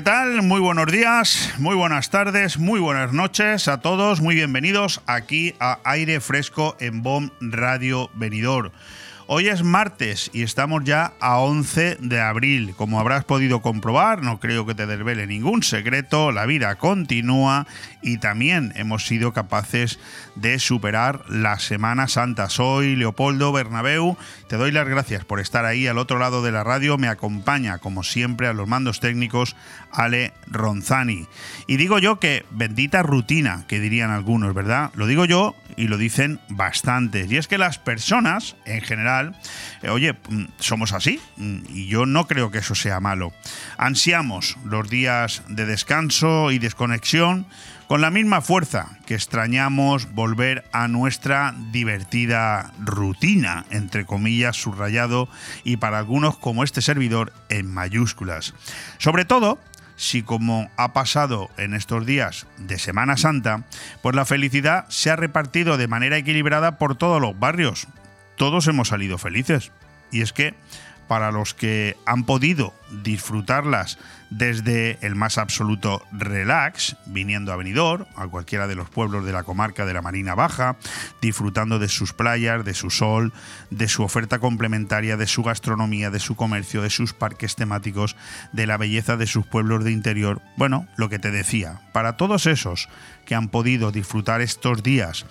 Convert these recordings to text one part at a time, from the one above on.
¿Qué tal? Muy buenos días, muy buenas tardes, muy buenas noches a todos. Muy bienvenidos aquí a Aire Fresco en BOM Radio Venidor. Hoy es martes y estamos ya a 11 de abril. Como habrás podido comprobar, no creo que te desvele ningún secreto, la vida continúa y también hemos sido capaces de superar la Semana Santa. Soy Leopoldo Bernabeu, te doy las gracias por estar ahí al otro lado de la radio, me acompaña como siempre a los mandos técnicos Ale Ronzani. Y digo yo que bendita rutina, que dirían algunos, ¿verdad? Lo digo yo y lo dicen bastantes. Y es que las personas, en general, eh, oye, mm, somos así mm, y yo no creo que eso sea malo. Ansiamos los días de descanso y desconexión con la misma fuerza que extrañamos volver a nuestra divertida rutina, entre comillas, subrayado y para algunos como este servidor en mayúsculas. Sobre todo, si como ha pasado en estos días de Semana Santa, pues la felicidad se ha repartido de manera equilibrada por todos los barrios. Todos hemos salido felices. Y es que para los que han podido disfrutarlas desde el más absoluto relax, viniendo a Benidorm, a cualquiera de los pueblos de la comarca de la Marina Baja, disfrutando de sus playas, de su sol, de su oferta complementaria, de su gastronomía, de su comercio, de sus parques temáticos, de la belleza de sus pueblos de interior. Bueno, lo que te decía, para todos esos que han podido disfrutar estos días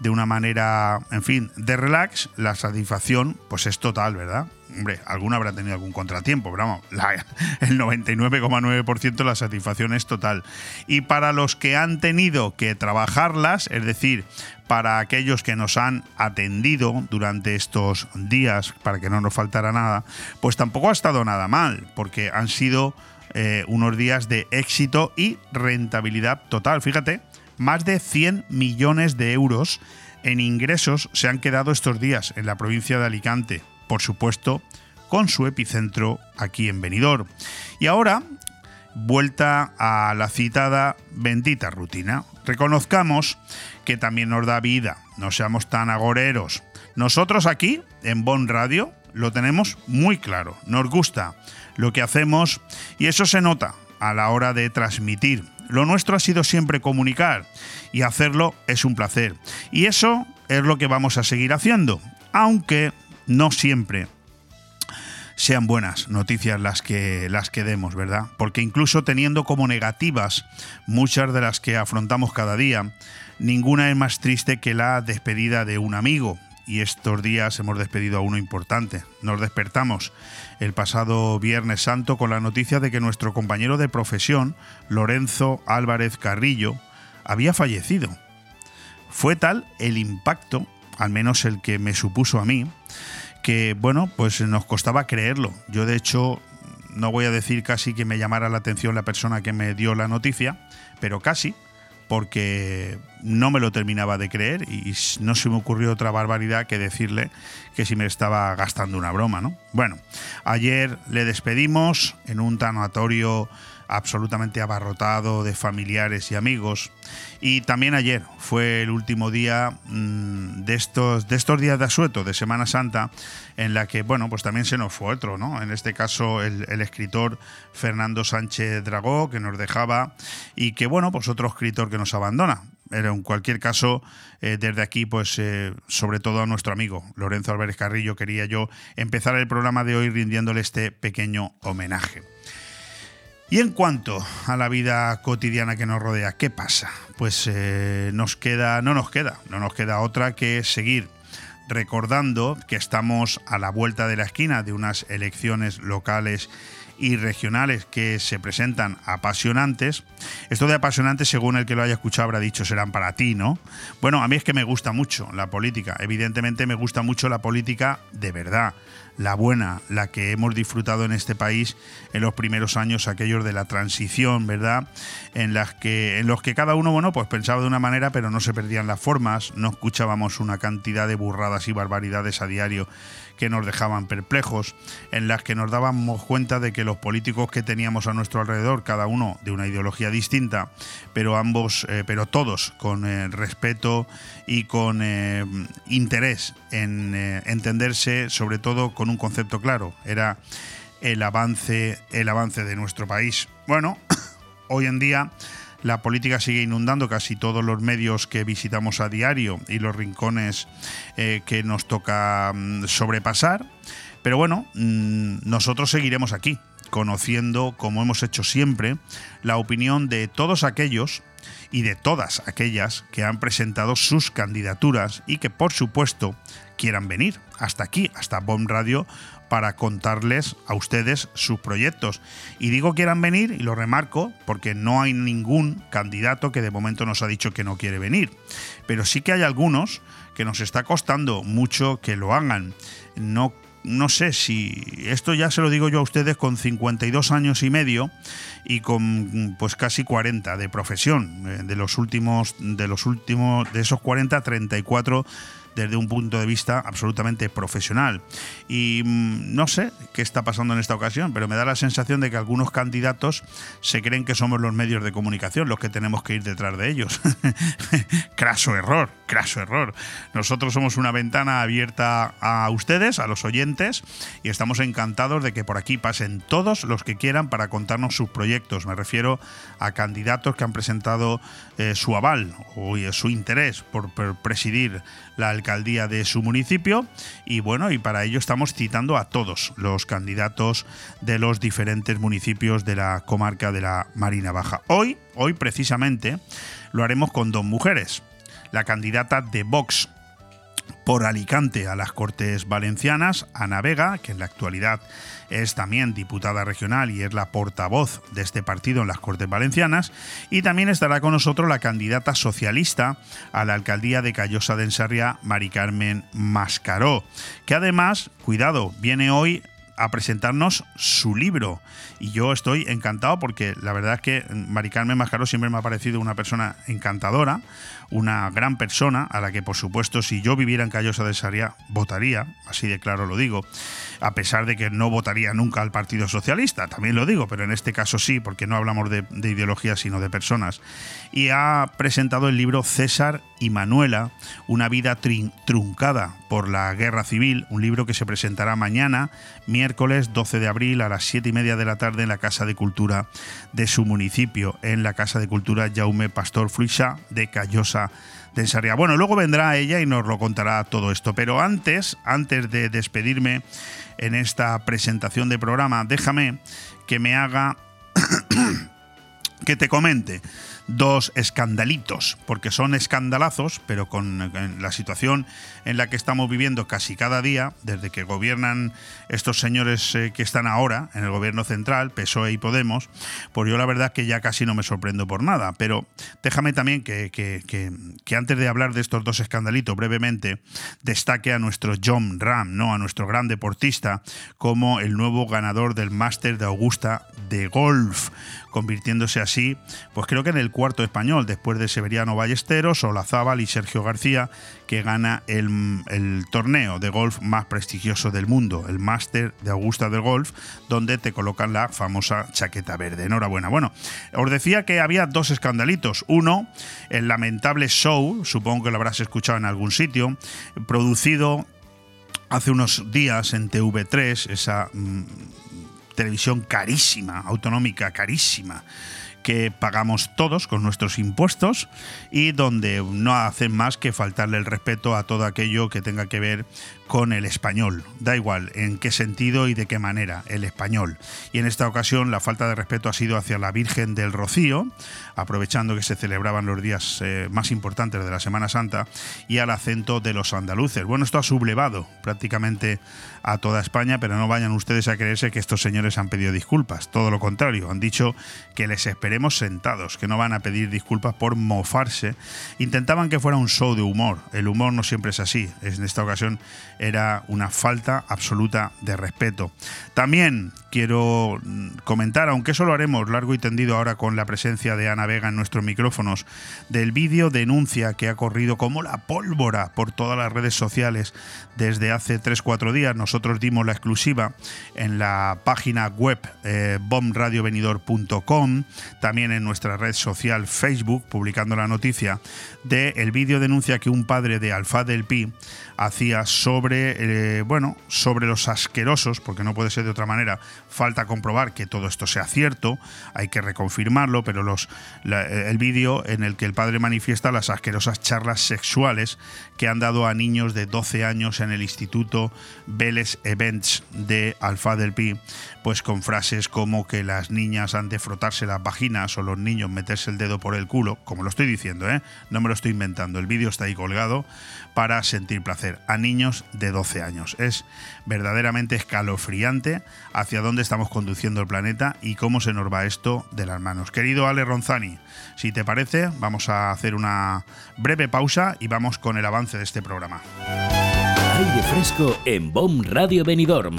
de una manera, en fin, de relax, la satisfacción pues es total, ¿verdad? Hombre, alguno habrá tenido algún contratiempo, pero vamos, el 99,9% la satisfacción es total. Y para los que han tenido que trabajarlas, es decir, para aquellos que nos han atendido durante estos días, para que no nos faltara nada, pues tampoco ha estado nada mal, porque han sido eh, unos días de éxito y rentabilidad total. Fíjate, más de 100 millones de euros en ingresos se han quedado estos días en la provincia de Alicante por supuesto, con su epicentro aquí en Benidorm. Y ahora, vuelta a la citada bendita rutina. Reconozcamos que también nos da vida, no seamos tan agoreros. Nosotros aquí, en Bon Radio, lo tenemos muy claro, nos gusta lo que hacemos y eso se nota a la hora de transmitir. Lo nuestro ha sido siempre comunicar y hacerlo es un placer. Y eso es lo que vamos a seguir haciendo, aunque no siempre sean buenas noticias las que, las que demos, ¿verdad? Porque incluso teniendo como negativas muchas de las que afrontamos cada día, ninguna es más triste que la despedida de un amigo. Y estos días hemos despedido a uno importante. Nos despertamos el pasado Viernes Santo con la noticia de que nuestro compañero de profesión, Lorenzo Álvarez Carrillo, había fallecido. Fue tal el impacto, al menos el que me supuso a mí, que bueno, pues nos costaba creerlo. Yo de hecho no voy a decir casi que me llamara la atención la persona que me dio la noticia, pero casi, porque no me lo terminaba de creer y no se me ocurrió otra barbaridad que decirle que si me estaba gastando una broma, ¿no? Bueno, ayer le despedimos en un tanatorio absolutamente abarrotado de familiares y amigos. Y también ayer fue el último día mm, de, estos, de estos días de asueto, de Semana Santa, en la que, bueno, pues también se nos fue otro, ¿no? En este caso el, escritor Fernando Sánchez Dragó, que nos dejaba, y que, bueno, pues otro escritor que nos abandona. Pero en cualquier caso, eh, desde aquí, pues eh, sobre todo a nuestro amigo Lorenzo Álvarez Carrillo, quería yo empezar el programa de hoy rindiéndole este pequeño homenaje. Y en cuanto a la vida cotidiana que nos rodea, ¿qué pasa? Pues eh, nos queda, no nos queda, no nos queda otra que seguir recordando que estamos a la vuelta de la esquina de unas elecciones locales y regionales que se presentan apasionantes. Esto de apasionantes, según el que lo haya escuchado, habrá dicho serán para ti, ¿no? Bueno, a mí es que me gusta mucho la política. Evidentemente me gusta mucho la política de verdad la buena, la que hemos disfrutado en este país en los primeros años, aquellos de la transición, ¿verdad? En, las que, en los que cada uno, bueno, pues pensaba de una manera, pero no se perdían las formas, no escuchábamos una cantidad de burradas y barbaridades a diario que nos dejaban perplejos, en las que nos dábamos cuenta de que los políticos que teníamos a nuestro alrededor, cada uno de una ideología distinta, pero ambos, eh, pero todos con eh, respeto y con eh, interés en entenderse, sobre todo con un concepto claro, era el avance, el avance de nuestro país. Bueno, hoy en día la política sigue inundando casi todos los medios que visitamos a diario y los rincones eh, que nos toca mm, sobrepasar. Pero bueno, mm, nosotros seguiremos aquí, conociendo, como hemos hecho siempre, la opinión de todos aquellos y de todas aquellas que han presentado sus candidaturas y que por supuesto quieran venir hasta aquí, hasta Bomb Radio, para contarles a ustedes sus proyectos. Y digo quieran venir, y lo remarco, porque no hay ningún candidato que de momento nos ha dicho que no quiere venir. Pero sí que hay algunos que nos está costando mucho que lo hagan. No no sé si esto ya se lo digo yo a ustedes con 52 años y medio y con pues casi 40 de profesión eh, de los últimos de los últimos de esos 40 34 desde un punto de vista absolutamente profesional. Y mm, no sé qué está pasando en esta ocasión, pero me da la sensación de que algunos candidatos se creen que somos los medios de comunicación los que tenemos que ir detrás de ellos. craso error, craso error. Nosotros somos una ventana abierta a ustedes, a los oyentes, y estamos encantados de que por aquí pasen todos los que quieran para contarnos sus proyectos. Me refiero a candidatos que han presentado eh, su aval o eh, su interés por, por presidir la alcaldía de su municipio y bueno, y para ello estamos citando a todos los candidatos de los diferentes municipios de la comarca de la Marina Baja. Hoy, hoy precisamente, lo haremos con dos mujeres. La candidata de Vox por Alicante a las Cortes Valencianas, Ana Vega, que en la actualidad es también diputada regional y es la portavoz de este partido en las Cortes Valencianas, y también estará con nosotros la candidata socialista a la alcaldía de Callosa de Ensarria, Mari Carmen Mascaró, que además, cuidado, viene hoy a presentarnos su libro. Y yo estoy encantado porque la verdad es que Mari Carmen Mascaró siempre me ha parecido una persona encantadora, una gran persona a la que por supuesto si yo viviera en Callosa de Saria votaría, así de claro lo digo, a pesar de que no votaría nunca al Partido Socialista, también lo digo, pero en este caso sí, porque no hablamos de, ideología sino de personas. Y ha presentado el libro César y Manuela, una vida truncada por la guerra civil, un libro que se presentará mañana, miércoles 12 de abril a las 7 y media de la tarde en la Casa de Cultura de su municipio, en la Casa de Cultura Jaume Pastor Fruixa de Callosa Bueno, luego vendrá ella y nos lo contará todo esto, pero antes, antes de despedirme en esta presentación de programa, déjame que me haga que te comente dos escandalitos, porque son escandalazos, pero con la situación en la que estamos viviendo casi cada día, desde que gobiernan estos señores eh, que están ahora en el gobierno central, PSOE y Podemos, pues yo la verdad que ya casi no me sorprendo por nada. Pero déjame también que, que, antes de hablar de estos dos escandalitos, brevemente, destaque a nuestro John Ram, ¿no? a nuestro gran deportista, como el nuevo ganador del Máster de Augusta de golf, convirtiéndose así, pues creo que en el cuarto español, después de Severiano Ballesteros, Olazábal y Sergio García, que gana el, torneo de golf más prestigioso del mundo, el Máster de Augusta del Golf, donde te colocan la famosa chaqueta verde. Enhorabuena. Bueno, os decía que había dos escandalitos. Uno, el lamentable show, supongo que lo habrás escuchado en algún sitio, producido hace unos días en TV3, esa mm, televisión carísima, autonómica, carísima, que pagamos todos con nuestros impuestos y donde no hacen más que faltarle el respeto a todo aquello que tenga que ver con el español. Da igual en qué sentido y de qué manera, el español. Y en esta ocasión la falta de respeto ha sido hacia la Virgen del Rocío, aprovechando que se celebraban los días eh, más importantes de la Semana Santa, y al acento de los andaluces. Bueno, esto ha sublevado prácticamente a toda España, pero no vayan ustedes a creerse que estos señores han pedido disculpas. Todo lo contrario, han dicho que les esperemos sentados, que no van a pedir disculpas por mofarse. Intentaban que fuera un show de humor. El humor no siempre es así. En esta ocasión era una falta absoluta de respeto. También quiero mm, comentar, aunque eso lo haremos largo y tendido ahora con la presencia de Ana Vega en nuestros micrófonos, del vídeo denuncia que ha corrido como la pólvora por todas las redes sociales desde hace 3-4 días. Nosotros dimos la exclusiva en la página web eh, bomradiovenidor.com, también en nuestra red social Facebook, publicando la noticia de el vídeo denuncia que un padre de Alfa del Pi hacía sobre, eh, bueno, sobre los asquerosos, porque no puede ser de otra manera, falta comprobar que todo esto sea cierto, hay que reconfirmarlo, pero los, eh, el vídeo en el que el padre manifiesta las asquerosas charlas sexuales que han dado a niños de 12 años en el Instituto Vélez Events de Alfa del Pi, pues con frases como que las niñas han de frotarse las vaginas o los niños meterse el dedo por el culo, como lo estoy diciendo, ¿eh? no me lo estoy inventando, el vídeo está ahí colgado para sentir placer a niños de 12 años. Es verdaderamente escalofriante hacia dónde estamos conduciendo el planeta y cómo se nos va esto de las manos. Querido Ale Ronzani, si te parece, vamos a hacer una breve pausa y vamos con el avance de este programa. Aire fresco en BOM Radio Benidorm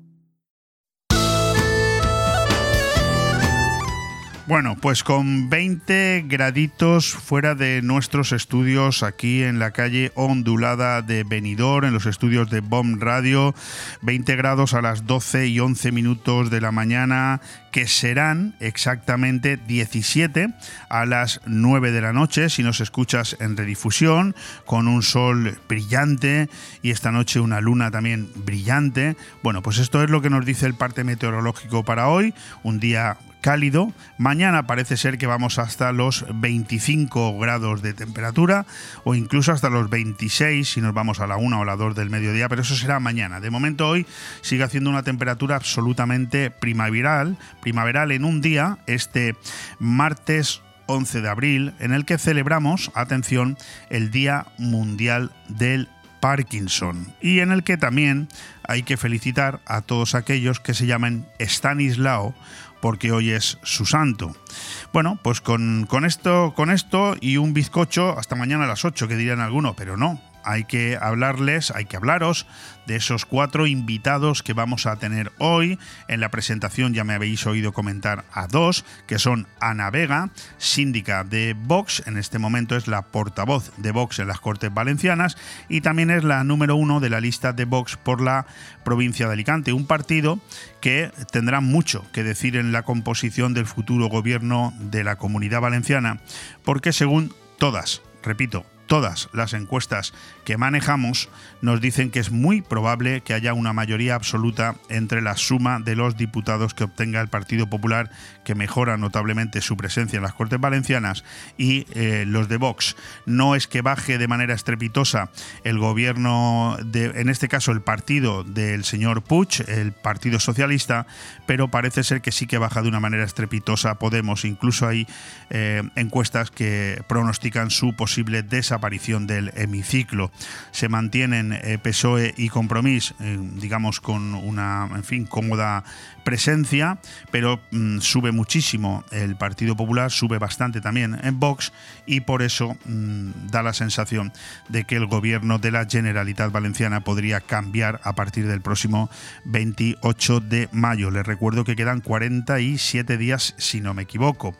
Bueno, pues con 20 graditos fuera de nuestros estudios aquí en la calle ondulada de Benidorm, en los estudios de BOM Radio, 20 grados a las 12 y 11 minutos de la mañana, que serán exactamente 17 a las 9 de la noche si nos escuchas en redifusión, con un sol brillante y esta noche una luna también brillante. Bueno, pues esto es lo que nos dice el parte meteorológico para hoy, un día cálido. Mañana parece ser que vamos hasta los 25 grados de temperatura o incluso hasta los 26 si nos vamos a la 1 o la 2 del mediodía, pero eso será mañana. De momento hoy sigue haciendo una temperatura absolutamente primaveral, primaveral en un día, este martes 11 de abril, en el que celebramos, atención, el Día Mundial del Parkinson y en el que también hay que felicitar a todos aquellos que se llaman Stanislao porque hoy es su santo. Bueno, pues con, con, esto, con esto y un bizcocho hasta mañana a las 8, que dirían algunos, pero no, hay que hablarles, hay que hablaros de esos cuatro invitados que vamos a tener hoy. En la presentación ya me habéis oído comentar a dos, que son Ana Vega, síndica de Vox, en este momento es la portavoz de Vox en las Cortes Valencianas y también es la número uno de la lista de Vox por la provincia de Alicante, un partido que tendrá mucho que decir en la composición del futuro gobierno de la comunidad valenciana, porque según todas, repito, todas las encuestas que manejamos nos dicen que es muy probable que haya una mayoría absoluta entre la suma de los diputados que obtenga el Partido Popular, que mejora notablemente su presencia en las Cortes Valencianas, y eh, los de Vox. No es que baje de manera estrepitosa el gobierno, de, en este caso el partido del señor Puig, el Partido Socialista, pero parece ser que sí que baja de una manera estrepitosa Podemos. Incluso hay eh, encuestas que pronostican su posible desaparición aparición del hemiciclo. Se mantienen eh, PSOE y Compromís, eh, digamos, con una, en fin, cómoda presencia, pero mm, sube muchísimo el Partido Popular, sube bastante también en Vox y por eso mm, da la sensación de que el gobierno de la Generalitat Valenciana podría cambiar a partir del próximo 28 de mayo. Les recuerdo que quedan 47 días si no me equivoco.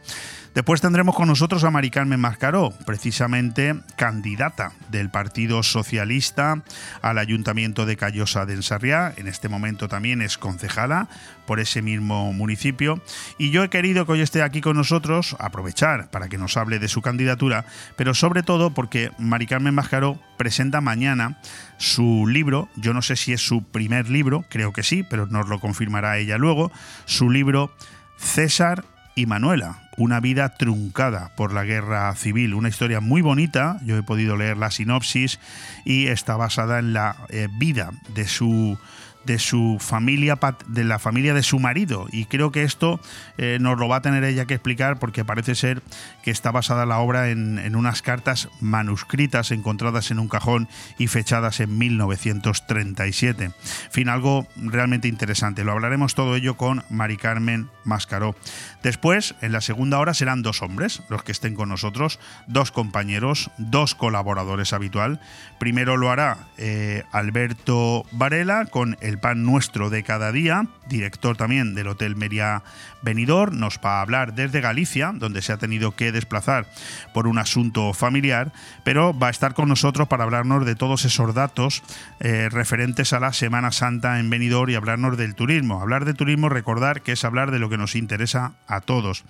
Después tendremos con nosotros a Mari Carmen Mascaró, precisamente candidata del Partido Socialista al Ayuntamiento de Callosa de Ensarriá. En este momento también es concejala por ese mismo municipio. Y yo he querido que hoy esté aquí con nosotros, aprovechar para que nos hable de su candidatura, pero sobre todo porque Mari Carmen Mascaró presenta mañana su libro, yo no sé si es su primer libro, creo que sí, pero nos lo confirmará ella luego, su libro César y Manuela, una vida truncada por la guerra civil, una historia muy bonita, yo he podido leer la sinopsis y está basada en la eh, vida de su de su familia, de la familia de su marido. Y creo que esto eh, nos lo va a tener ella que explicar porque parece ser que está basada la obra en, en, unas cartas manuscritas encontradas en un cajón y fechadas en 1937. En fin, algo realmente interesante. Lo hablaremos todo ello con Mari Carmen Mascaró. Después, en la segunda hora, serán dos hombres los que estén con nosotros, dos compañeros, dos colaboradores habitual. Primero lo hará eh, Alberto Varela con el pan nuestro de cada día, director también del Hotel Meria Benidorm, nos va a hablar desde Galicia, donde se ha tenido que desplazar por un asunto familiar, pero va a estar con nosotros para hablarnos de todos esos datos eh, referentes a la Semana Santa en Benidorm y hablarnos del turismo. Hablar de turismo, recordar que es hablar de lo que nos interesa a todos.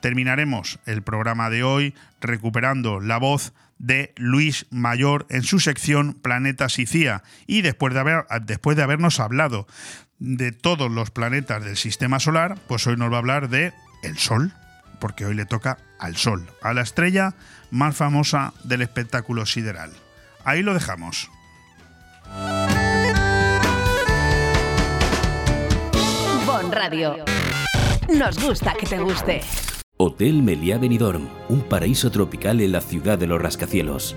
Terminaremos el programa de hoy recuperando la voz de Luis Mayor en su sección Planeta Sicía y después de, haber, después de habernos hablado de todos los planetas del sistema solar, pues hoy nos va a hablar de el Sol, porque hoy le toca al Sol, a la estrella más famosa del espectáculo sideral. Ahí lo dejamos. Bon Radio. Nos gusta que te guste. Hotel Meliá Benidorm, un paraíso tropical en la ciudad de los rascacielos.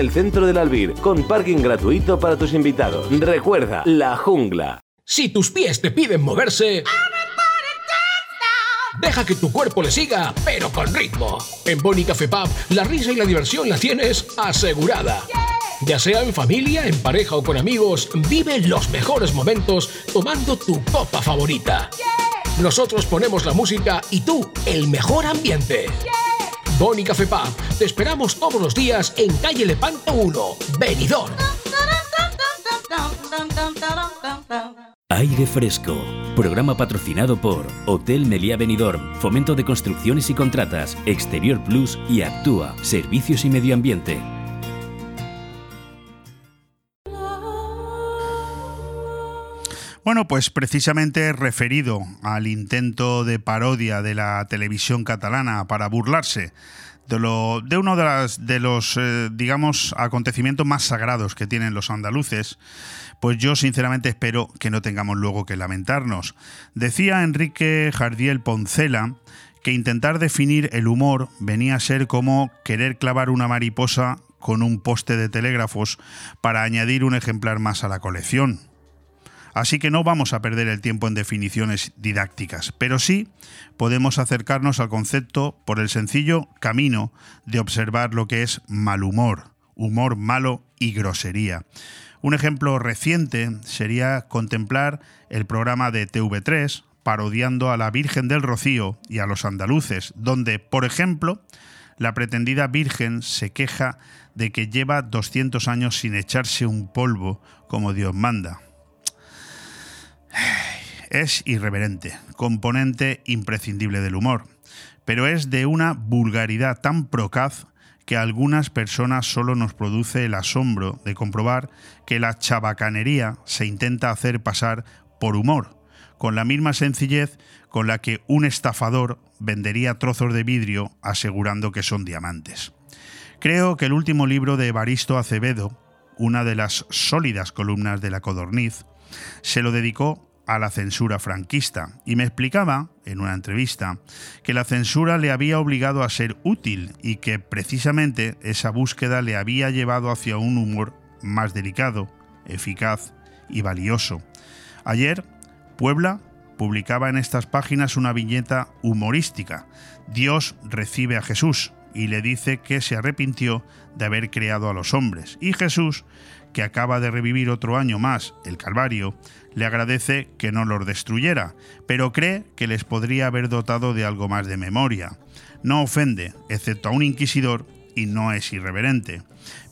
el centro del Albir, con parking gratuito para tus invitados. Recuerda, La Jungla. Si tus pies te piden moverse... Deja que tu cuerpo le siga, pero con ritmo. En Boni Café Pub, la risa y la diversión la tienes asegurada. Ya sea en familia, en pareja o con amigos, vive los mejores momentos tomando tu copa favorita. Nosotros ponemos la música y tú el mejor ambiente. Boni Café Pub, te esperamos todos los días en calle Lepanto 1, Benidorm. Aire Fresco, programa patrocinado por Hotel Meliá Benidorm, Fomento de Construcciones y Contratas, Exterior Plus y Actúa, Servicios y Medio Ambiente. Bueno, pues precisamente referido al intento de parodia de la televisión catalana para burlarse de, lo, de uno de, las, de los, eh, digamos, acontecimientos más sagrados que tienen los andaluces, pues yo sinceramente espero que no tengamos luego que lamentarnos. Decía Enrique Jardiel Poncela que intentar definir el humor venía a ser como querer clavar una mariposa con un poste de telégrafos para añadir un ejemplar más a la colección. Así que no vamos a perder el tiempo en definiciones didácticas, pero sí podemos acercarnos al concepto por el sencillo camino de observar lo que es mal humor, humor malo y grosería. Un ejemplo reciente sería contemplar el programa de TV3 parodiando a la Virgen del Rocío y a los andaluces, donde, por ejemplo, la pretendida Virgen se queja de que lleva 200 años sin echarse un polvo como Dios manda. Es irreverente, componente imprescindible del humor, pero es de una vulgaridad tan procaz que a algunas personas solo nos produce el asombro de comprobar que la chabacanería se intenta hacer pasar por humor, con la misma sencillez con la que un estafador vendería trozos de vidrio asegurando que son diamantes. Creo que el último libro de Evaristo Acevedo, una de las sólidas columnas de la Codorniz, se lo dedicó a la censura franquista y me explicaba, en una entrevista, que la censura le había obligado a ser útil y que precisamente esa búsqueda le había llevado hacia un humor más delicado, eficaz y valioso. Ayer, Puebla publicaba en estas páginas una viñeta humorística. Dios recibe a Jesús y le dice que se arrepintió de haber creado a los hombres. Y Jesús, que acaba de revivir otro año más el Calvario, le agradece que no los destruyera, pero cree que les podría haber dotado de algo más de memoria. No ofende, excepto a un inquisidor, y no es irreverente.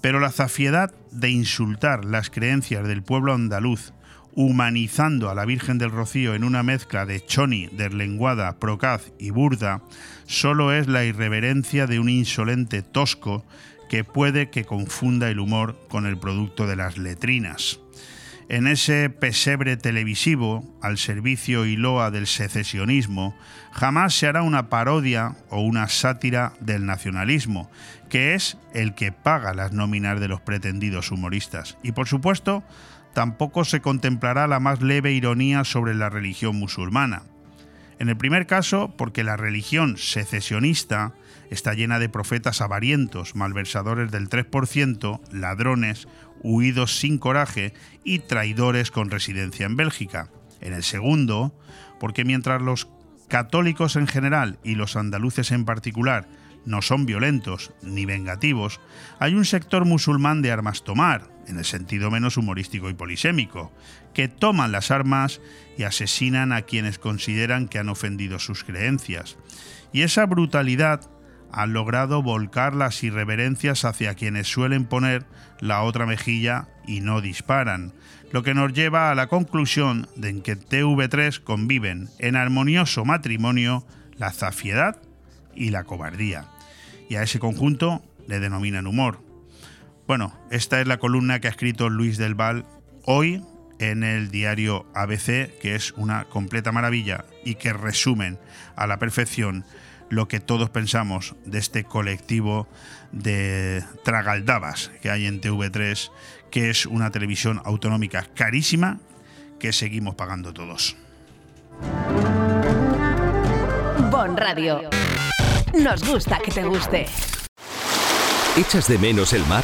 Pero la zafiedad de insultar las creencias del pueblo andaluz, humanizando a la Virgen del Rocío en una mezcla de choni, deslenguada, procaz y burda, solo es la irreverencia de un insolente tosco que puede que confunda el humor con el producto de las letrinas. En ese pesebre televisivo, al servicio y loa del secesionismo, jamás se hará una parodia o una sátira del nacionalismo, que es el que paga las nóminas de los pretendidos humoristas. Y por supuesto, tampoco se contemplará la más leve ironía sobre la religión musulmana. En el primer caso, porque la religión secesionista está llena de profetas avarientos, malversadores del 3%, ladrones, huidos sin coraje y traidores con residencia en Bélgica. En el segundo, porque mientras los católicos en general y los andaluces en particular no son violentos ni vengativos, hay un sector musulmán de armas tomar, en el sentido menos humorístico y polisémico, que toman las armas y asesinan a quienes consideran que han ofendido sus creencias. Y esa brutalidad han logrado volcar las irreverencias hacia quienes suelen poner la otra mejilla y no disparan, lo que nos lleva a la conclusión de que TV3 conviven en armonioso matrimonio la zafiedad y la cobardía. Y a ese conjunto le denominan humor. Bueno, esta es la columna que ha escrito Luis del Val hoy en el diario ABC, que es una completa maravilla y que resumen a la perfección lo que todos pensamos de este colectivo de tragaldabas que hay en TV3, que es una televisión autonómica carísima que seguimos pagando todos. Bon Radio. Nos gusta que te guste. ¿Echas de menos el mar?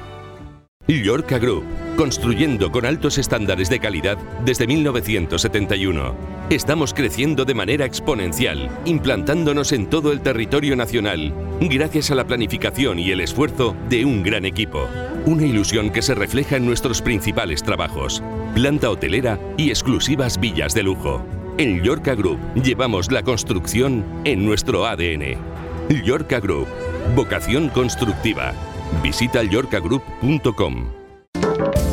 Llorca Group, construyendo con altos estándares de calidad desde 1971. Estamos creciendo de manera exponencial, implantándonos en todo el territorio nacional, gracias a la planificación y el esfuerzo de un gran equipo. Una ilusión que se refleja en nuestros principales trabajos, planta hotelera y exclusivas villas de lujo. En Llorca Group llevamos la construcción en nuestro ADN. Llorca Group, vocación constructiva. Visita llorcagroup.com.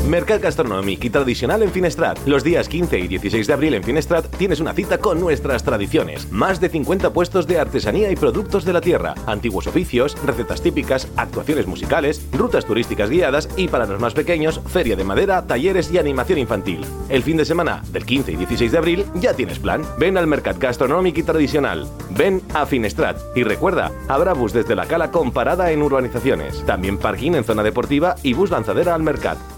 Mercat Gastronòmic y Tradicional en Finestrat. Los días 15 y 16 de abril en Finestrat tienes una cita con nuestras tradiciones. Más de 50 puestos de artesanía y productos de la tierra, antiguos oficios, recetas típicas, actuaciones musicales, rutas turísticas guiadas y para los más pequeños, feria de madera, talleres y animación infantil. El fin de semana del 15 y 16 de abril ya tienes plan. Ven al Mercat Gastronòmic y Tradicional. Ven a Finestrat. Y recuerda, habrá bus desde la cala con parada en urbanizaciones. También parking en zona deportiva y bus lanzadera al Mercat.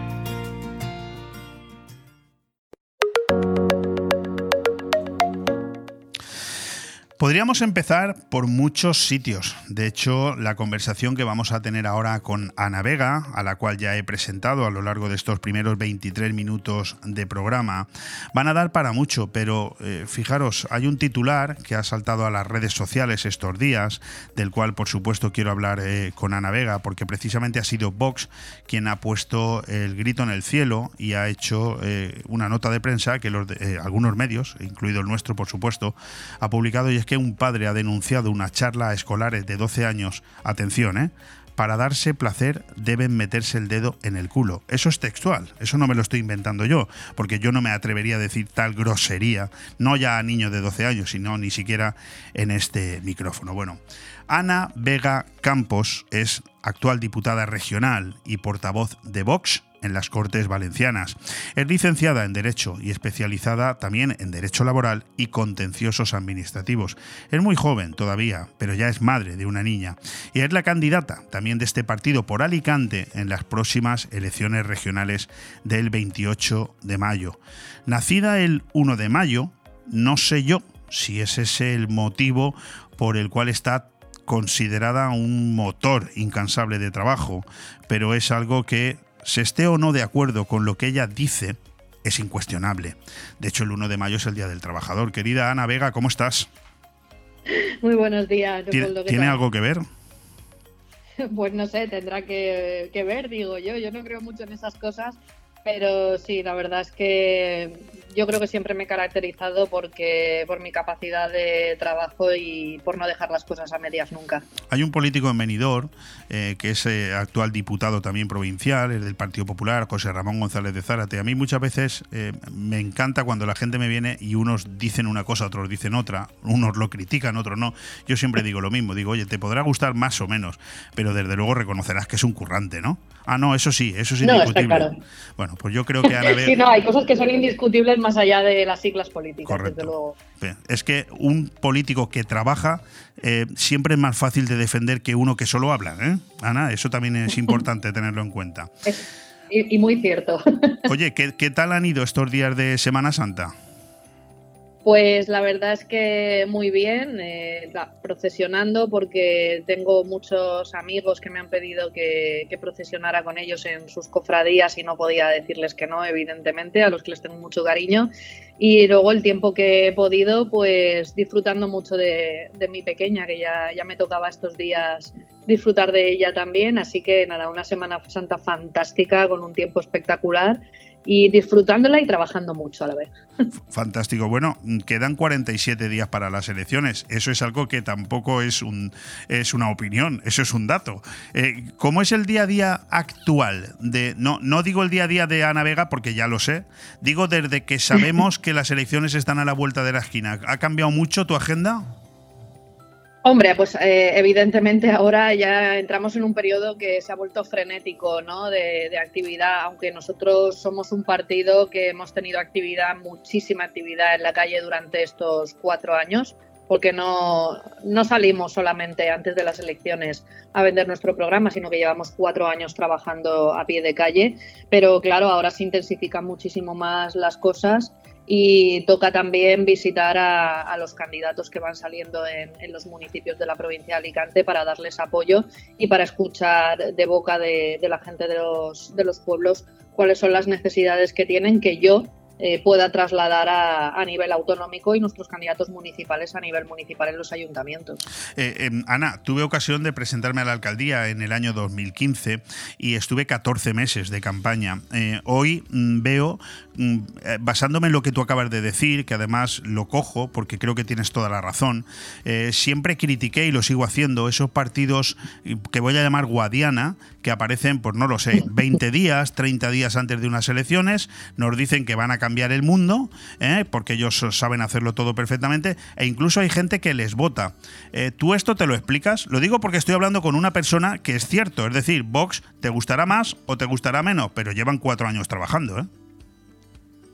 Podríamos empezar por muchos sitios. De hecho, la conversación que vamos a tener ahora con Ana Vega, a la cual ya he presentado a lo largo de estos primeros 23 minutos de programa, van a dar para mucho, pero eh, fijaros, hay un titular que ha saltado a las redes sociales estos días, del cual por supuesto quiero hablar eh, con Ana Vega, porque precisamente ha sido Vox quien ha puesto el grito en el cielo y ha hecho eh, una nota de prensa que los de- algunos medios, incluido el nuestro por supuesto, ha publicado y es que un padre ha denunciado una charla a escolares de 12 años, atención, ¿eh? Para darse placer deben meterse el dedo en el culo. Eso es textual, eso no me lo estoy inventando yo, porque yo no me atrevería a decir tal grosería, no ya a niños de 12 años, sino ni siquiera en este micrófono. Bueno, Ana Vega Campos es actual diputada regional y portavoz de Vox en las Cortes Valencianas. Es licenciada en Derecho y especializada también en Derecho Laboral y Contenciosos Administrativos. Es muy joven todavía, pero ya es madre de una niña. Y es la candidata también de este partido por Alicante en las próximas elecciones regionales del 28 de mayo. Nacida el 1 de mayo, no sé yo si ese es el motivo por el cual está considerada un motor incansable de trabajo, pero es algo que, se esté o no de acuerdo con lo que ella dice, es incuestionable. De hecho, el 1 de mayo es el Día del Trabajador. Querida Ana Vega, ¿cómo estás? Muy buenos días. ¿Tiene, algo que ver? Pues no sé, tendrá que, que, ver, digo yo. Yo no creo mucho en esas cosas, pero sí, la verdad es que yo creo que siempre me he caracterizado porque por mi capacidad de trabajo y por no dejar las cosas a medias nunca. Hay un político en Benidorm eh, que es eh, actual diputado también provincial, es del Partido Popular, José Ramón González de Zárate. A mí muchas veces eh, me encanta cuando la gente me viene y unos dicen una cosa, otros dicen otra, unos lo critican, otros no. Yo siempre digo lo mismo, digo, oye, te podrá gustar más o menos, pero desde luego reconocerás que es un currante, ¿no? Ah, no, eso sí, eso es indiscutible. No, Bueno, pues yo creo que Ana Sí, no, hay cosas que son indiscutibles más allá de las siglas políticas, desde luego. Es que un político que trabaja eh, siempre es más fácil de defender que uno que solo habla, ¿eh? Ana, eso también es importante tenerlo en cuenta. y, muy cierto. Oye, ¿qué, ¿qué tal han ido estos días de Semana Santa? Pues la verdad es que muy bien, eh, procesionando porque tengo muchos amigos que me han pedido que, procesionara con ellos en sus cofradías y no podía decirles que no, evidentemente, a los que les tengo mucho cariño. Y luego el tiempo que he podido, pues disfrutando mucho de, mi pequeña, que ya, ya me tocaba estos días disfrutar de ella también. Así que nada, una Semana Santa fantástica con un tiempo espectacular y disfrutándola y trabajando mucho a la vez. Fantástico. Bueno, quedan 47 días para las elecciones. Eso es algo que tampoco es, un, es una opinión, eso es un dato. Eh, ¿Cómo es el día a día actual? De, no, no digo el día a día de Ana Vega porque ya lo sé, digo desde que sabemos que las elecciones están a la vuelta de la esquina. ¿Ha cambiado mucho tu agenda? Hombre, pues eh, evidentemente ahora ya entramos en un periodo que se ha vuelto frenético ¿no? de, actividad, aunque nosotros somos un partido que hemos tenido actividad, muchísima actividad en la calle durante estos cuatro años, porque no, no salimos solamente antes de las elecciones a vender nuestro programa, sino que llevamos cuatro años trabajando a pie de calle, pero claro, ahora se intensifican muchísimo más las cosas y toca también visitar a, los candidatos que van saliendo en, los municipios de la provincia de Alicante para darles apoyo y para escuchar de boca de, de la gente de los, de los pueblos cuáles son las necesidades que tienen que yo eh, pueda trasladar a, nivel autonómico y nuestros candidatos municipales a nivel municipal en los ayuntamientos. Eh, em, Ana, tuve ocasión de presentarme a la alcaldía en el año 2015 y estuve 14 meses de campaña. Eh, hoy mm, veo, mm, basándome en lo que tú acabas de decir, que además lo cojo porque creo que tienes toda la razón, siempre critiqué y lo sigo haciendo esos partidos que voy a llamar Guadiana, que aparecen, pues no lo sé, 20 días, 30 días antes de unas elecciones, nos dicen que van a cambiar cambiar el mundo, ¿eh? porque ellos saben hacerlo todo perfectamente, e incluso hay gente que les vota. Eh, ¿Tú esto te lo explicas? Lo digo porque estoy hablando con una persona que es cierto, es decir, Vox te gustará más o te gustará menos, pero llevan cuatro años trabajando, ¿eh?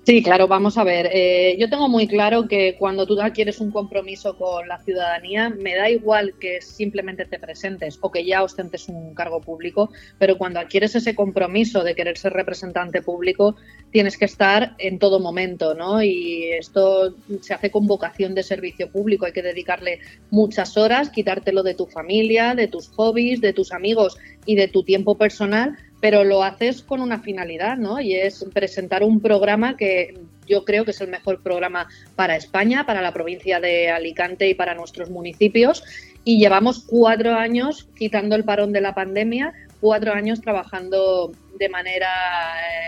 Sí, claro, vamos a ver. Eh, yo tengo muy claro que cuando tú adquieres un compromiso con la ciudadanía, me da igual que simplemente te presentes o que ya ostentes un cargo público, pero cuando adquieres ese compromiso de querer ser representante público, tienes que estar en todo momento, ¿no? Y esto se hace con vocación de servicio público, hay que dedicarle muchas horas, quitártelo de tu familia, de tus hobbies, de tus amigos y de tu tiempo personal pero lo haces con una finalidad, ¿no? Y es presentar un programa que yo creo que es el mejor programa para España, para la provincia de Alicante y para nuestros municipios. Y llevamos cuatro años, quitando el parón de la pandemia, cuatro años trabajando de manera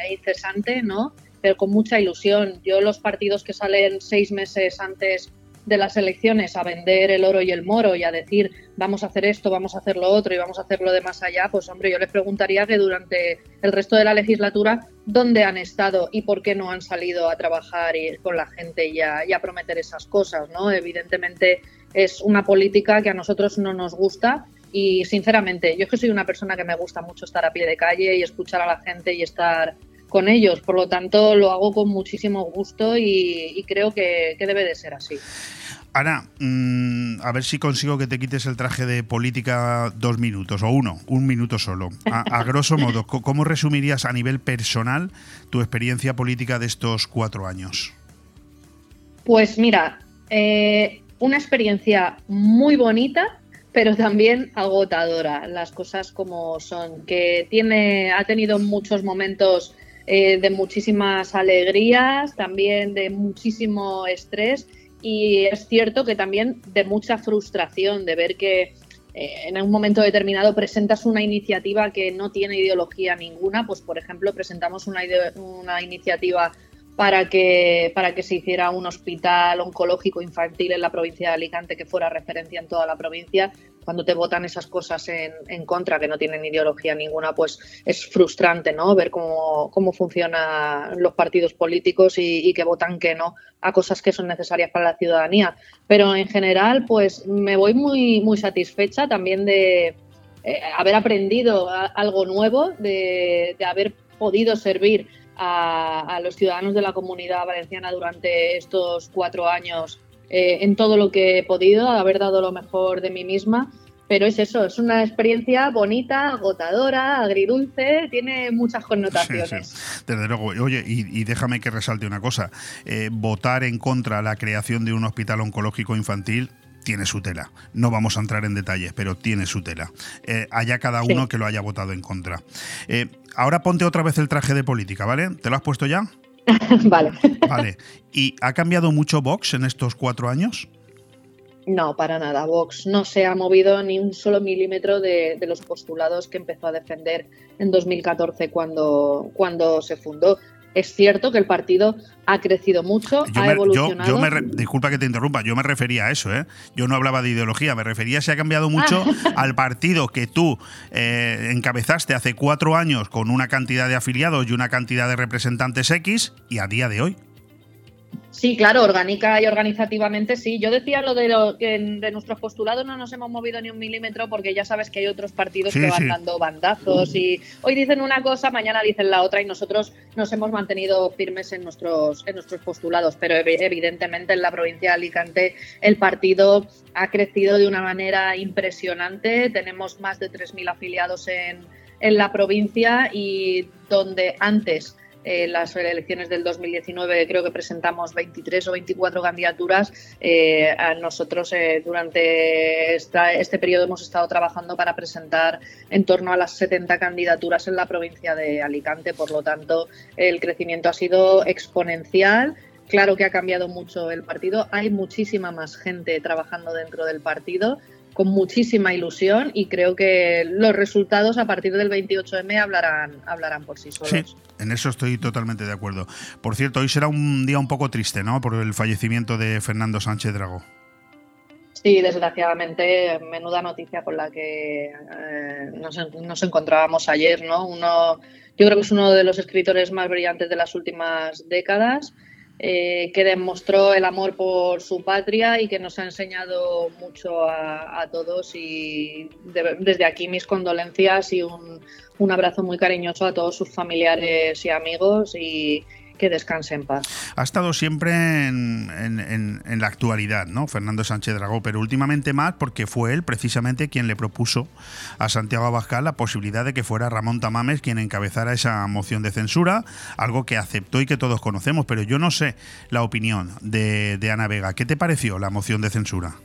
eh, incesante, ¿no? Pero con mucha ilusión. Yo los partidos que salen seis meses antes de las elecciones a vender el oro y el moro y a decir vamos a hacer esto, vamos a hacer lo otro y vamos a hacerlo de más allá, pues hombre, yo les preguntaría que durante el resto de la legislatura, ¿dónde han estado y por qué no han salido a trabajar y, con la gente y a, prometer esas cosas? ¿no? Evidentemente es una política que a nosotros no nos gusta Y sinceramente, yo es que soy una persona que me gusta mucho estar a pie de calle y escuchar a la gente y estar con ellos. Por lo tanto, lo hago con muchísimo gusto y, creo que, debe de ser así. Ana, mm, a ver si consigo que te quites el traje de política dos minutos, o uno, un minuto solo. A, grosso modo, ¿cómo resumirías a nivel personal tu experiencia política de estos cuatro años? Pues mira, eh, una experiencia muy bonita, pero también agotadora, las cosas como son, que tiene, ha tenido muchos momentos eh, de muchísimas alegrías, también de muchísimo estrés y es cierto que también de mucha frustración de ver que eh, en un momento determinado presentas una iniciativa que no tiene ideología ninguna, pues por ejemplo presentamos una, una iniciativa para que, para que se hiciera un hospital oncológico infantil en la provincia de Alicante que fuera referencia en toda la provincia. Cuando te votan esas cosas en, en contra, que no tienen ideología ninguna, pues es frustrante ¿no? ver cómo, cómo funcionan los partidos políticos y, que votan que no a cosas que son necesarias para la ciudadanía. Pero en general, pues me voy muy, muy satisfecha también de eh, haber aprendido algo nuevo, de, de haber podido servir a, los ciudadanos de la comunidad valenciana durante estos cuatro años eh, en todo lo que he podido, haber dado lo mejor de mí misma. Pero es eso, es una experiencia bonita, agotadora, agridulce, tiene muchas connotaciones. Desde luego. Oye, y, déjame que resalte una cosa. Eh, votar en contra la creación de un hospital oncológico infantil tiene su tela. No vamos a entrar en detalles, pero tiene su tela. Eh, haya cada uno que lo haya votado en contra. Eh, ahora ponte otra vez el traje de política, ¿vale? ¿Te lo has puesto ya? vale. Vale. ¿Y ha cambiado mucho Vox en estos cuatro años? No, para nada. Vox no se ha movido ni un solo milímetro de, de, los postulados que empezó a defender en 2014 cuando, cuando se fundó es cierto que el partido ha crecido mucho, ha evolucionado. disculpa que te interrumpa, yo me refería a eso, ¿eh? Yo no hablaba de ideología, me refería a si ha cambiado mucho al partido que tú eh, encabezaste hace cuatro años con una cantidad de afiliados y una cantidad de representantes X y a día de hoy. Sí, claro, orgánica y organizativamente sí. Yo decía lo de lo que de nuestros postulados no nos hemos movido ni un milímetro porque ya sabes que hay otros partidos que van dando bandazos y hoy dicen una cosa, mañana dicen la otra y nosotros nos hemos mantenido firmes en nuestros en nuestros postulados, pero evidentemente en la provincia de Alicante el partido ha crecido de una manera impresionante. Tenemos más de 3.000 afiliados en, en la provincia y donde antes en las elecciones del 2019 creo que presentamos 23 o 24 candidaturas. Eh, nosotros eh, durante este periodo hemos estado trabajando para presentar en torno a las 70 candidaturas en la provincia de Alicante. Por lo tanto, el crecimiento ha sido exponencial. Claro que ha cambiado mucho el partido. Hay muchísima más gente trabajando dentro del partido con muchísima ilusión y creo que los resultados a partir del 28M hablarán, hablarán por sí solos. Sí, en eso estoy totalmente de acuerdo. Por cierto, hoy será un día un poco triste, ¿no? Por el fallecimiento de Fernando Sánchez Dragó. Sí, desgraciadamente, menuda noticia con la que eh, nos, nos, encontrábamos ayer, ¿no? Uno, yo creo que es uno de los escritores más brillantes de las últimas décadas. Eh, que demostró el amor por su patria y que nos ha enseñado mucho a, todos. Y desde aquí mis condolencias y un, un abrazo muy cariñoso a todos sus familiares y amigos. Y, que descanse en paz. Ha estado siempre en, la actualidad, ¿no? Fernando Sánchez Dragó, pero últimamente más porque fue él precisamente quien le propuso a Santiago Abascal la posibilidad de que fuera Ramón Tamames quien encabezara esa moción de censura, algo que aceptó y que todos conocemos, pero yo no sé la opinión de, de Ana Vega. ¿Qué te pareció la moción de censura?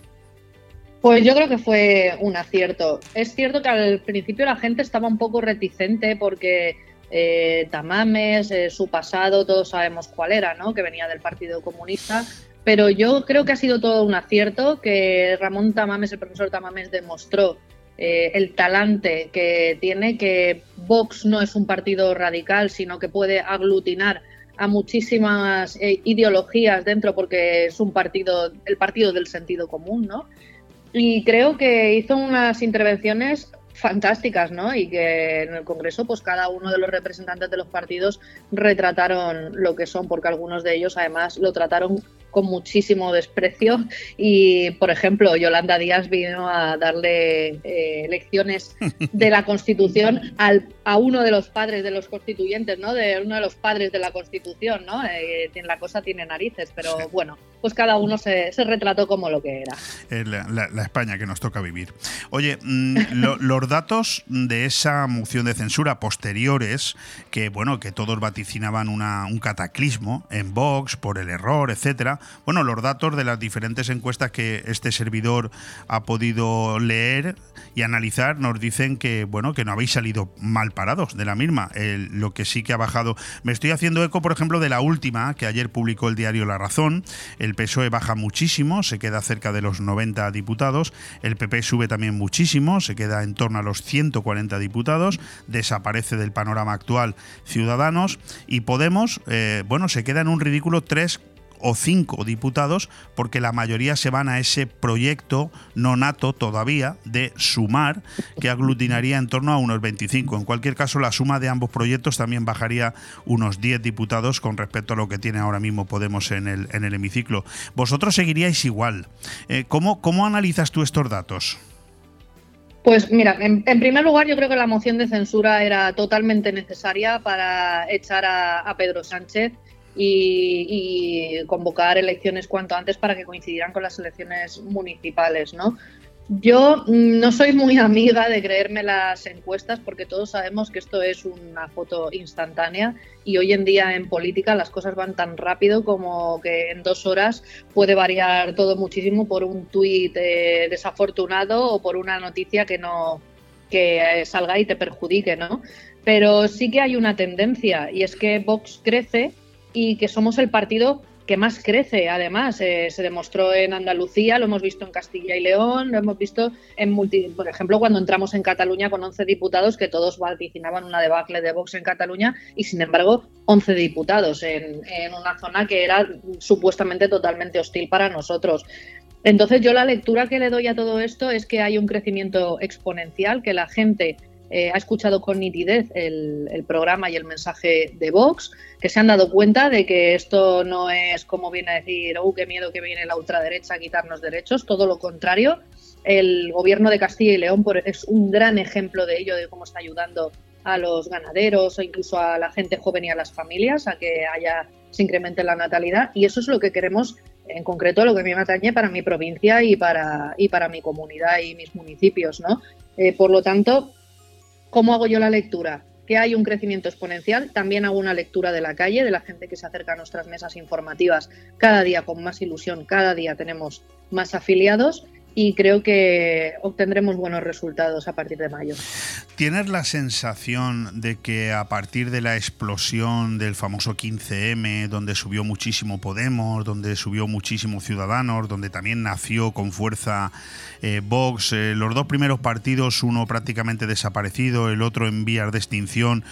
Pues yo creo que fue un acierto. Es cierto que al principio la gente estaba un poco reticente porque eh, Tamames, eh, su pasado, todos sabemos cuál era, ¿no? que venía del Partido Comunista. Pero yo creo que ha sido todo un acierto, que Ramón Tamames, el profesor Tamames, demostró eh, el talante que tiene, que Vox no es un partido radical, sino que puede aglutinar a muchísimas ideologías dentro porque es un partido, el partido del sentido común, ¿no? Y creo que hizo unas intervenciones fantásticas, ¿no? Y que en el Congreso, pues cada uno de los representantes de los partidos retrataron lo que son, porque algunos de ellos además lo trataron con muchísimo desprecio y, por ejemplo, Yolanda Díaz vino a darle eh, lecciones de la Constitución al, a uno de los padres de los constituyentes, ¿no? De uno de los padres de la Constitución, ¿no? Eh, la cosa tiene narices, pero bueno, pues cada uno se, retrató como lo que era. La, España que nos toca vivir. Oye, mm, los datos de esa moción de censura posteriores, que bueno, que todos vaticinaban una, un cataclismo en Vox por el error, etcétera, bueno, los datos de las diferentes encuestas que este servidor ha podido leer y analizar nos dicen que, bueno, que no habéis salido mal parados de la misma. lo que sí que ha bajado. Me estoy haciendo eco, por ejemplo, de la última que ayer publicó el diario La Razón. El PSOE baja muchísimo, se queda cerca de los 90 diputados. El PP sube también muchísimo, se queda en torno a los 140 diputados. Desaparece del panorama actual Ciudadanos. Y Podemos, eh, bueno, se queda en un ridículo 3 o cinco diputados, porque la mayoría se van a ese proyecto no nato todavía de sumar, que aglutinaría en torno a unos 25. En cualquier caso, la suma de ambos proyectos también bajaría unos 10 diputados con respecto a lo que tiene ahora mismo Podemos en el, en el hemiciclo. Vosotros seguiríais igual. Eh, ¿cómo, ¿Cómo analizas tú estos datos? Pues mira, en, primer lugar yo creo que la moción de censura era totalmente necesaria para echar a Pedro Sánchez y, convocar elecciones cuanto antes para que coincidieran con las elecciones municipales, ¿no? Yo no soy muy amiga de creerme las encuestas porque todos sabemos que esto es una foto instantánea y hoy en día en política las cosas van tan rápido como que en dos horas puede variar todo muchísimo por un tuit eh, desafortunado o por una noticia que no que eh, salga y te perjudique, ¿no? Pero sí que hay una tendencia y es que Vox crece y que somos el partido que más crece, además. Eh, se demostró en Andalucía, lo hemos visto en Castilla y León, lo hemos visto en multi, por ejemplo, cuando entramos en Cataluña con 11 diputados, que todos vaticinaban una debacle de Vox en Cataluña, y sin embargo, 11 diputados en, en una zona que era supuestamente totalmente hostil para nosotros. Entonces, yo la lectura que le doy a todo esto es que hay un crecimiento exponencial, que la gente eh, ha escuchado con nitidez el, programa y el mensaje de Vox, que se han dado cuenta de que esto no es como viene a decir, oh, qué miedo que viene la ultraderecha a quitarnos derechos, todo lo contrario. El gobierno de Castilla y León es un gran ejemplo de ello, de cómo está ayudando a los ganaderos o incluso a la gente joven y a las familias a que haya se incremente la natalidad y eso es lo que queremos en concreto lo que me atañe para mi provincia y para y para mi comunidad y mis municipios no eh, por lo tanto ¿Cómo hago yo la lectura? Que hay un crecimiento exponencial. También hago una lectura de la calle, de la gente que se acerca a nuestras mesas informativas cada día con más ilusión, cada día tenemos más afiliados y creo que obtendremos buenos resultados a partir de mayo. ¿Tienes la sensación de que a partir de la explosión del famoso 15M, donde subió muchísimo Podemos, donde subió muchísimo Ciudadanos, donde también nació con fuerza eh, Vox, eh, los dos primeros partidos, uno prácticamente desaparecido, el otro en vías de extinción,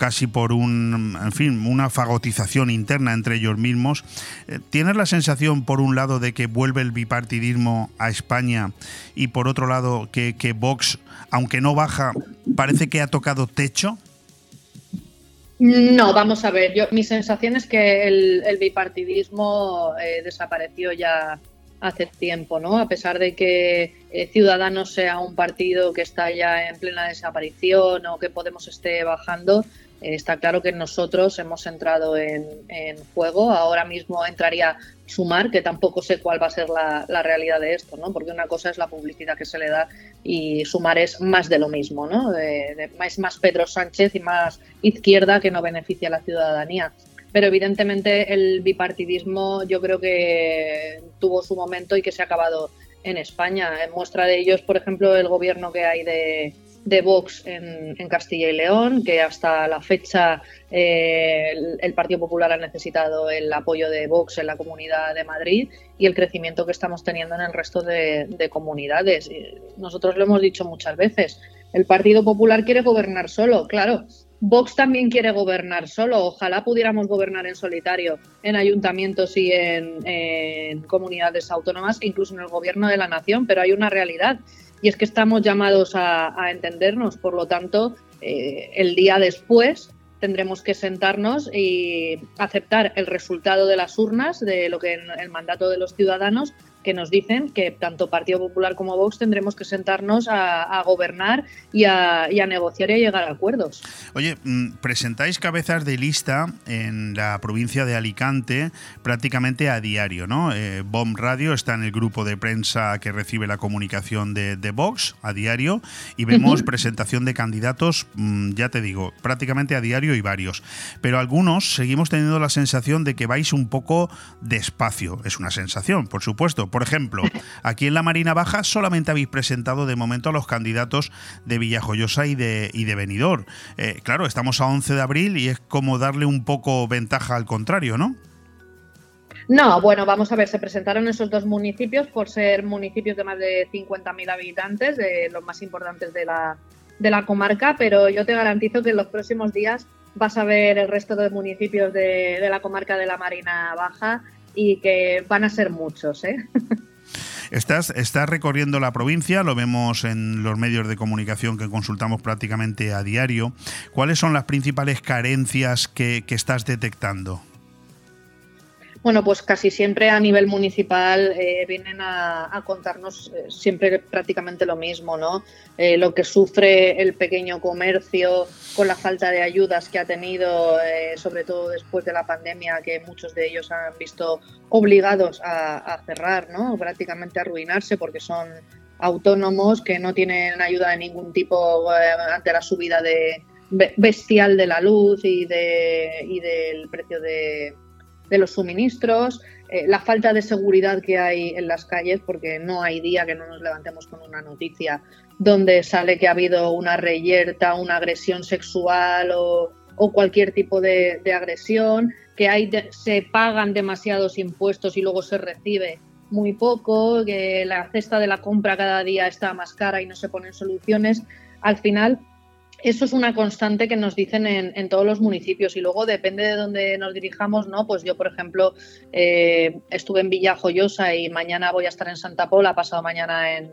casi por un, en fin, una fagotización interna entre ellos mismos. Eh, ¿Tienes la sensación, por un lado, de que vuelve el bipartidismo a España y por otro lado, que, Vox, aunque no baja, parece que ha tocado techo? No, vamos a ver. Yo, mi sensación es que el, bipartidismo eh, desapareció ya hace tiempo, ¿no? A pesar de que eh, Ciudadanos sea un partido que está ya en plena desaparición o que Podemos esté bajando, está claro que nosotros hemos entrado en, juego. Ahora mismo entraría Sumar, que tampoco sé cuál va a ser la, realidad de esto, ¿no? Porque una cosa es la publicidad que se le da y Sumar es más de lo mismo, ¿no? es más Pedro Sánchez y más izquierda que no beneficia a la ciudadanía. Pero evidentemente el bipartidismo yo creo que tuvo su momento y que se ha acabado en España. En muestra de ello es, por ejemplo, el gobierno que hay de, de Vox en, Castilla y León, que hasta la fecha eh, el, Partido Popular ha necesitado el apoyo de Vox en la Comunidad de Madrid y el crecimiento que estamos teniendo en el resto de, comunidades. Nosotros lo hemos dicho muchas veces, el Partido Popular quiere gobernar solo, claro. Vox también quiere gobernar solo. Ojalá pudiéramos gobernar en solitario en ayuntamientos y en, comunidades autónomas, incluso en el gobierno de la nación, pero hay una realidad y es que estamos llamados a, entendernos, por lo tanto, eh, el día después tendremos que sentarnos y aceptar el resultado de las urnas, de lo que el mandato de los ciudadanos, que nos dicen que tanto Partido Popular como Vox tendremos que sentarnos a, gobernar y a, negociar y a llegar a acuerdos. Oye, mm, presentáis cabezas de lista en la provincia de Alicante prácticamente a diario, ¿no? Eh, Bomb Radio está en el grupo de prensa que recibe la comunicación de, Vox a diario y vemos presentación de candidatos, mm, ya te digo, prácticamente a diario y varios. Pero algunos seguimos teniendo la sensación de que vais un poco despacio. Es una sensación, por supuesto por ejemplo, aquí en la Marina Baja solamente habéis presentado de momento a los candidatos de Villajoyosa y de, y Benidorm. Eh, claro, estamos a 11 de abril y es como darle un poco ventaja al contrario, ¿no? No, bueno, vamos a ver, se presentaron esos dos municipios por ser municipios de más de 50.000 habitantes, los más importantes de la, comarca, pero yo te garantizo que en los próximos días vas a ver el resto de municipios de la comarca de la Marina Baja y que van a ser muchos. ¿eh? Estás, estás recorriendo la provincia, lo vemos en los medios de comunicación que consultamos prácticamente a diario. ¿Cuáles son las principales carencias que, que estás detectando? Bueno, pues casi siempre a nivel municipal eh, vienen a, contarnos eh, siempre prácticamente lo mismo, ¿no? Eh, lo que sufre el pequeño comercio con la falta de ayudas que ha tenido, sobre todo después de la pandemia, que muchos de ellos han visto obligados a, cerrar, ¿no? Prácticamente a arruinarse porque son autónomos que no tienen ayuda de ningún tipo ante la subida de bestial de la luz y, de, y del precio de de los suministros, eh, la falta de seguridad que hay en las calles, porque no hay día que no nos levantemos con una noticia donde sale que ha habido una reyerta, una agresión sexual o, cualquier tipo de, agresión, que hay se pagan demasiados impuestos y luego se recibe muy poco, que la cesta de la compra cada día está más cara y no se ponen soluciones. Al final, eso es una constante que nos dicen en, todos los municipios y luego depende de dónde nos dirijamos, ¿no? Pues yo, por ejemplo, eh, estuve en Villajoyosa y mañana voy a estar en Santa Pola, pasado mañana en,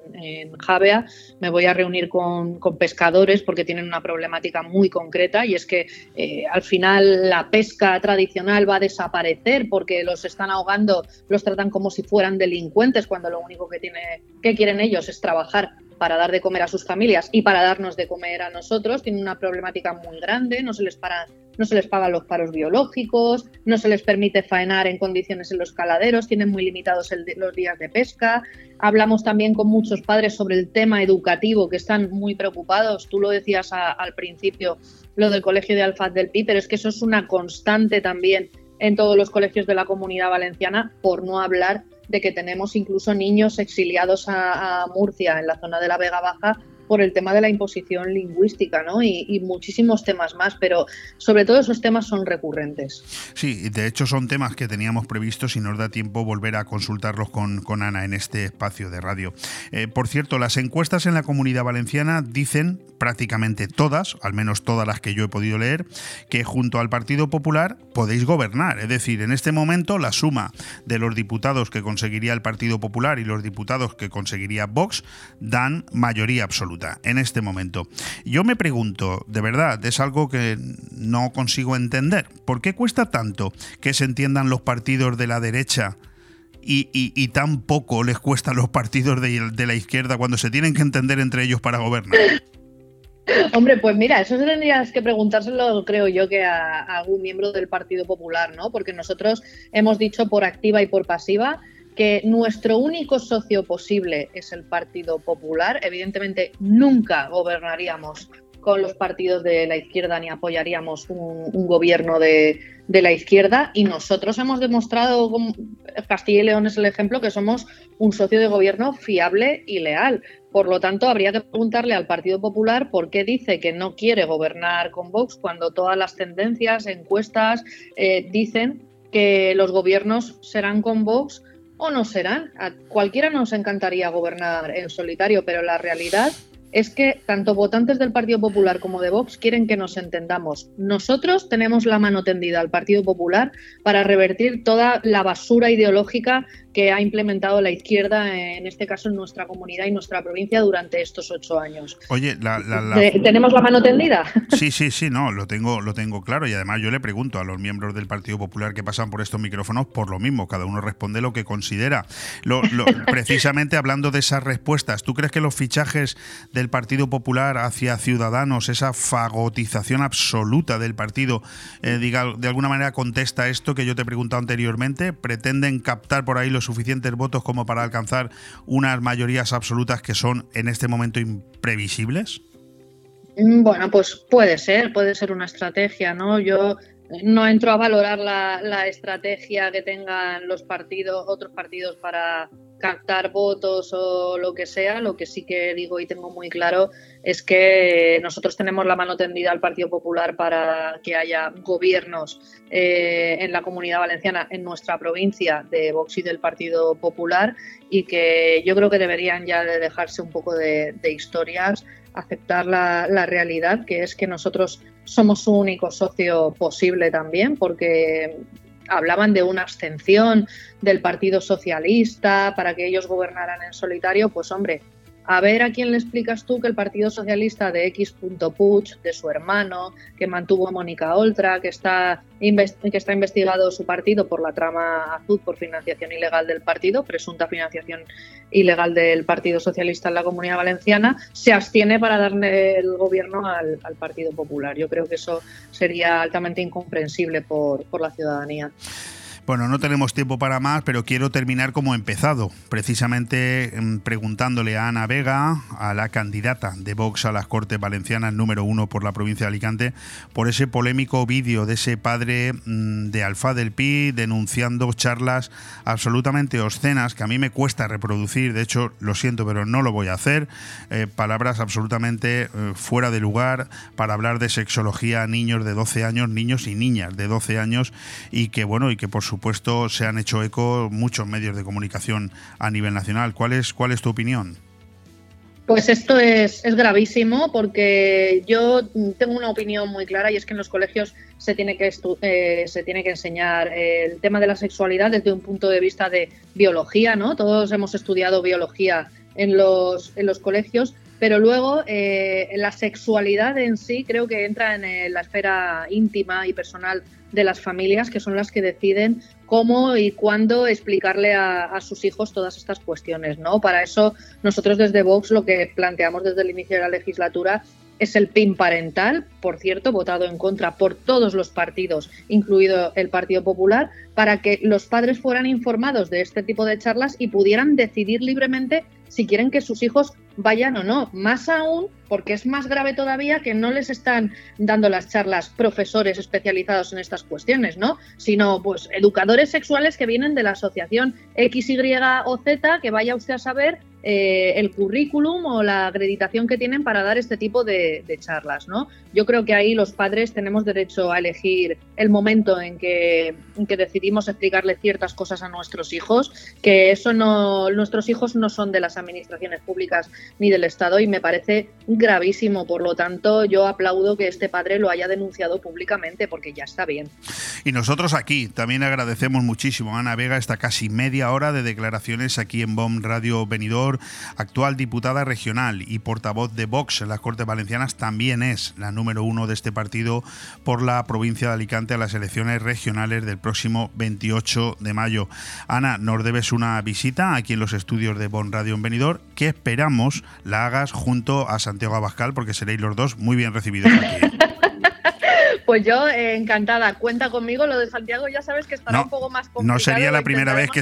Javea. Me voy a reunir con, pescadores porque tienen una problemática muy concreta y es que eh, al final la pesca tradicional va a desaparecer porque los están ahogando, los tratan como si fueran delincuentes cuando lo único que, tiene, que quieren ellos es trabajar para dar de comer a sus familias y para darnos de comer a nosotros. Tienen una problemática muy grande, no se les, para, no se les pagan los paros biológicos, no se les permite faenar en condiciones en los caladeros, tienen muy limitados los días de pesca. Hablamos también con muchos padres sobre el tema educativo, que están muy preocupados. Tú lo decías al principio, lo del colegio de Alfaz del Pi, pero es que eso es una constante también en todos los colegios de la comunidad valenciana, por no hablar de que tenemos incluso niños exiliados a, Murcia, en la zona de la Vega Baja, por el tema de la imposición lingüística, ¿no? Y, muchísimos temas más, pero sobre todo esos temas son recurrentes. Sí, de hecho son temas que teníamos previstos y nos da tiempo volver a consultarlos con, Ana en este espacio de radio. Eh, por cierto, las encuestas en la comunidad valenciana dicen prácticamente todas, al menos todas las que yo he podido leer, que junto al Partido Popular podéis gobernar. Es decir, en este momento la suma de los diputados que conseguiría el Partido Popular y los diputados que conseguiría Vox dan mayoría absoluta en este momento. Yo me pregunto, de verdad, es algo que no consigo entender. ¿Por qué cuesta tanto que se entiendan los partidos de la derecha y, tan poco les cuesta a los partidos de, la izquierda cuando se tienen que entender entre ellos para gobernar? Hombre, pues mira, eso tendrías que preguntárselo, creo yo, que a, algún miembro del Partido Popular, ¿no? Porque nosotros hemos dicho por activa y por pasiva que nuestro único socio posible es el Partido Popular. Evidentemente, nunca gobernaríamos con los partidos de la izquierda ni apoyaríamos un, gobierno de, la izquierda y nosotros hemos demostrado, Castilla y León es el ejemplo, que somos un socio de gobierno fiable y leal. Por lo tanto, habría que preguntarle al Partido Popular por qué dice que no quiere gobernar con Vox cuando todas las tendencias, encuestas eh, dicen que los gobiernos serán con Vox o no serán. A cualquiera nos encantaría gobernar en solitario, pero la realidad es que tanto votantes del Partido Popular como de Vox quieren que nos entendamos. Nosotros tenemos la mano tendida al Partido Popular para revertir toda la basura ideológica que ha implementado la izquierda, en este caso en nuestra comunidad y nuestra provincia, durante estos ocho años. Oye, la, ¿tenemos la mano tendida? Sí, sí, sí, no, lo tengo, lo tengo claro y además yo le pregunto a los miembros del Partido Popular que pasan por estos micrófonos por lo mismo, cada uno responde lo que considera. Lo, precisamente hablando de esas respuestas, ¿tú crees que los fichajes del Partido Popular hacia Ciudadanos, esa fagotización absoluta del partido, eh, diga, de alguna manera contesta esto que yo te he preguntado anteriormente? ¿Pretenden captar por ahí los suficientes votos como para alcanzar unas mayorías absolutas que son en este momento imprevisibles? Mm, bueno, pues puede ser, puede ser una estrategia, ¿no? Yo no entro a valorar la, estrategia que tengan los partidos, otros partidos para captar votos o lo que sea. Lo que sí que digo y tengo muy claro es que nosotros tenemos la mano tendida al Partido Popular para que haya gobiernos eh, en la Comunidad Valenciana, en nuestra provincia, de Vox y del Partido Popular, y que yo creo que deberían ya de dejarse un poco de, historias, aceptar la, la realidad, que es que nosotros somos su único socio posible también, porque hablaban de una abstención del Partido Socialista para que ellos gobernaran en solitario, pues hombre, a ver a quién le explicas tú que el Partido Socialista de X. Puig, de su hermano, que mantuvo a Mónica Oltra, que está, que está investigado su partido por la trama azul por financiación ilegal del partido, presunta financiación ilegal del Partido Socialista en la Comunidad Valenciana, se abstiene para darle el gobierno al, Partido Popular. Yo creo que eso sería altamente incomprensible por, por la ciudadanía. Bueno, no tenemos tiempo para más, pero quiero terminar como he empezado, precisamente mm, preguntándole a Ana Vega, a la candidata de Vox a las Cortes Valencianas número uno por la provincia de Alicante, por ese polémico vídeo de ese padre mm, de Alfa del Pi denunciando charlas absolutamente obscenas que a mí me cuesta reproducir, de hecho lo siento, pero no lo voy a hacer, eh, palabras absolutamente eh, fuera de lugar para hablar de sexología a niños de 12 años, niños y niñas de 12 años, y que bueno, y que por su se han hecho eco muchos medios de comunicación a nivel nacional. ¿Cuál es, cuál es tu opinión? Pues esto es, gravísimo porque yo tengo una opinión muy clara y es que en los colegios se tiene que, eh, se tiene que enseñar el tema de la sexualidad desde un punto de vista de biología, ¿no? Todos hemos estudiado biología en los, en los colegios, pero luego eh, la sexualidad en sí creo que entra en eh, la esfera íntima y personal de las familias, que son las que deciden cómo y cuándo explicarle a, sus hijos todas estas cuestiones. ¿no? Para eso nosotros desde Vox lo que planteamos desde el inicio de la legislatura es el PIN parental, por cierto, votado en contra por todos los partidos, incluido el Partido Popular, para que los padres fueran informados de este tipo de charlas y pudieran decidir libremente si quieren que sus hijos vayan o no. Más aún porque es más grave todavía que no les están dando las charlas profesores especializados en estas cuestiones, ¿no? Sino pues educadores sexuales que vienen de la asociación X, Y o Z, que vaya usted a saber eh, el currículum o la acreditación que tienen para dar este tipo de, charlas, ¿no? Yo creo que ahí los padres tenemos derecho a elegir el momento en que, decidimos explicarle ciertas cosas a nuestros hijos, que eso no, nuestros hijos no son de las administraciones públicas ni del Estado y me parece gravísimo. Por lo tanto, yo aplaudo que este padre lo haya denunciado públicamente porque ya está bien. Y nosotros aquí también agradecemos muchísimo Ana Vega esta casi media hora de declaraciones aquí en BOM Radio Benidorm, actual diputada regional y portavoz de Vox en las Cortes Valencianas, también es la número uno de este partido por la provincia de Alicante a las elecciones regionales del próximo 28 de mayo. Ana, nos debes una visita aquí en los estudios de BOM Radio en Benidorm, que esperamos la hagas junto a Santiago Abascal, porque seréis los dos muy bien recibidos aquí. Pues yo eh, encantada, cuenta conmigo. Lo de Santiago ya sabes que estará un poco más complicado. No sería la primera vez que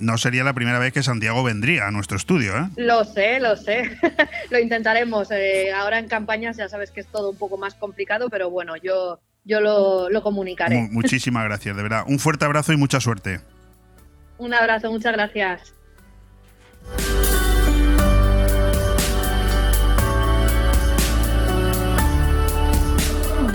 no sería la primera vez que Santiago vendría a nuestro estudio, ¿eh? Lo sé, lo sé. lo intentaremos. Eh, ahora en campañas ya sabes que es todo un poco más complicado, pero bueno, yo yo lo, lo comunicaré. muchísimas gracias, de verdad. Un fuerte abrazo y mucha suerte. Un abrazo, muchas gracias.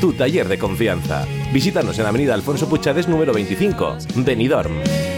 tu taller de confianza. Visítanos en Avenida Alfonso Puchades número 25, Benidorm.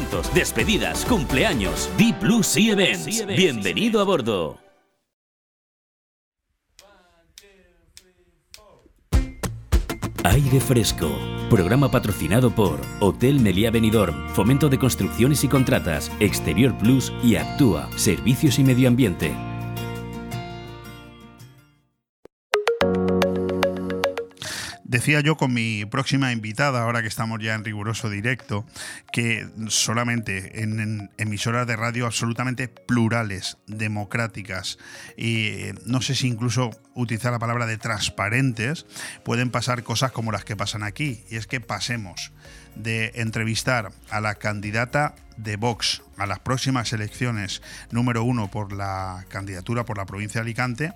despedidas, cumpleaños. Deep Blue Events. Bienvenido a bordo. Aire Fresco. Programa patrocinado por Hotel Meliá Benidorm, Fomento de Construcciones y Contratas, Exterior Plus y Actúa, Servicios y Medio Ambiente. Decía yo con mi próxima invitada, ahora que estamos ya en riguroso directo, que solamente en, emisoras de radio absolutamente plurales, democráticas y eh, no sé si incluso utilizar la palabra de transparentes, pueden pasar cosas como las que pasan aquí. Y es que pasemos de entrevistar a la candidata de Vox a las próximas elecciones número uno por la candidatura por la provincia de Alicante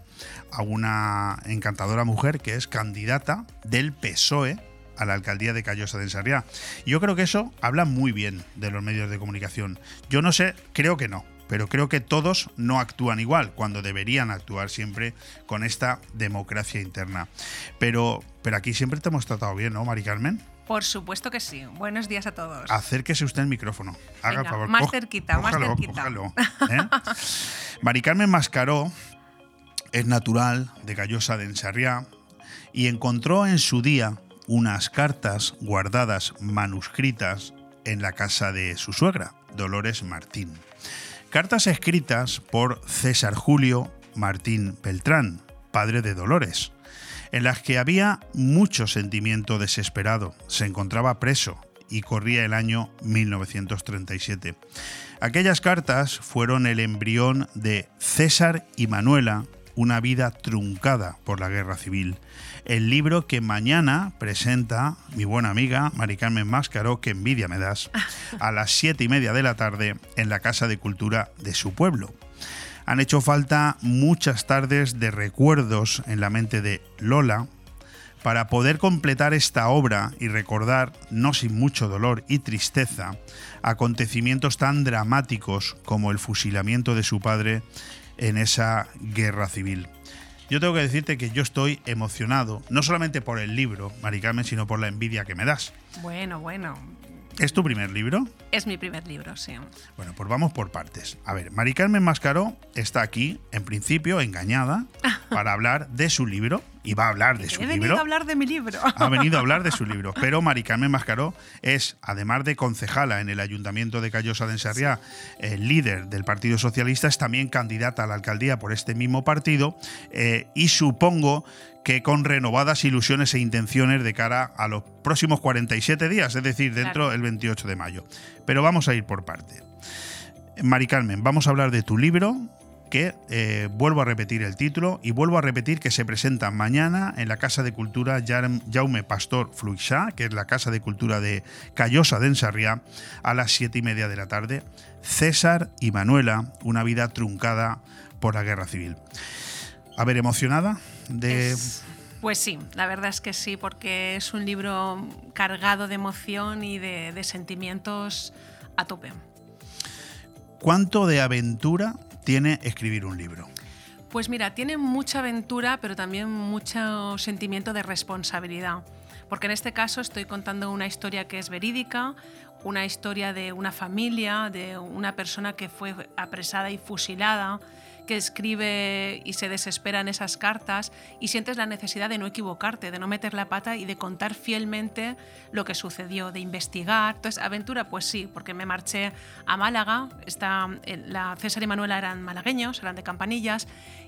a una encantadora mujer que es candidata del PSOE a la alcaldía de Callosa de Ensarriá. Yo creo que eso habla muy bien de los medios de comunicación. Yo no sé, creo que no, pero creo que todos no actúan igual, cuando deberían actuar siempre con esta democracia interna. Pero, pero aquí siempre te hemos tratado bien, ¿no, Mari Carmen? Por supuesto que sí. Buenos días a todos. Acérquese usted el micrófono. Haga Venga, favor. más cerquita, más cerquita. cójalo, ¿eh? Mari Carmen Mascaró es natural de Callosa de Ensarriá y encontró en su día unas cartas guardadas manuscritas en la casa de su suegra, Dolores Martín. Cartas escritas por César Julio Martín Beltrán, padre de Dolores, en las que había mucho sentimiento desesperado. Se encontraba preso y corría el año 1937. Aquellas cartas fueron el embrión de César y Manuela, una vida truncada por la guerra civil. El libro que mañana presenta mi buena amiga Mari Carmen Máscaro, que envidia me das, a las siete y media de la tarde en la Casa de Cultura de su pueblo. Han hecho falta muchas tardes de recuerdos en la mente de Lola para poder completar esta obra y recordar, no sin mucho dolor y tristeza, acontecimientos tan dramáticos como el fusilamiento de su padre en esa guerra civil. Yo tengo que decirte que yo estoy emocionado, no solamente por el libro, Mari Carmen, sino por la envidia que me das. Bueno, bueno. ¿Es tu primer libro? Es mi primer libro, sí. Bueno, pues vamos por partes. A ver, Mari Carmen Mascaró está aquí, en principio, engañada, para hablar de su libro, y va a hablar de su He venido libro. a hablar de mi libro. Ha venido a hablar de su libro. Pero Mari Carmen Mascaró es, además de concejala en el Ayuntamiento de Callosa de Ensarriá, el líder del Partido Socialista, es también candidata a la alcaldía por este mismo partido eh, y supongo que con renovadas ilusiones e intenciones de cara a los próximos 47 días, es decir, dentro Claro. del 28 de mayo. Pero vamos a ir por parte. Mari Carmen, vamos a hablar de tu libro, que eh, vuelvo a repetir el título y vuelvo a repetir que se presenta mañana en la Casa de Cultura Jaume- Pastor Fluixá, que es la Casa de Cultura de Callosa de Ensarriá, a las siete y media de la tarde. César y Manuela, una vida truncada por la guerra civil. A ver, emocionada de. Es- Pues sí, la verdad es que sí, porque es un libro cargado de emoción y de, de sentimientos a tope. ¿Cuánto de aventura tiene escribir un libro? Pues mira, tiene mucha aventura, pero también mucho sentimiento de responsabilidad. Porque en este caso estoy contando una historia que es verídica, una historia de una familia, de una persona que fue apresada y fusilada, que escribe y se desespera en esas cartas y sientes la necesidad de no equivocarte, de no meter la pata y de contar fielmente lo que sucedió, de investigar. Entonces, aventura, pues sí, porque me marché a Málaga, está, eh, la César y Manuela eran malagueños, eran de Campanillas,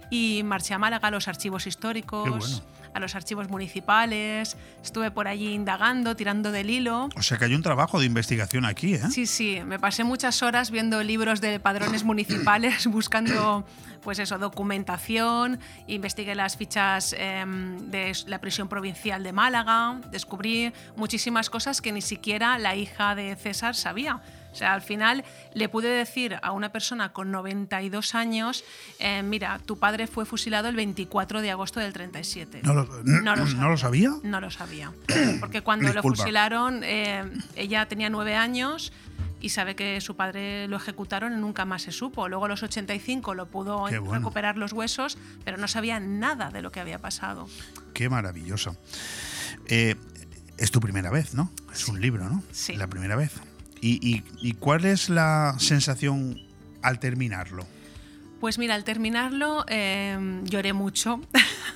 y marché a Málaga a los archivos históricos, a los archivos municipales, estuve por allí indagando, tirando del hilo. O sea que hay un trabajo de investigación aquí, ¿eh? Sí, sí, me pasé muchas horas viendo libros de padrones municipales, buscando pues eso, documentación, investigué las fichas em, de la prisión provincial de Málaga, descubrí muchísimas cosas que ni siquiera la hija de César sabía. O sea, al final le pude decir a una persona con 92 años, eh, mira, tu padre fue fusilado el 24 de agosto del 37. ¿No lo, no lo, sabía? No lo sabía. Porque cuando lo fusilaron, eh, ella tenía nueve años y sabe que su padre lo ejecutaron y nunca más se supo. Luego a los 85 lo pudo recuperar los huesos, pero no sabía nada de lo que había pasado. Qué maravilloso. Eh, es tu primera vez, ¿no? Es un libro, ¿no? Sí. La primera vez. ¿Y, cuál es la sensación al terminarlo? Pues mira, al terminarlo em, lloré mucho.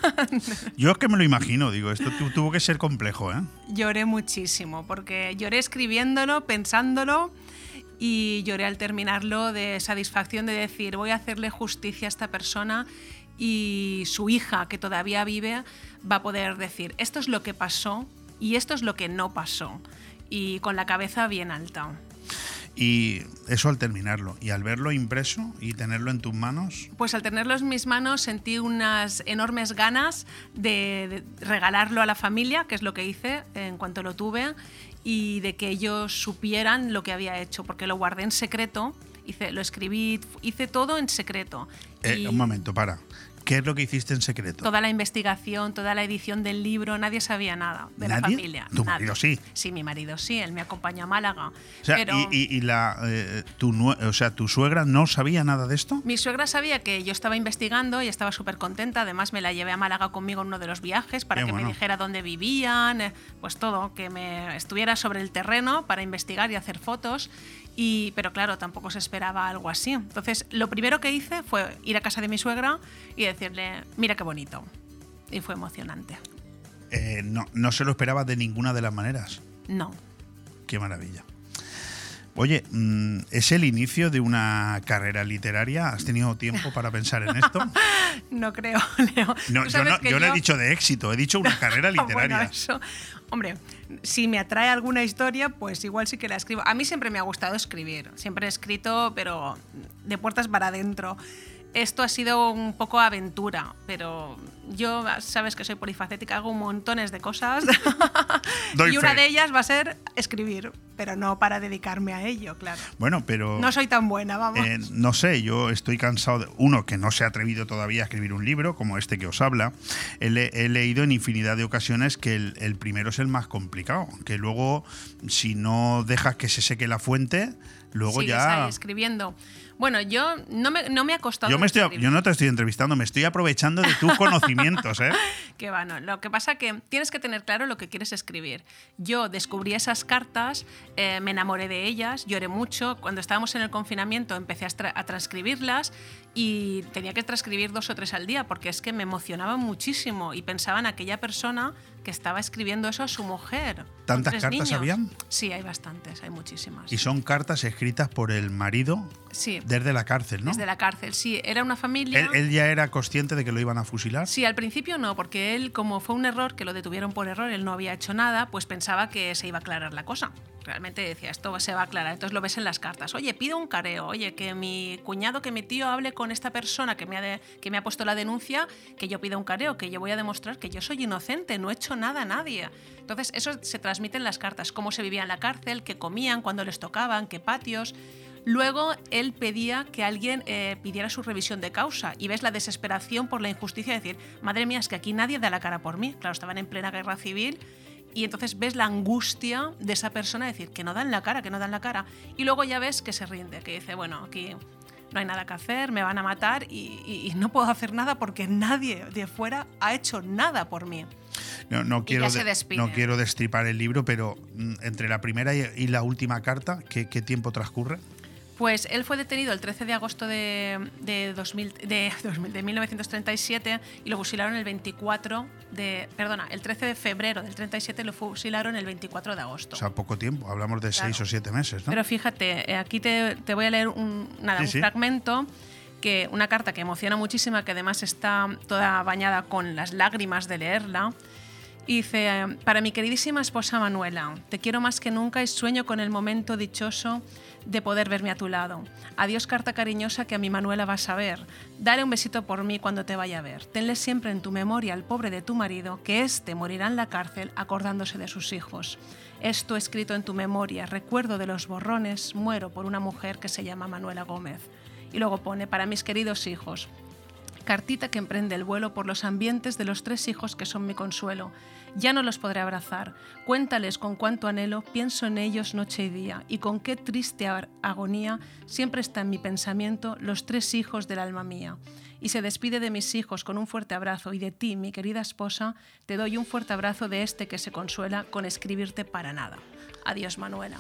Yo es que me lo imagino, digo, esto tuvo que ser complejo, ¿eh? Lloré muchísimo, porque lloré escribiéndolo, pensándolo y lloré al terminarlo de satisfacción de decir, voy a hacerle justicia a esta persona y su hija, que todavía vive, va a poder decir, esto es lo que pasó y esto es lo que no pasó y con la cabeza bien alta. Y eso al terminarlo y al verlo impreso y tenerlo en tus manos. Pues al tenerlo en mis manos sentí unas enormes ganas de, regalarlo a la familia, que es lo que hice en cuanto lo tuve, y de que ellos supieran lo que había hecho, porque lo guardé en secreto, hice, lo escribí, hice todo en secreto. Eh, un momento, para. ¿Qué es lo que hiciste en secreto? Toda la investigación, toda la edición del libro, nadie sabía nada de la familia. ¿Tu marido sí? Sí, mi marido sí, él me acompañó a Málaga. O sea, y, la, eh, tu, o sea, ¿tu suegra no sabía nada de esto? Mi suegra sabía que yo estaba investigando y estaba súper contenta. Además, me la llevé a Málaga conmigo en uno de los viajes para que me dijera dónde vivían, eh, pues todo, que me estuviera sobre el terreno para investigar y hacer fotos. Y, pero claro, tampoco se esperaba algo así. Entonces, lo primero que hice fue ir a casa de mi suegra y decirle, mira qué bonito. Y fue emocionante. Eh, no, no se lo esperaba de ninguna de las maneras. No. Qué maravilla. Oye, mm, ¿es el inicio de una carrera literaria? ¿Has tenido tiempo para pensar en esto? no creo, Leo. No, yo no, yo no, he dicho de éxito, he dicho una carrera literaria. bueno, eso, hombre, si me atrae alguna historia, pues igual sí que la escribo. A mí siempre me ha gustado escribir, siempre he escrito, pero de puertas para adentro esto ha sido un poco aventura, pero yo sabes que soy polifacética, hago montones de cosas y una de ellas va a ser escribir, pero no para dedicarme a ello, claro. Bueno, pero... No soy tan buena, vamos. Eh, no sé, yo estoy cansado de... Uno, que no se ha atrevido todavía a escribir un libro, como este que os habla. He, leído en infinidad de ocasiones que el primero es el más complicado, que luego si no dejas que se seque la fuente Luego ya. escribiendo. Bueno, yo no me, no me ha costado. Yo, me estoy, yo no te estoy entrevistando, me estoy aprovechando de tus conocimientos, ¿eh? que bueno, lo que pasa que tienes que tener claro lo que quieres escribir. Yo descubrí esas cartas, eh, me enamoré de ellas, lloré mucho. Cuando estábamos en el confinamiento empecé a, a transcribirlas y tenía que transcribir dos o tres al día porque es que me emocionaba muchísimo y pensaba en aquella persona que estaba escribiendo eso a su mujer. ¿Tantas cartas habían? Sí, hay bastantes, hay muchísimas. ¿Y son cartas escritas por el marido? Sí. Desde la cárcel, ¿no? Desde la cárcel, sí. Era una familia. ¿Él, ya era consciente de que lo iban a fusilar? Sí, al principio no, porque él, como fue un error, que lo detuvieron por error, él no había hecho nada, pues pensaba que se iba a aclarar la cosa. Realmente decía, esto se va a aclarar. Entonces lo ves en las cartas. Oye, pido un careo. Oye, que mi cuñado, que mi tío hable con esta persona que me ha, que me ha puesto la denuncia, que yo pido un careo, que yo voy a demostrar que yo soy inocente, no he hecho nada a nadie. Entonces eso se transmite en las cartas, cómo se vivía en la cárcel, qué comían, cuándo les tocaban, qué patios. Luego él pedía que alguien eh, pidiera su revisión de causa y ves la desesperación por la injusticia de decir, madre mía, es que aquí nadie da la cara por mí. Claro, estaban en plena guerra civil y entonces ves la angustia de esa persona decir que no dan la cara, que no dan la cara. Y luego ya ves que se rinde, que dice, bueno, aquí no hay nada que hacer, me van a matar y, y no puedo hacer nada porque nadie de fuera ha hecho nada por mí. No, no quiero, se de- despide. no quiero destripar el libro, pero mm, entre la primera y, y la última carta, ¿qué, qué tiempo transcurre? Pues él fue detenido el 13 de agosto de, de, 2000 de, 2000 de 1937 y lo fusilaron el 24 de. Perdona, el 13 de febrero del 37 lo fusilaron el 24 de agosto. O sea, poco tiempo, hablamos de seis Claro. o siete meses, ¿no? Pero fíjate, eh, aquí te, te voy a leer un, nada, Sí, un sí. fragmento, que, una carta que emociona muchísimo, que además está toda bañada con las lágrimas de leerla. Y dice, para mi queridísima esposa Manuela, te quiero más que nunca y sueño con el momento dichoso de poder verme a tu lado. Adiós carta cariñosa que a mi Manuela vas a ver. Dale un besito por mí cuando te vaya a ver. Tenle siempre en tu memoria al pobre de tu marido, que éste morirá en la cárcel acordándose de sus hijos. Esto escrito en tu memoria, recuerdo de los borrones, muero por una mujer que se llama Manuela Gómez. Y luego pone, para mis queridos hijos, Cartita que emprende el vuelo por los ambientes de los tres hijos que son mi consuelo. Ya no los podré abrazar. Cuéntales con cuánto anhelo pienso en ellos noche y día y con qué triste agonía siempre está en mi pensamiento los tres hijos del alma mía. Y se despide de mis hijos con un fuerte abrazo y de ti, mi querida esposa, te doy un fuerte abrazo de este que se consuela con escribirte para nada. Adiós, Manuela.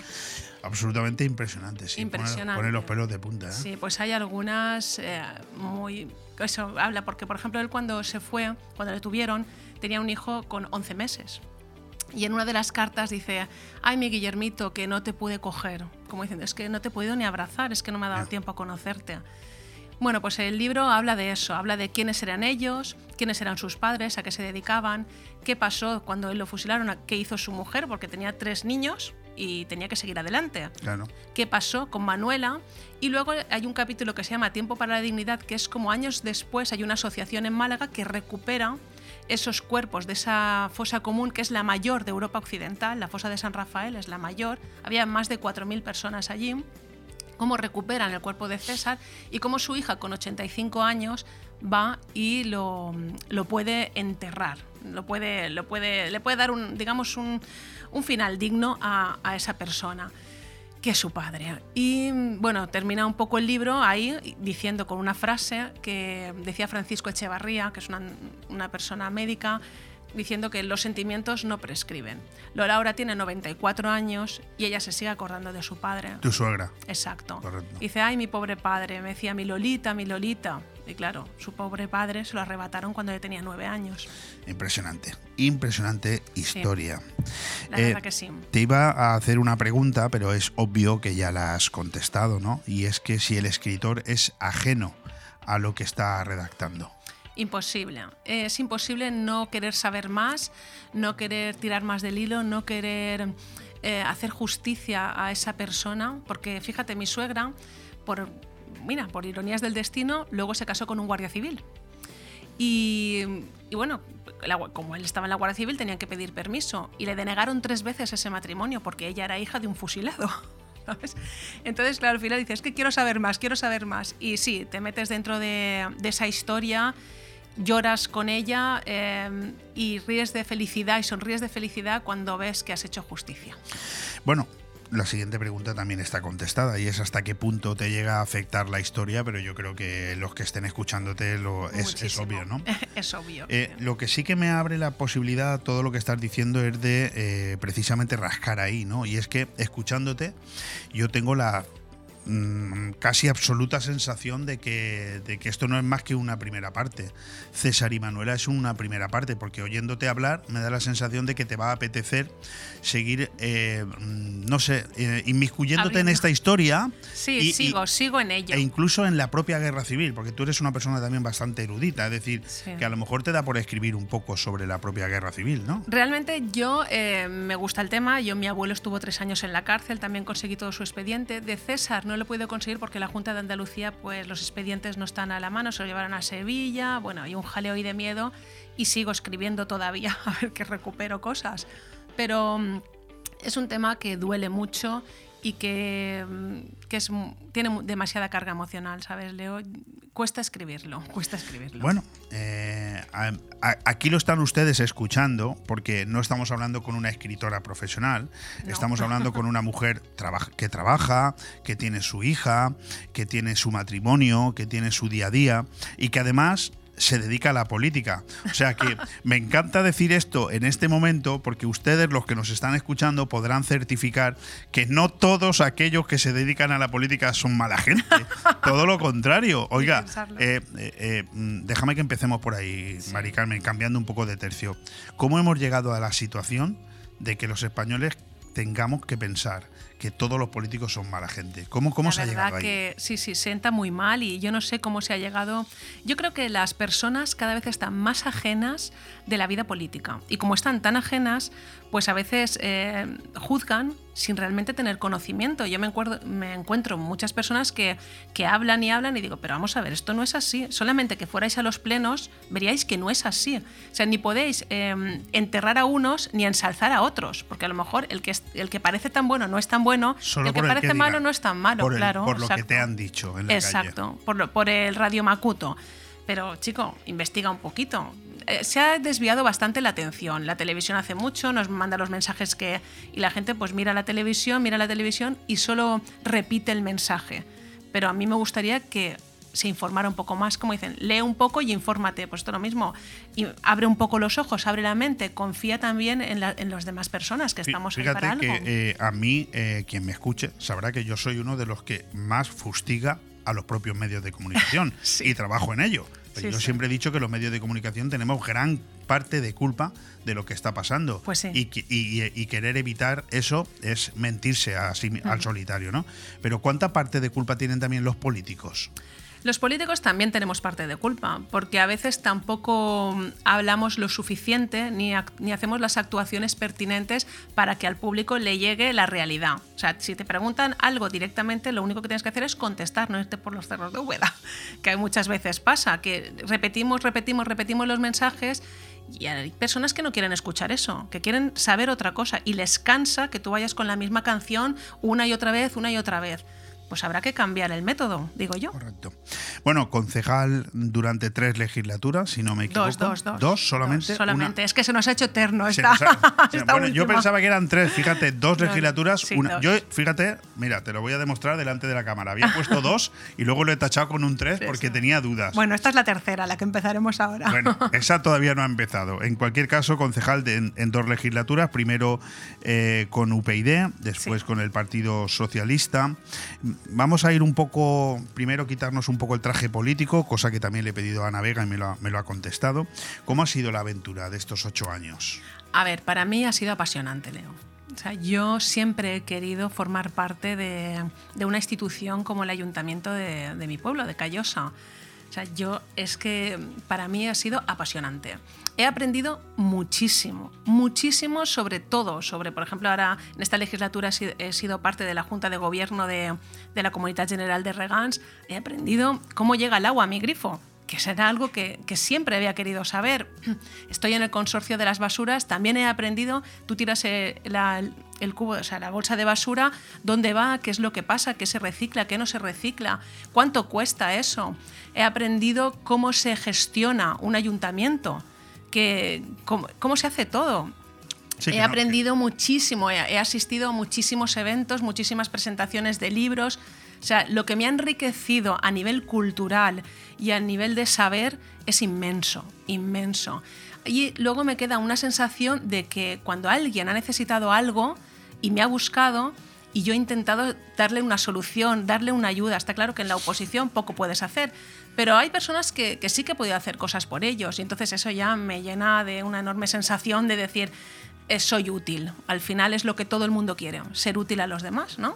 Absolutamente impresionante, sí. Impresionante. Pone, los pelos de punta, ¿eh? Sí, pues hay algunas eh, muy... Eso habla, porque por ejemplo él cuando se fue, cuando le tuvieron, tenía un hijo con 11 meses. Y en una de las cartas dice, ay mi Guillermito, que no te pude coger. Como diciendo, es que no te he podido ni abrazar, es que no me ha dado tiempo a conocerte. Bueno, pues el libro habla de eso, habla de quiénes eran ellos, quiénes eran sus padres, a qué se dedicaban, qué pasó cuando él lo fusilaron, a- qué hizo su mujer, porque tenía tres niños y tenía que seguir adelante Claro. qué pasó con Manuela. Y luego hay un capítulo que se llama Tiempo para la Dignidad, que es como años después hay una asociación en Málaga que recupera esos cuerpos de esa fosa común, que es la mayor de Europa Occidental, la fosa de San Rafael es la mayor, había más de 4.000 personas allí, cómo recuperan el cuerpo de César y cómo su hija con 85 años va y lo, lo puede enterrar, lo puede, lo puede, le puede dar un, digamos, un, un final digno a, a esa persona que es su padre. Y bueno, termina un poco el libro ahí diciendo con una frase que decía Francisco Echevarría, que es una, una persona médica, diciendo que los sentimientos no prescriben. Lola ahora tiene 94 años y ella se sigue acordando de su padre. Tu suegra. Exacto. Correcto. Dice, ay, mi pobre padre, me decía, mi Lolita, mi Lolita. Y claro, su pobre padre se lo arrebataron cuando él tenía nueve años. Impresionante. Impresionante historia. La Eh, verdad que sí. Te iba a hacer una pregunta, pero es obvio que ya la has contestado, ¿no? Y es que si el escritor es ajeno a lo que está redactando. Imposible. Es imposible no querer saber más, no querer tirar más del hilo, no querer eh, hacer justicia a esa persona. Porque fíjate, mi suegra, por, mira, por ironías del destino, luego se casó con un guardia civil. Y, bueno, como él estaba en la Guardia Civil, tenían que pedir permiso. Y le denegaron tres veces ese matrimonio porque ella era hija de un fusilado. Entonces, claro, al final dices, es que quiero saber más, quiero saber más. Y sí, te metes dentro de, de esa historia, lloras con ella eh, y ríes de felicidad y sonríes de felicidad cuando ves que has hecho justicia. Bueno, la siguiente pregunta también está contestada y es hasta qué punto te llega a afectar la historia, pero yo creo que los que estén escuchándote lo, es, obvio, ¿no? es obvio. Eh, lo que sí que me abre la posibilidad, todo lo que estás diciendo, es de eh, precisamente rascar ahí, ¿no? Y es que escuchándote, yo tengo la mm, casi absoluta sensación de que, de que esto no es más que una primera parte. César y Manuela es una primera parte, porque oyéndote hablar me da la sensación de que te va a apetecer seguir, eh, mm, no sé, eh, inmiscuyéndote en esta historia. sí, y- y- sigo, sigo en ello. e incluso en la propia guerra civil, porque tú eres una persona también bastante erudita, es decir, Sí. que a lo mejor te da por escribir un poco sobre la propia guerra civil, ¿no? Realmente yo eh, me gusta el tema. Yo, mi abuelo estuvo tres años en la cárcel, también conseguí todo su expediente. De César no lo he podido conseguir porque la Junta de Andalucía, pues los expedientes no están a la mano, se lo llevaron a Sevilla. Bueno, hay un jaleo y de miedo y sigo escribiendo todavía a ver que recupero cosas. Pero mm, es un tema que duele mucho y que, mm, que es, tiene demasiada carga emocional, ¿sabes, Leo? cuesta escribirlo, cuesta escribirlo. Bueno, eh, a- a- aquí lo están ustedes escuchando porque no estamos hablando con una escritora profesional, No. estamos hablando con una mujer traba- que trabaja, que tiene su hija, que tiene su matrimonio, que tiene su día a día y que además se dedica a la política. O sea que me encanta decir esto en este momento porque ustedes, los que nos están escuchando, podrán certificar que no todos aquellos que se dedican a la política son mala gente. Todo lo contrario. Oiga, eh, eh, eh, mm, déjame que empecemos por ahí, Mari Carmen, cambiando un poco de tercio. ¿Cómo hemos llegado a la situación de que los españoles tengamos que pensar que todos los políticos son mala gente? ¿Cómo, cómo la se ha llegado ahí? que sí, sí, sienta muy mal y yo no sé cómo se ha llegado. Yo creo que las personas cada vez están más ajenas de la vida política y como están tan ajenas, pues a veces eh, juzgan sin realmente tener conocimiento. Yo me, encuentro, me encuentro muchas personas que, que hablan y hablan y digo, pero vamos a ver, esto no es así. Solamente que fuerais a los plenos veríais que no es así. O sea, ni podéis eh, enterrar a unos ni ensalzar a otros, porque a lo mejor el que, el que parece tan bueno no es tan bueno, Solo el que el parece que malo no es tan malo, Por el- claro. por lo que te han dicho en la Exacto, por, lo- por el radio Macuto. Pero, chico, investiga un poquito. Eh, se ha desviado bastante la atención. La televisión hace mucho, nos manda los mensajes que. Y la gente, pues mira la televisión, mira la televisión y solo repite el mensaje. Pero a mí me gustaría que se informara un poco más, como dicen, lee un poco y infórmate. Pues esto es lo mismo. Y abre un poco los ojos, abre la mente, confía también en, la- en las demás personas que estamos ahí Fíjate para algo. que eh, a mí, eh, quien me escuche, sabrá que yo soy uno de los que más fustiga a los propios medios de comunicación Sí. y trabajo en ello. Pero Sí, yo sí. siempre he dicho que los medios de comunicación tenemos gran parte de culpa de lo que está pasando. Pues sí. y, que- y- y querer evitar eso es mentirse a al solitario, ¿no? Pero ¿cuánta parte de culpa tienen también los políticos? Los políticos también tenemos parte de culpa, porque a veces tampoco mm, hablamos lo suficiente ni, ac- ni hacemos las actuaciones pertinentes para que al público le llegue la realidad. O sea, si te preguntan algo directamente, lo único que tienes que hacer es contestar, no irte por los cerros de Úbeda, que muchas veces pasa, que repetimos, repetimos, repetimos los mensajes y hay personas que no quieren escuchar eso, que quieren saber otra cosa y les cansa que tú vayas con la misma canción una y otra vez, una y otra vez. Pues habrá que cambiar el método, digo yo. Correcto. Bueno, concejal durante tres legislaturas, si no me equivoco. Dos, dos, dos. ¿Dos solamente? Dos solamente. Una- Es que se nos ha hecho eterno esta, nos ha- esta bueno, yo pensaba que eran tres, fíjate, dos no, legislaturas. sí, una, dos. Yo, fíjate, mira, te lo voy a demostrar delante de la cámara. Había puesto dos y luego lo he tachado con un tres porque tenía dudas. Bueno, esta es la tercera, la que empezaremos ahora. Bueno, esa todavía no ha empezado. En cualquier caso, concejal de- en, en dos legislaturas, primero eh, con UPyD, después con el Partido Socialista. Vamos a ir un poco, primero quitarnos un poco el traje político, cosa que también le he pedido a Ana Vega y me lo, ha- contestado. ¿Cómo ha sido la aventura de estos ocho años? A ver, para mí ha sido apasionante, Leo. O sea, yo siempre he querido formar parte de, de una institución como el ayuntamiento de, de mi pueblo, de Callosa. O sea, yo es que para mí ha sido apasionante. He aprendido muchísimo, muchísimo sobre todo, sobre, por ejemplo, ahora en esta legislatura he sido, parte de la Junta de Gobierno de, de la Comunidad General de Regans. He aprendido cómo llega el agua a mi grifo que será algo que, que, siempre había querido saber. Estoy en el consorcio de las basuras, también he aprendido, tú tiras la, el cubo, o sea, la bolsa de basura, dónde va, qué es lo que pasa, qué se recicla, qué no se recicla, cuánto cuesta eso. He aprendido cómo se gestiona un ayuntamiento, que, cómo, cómo se hace todo. Sí, he no, aprendido que... muchísimo, he, he asistido a muchísimos eventos, muchísimas presentaciones de libros. O sea, lo que me ha enriquecido a nivel cultural y a nivel de saber es inmenso, inmenso. Y luego me queda una sensación de que cuando alguien ha necesitado algo y me ha buscado y yo he intentado darle una solución, darle una ayuda, está claro que en la oposición poco puedes hacer, pero hay personas que, sí que he podido hacer cosas por ellos y entonces eso ya me llena de una enorme sensación de decir, eh, soy útil. Al final es lo que todo el mundo quiere, ser útil a los demás, ¿no?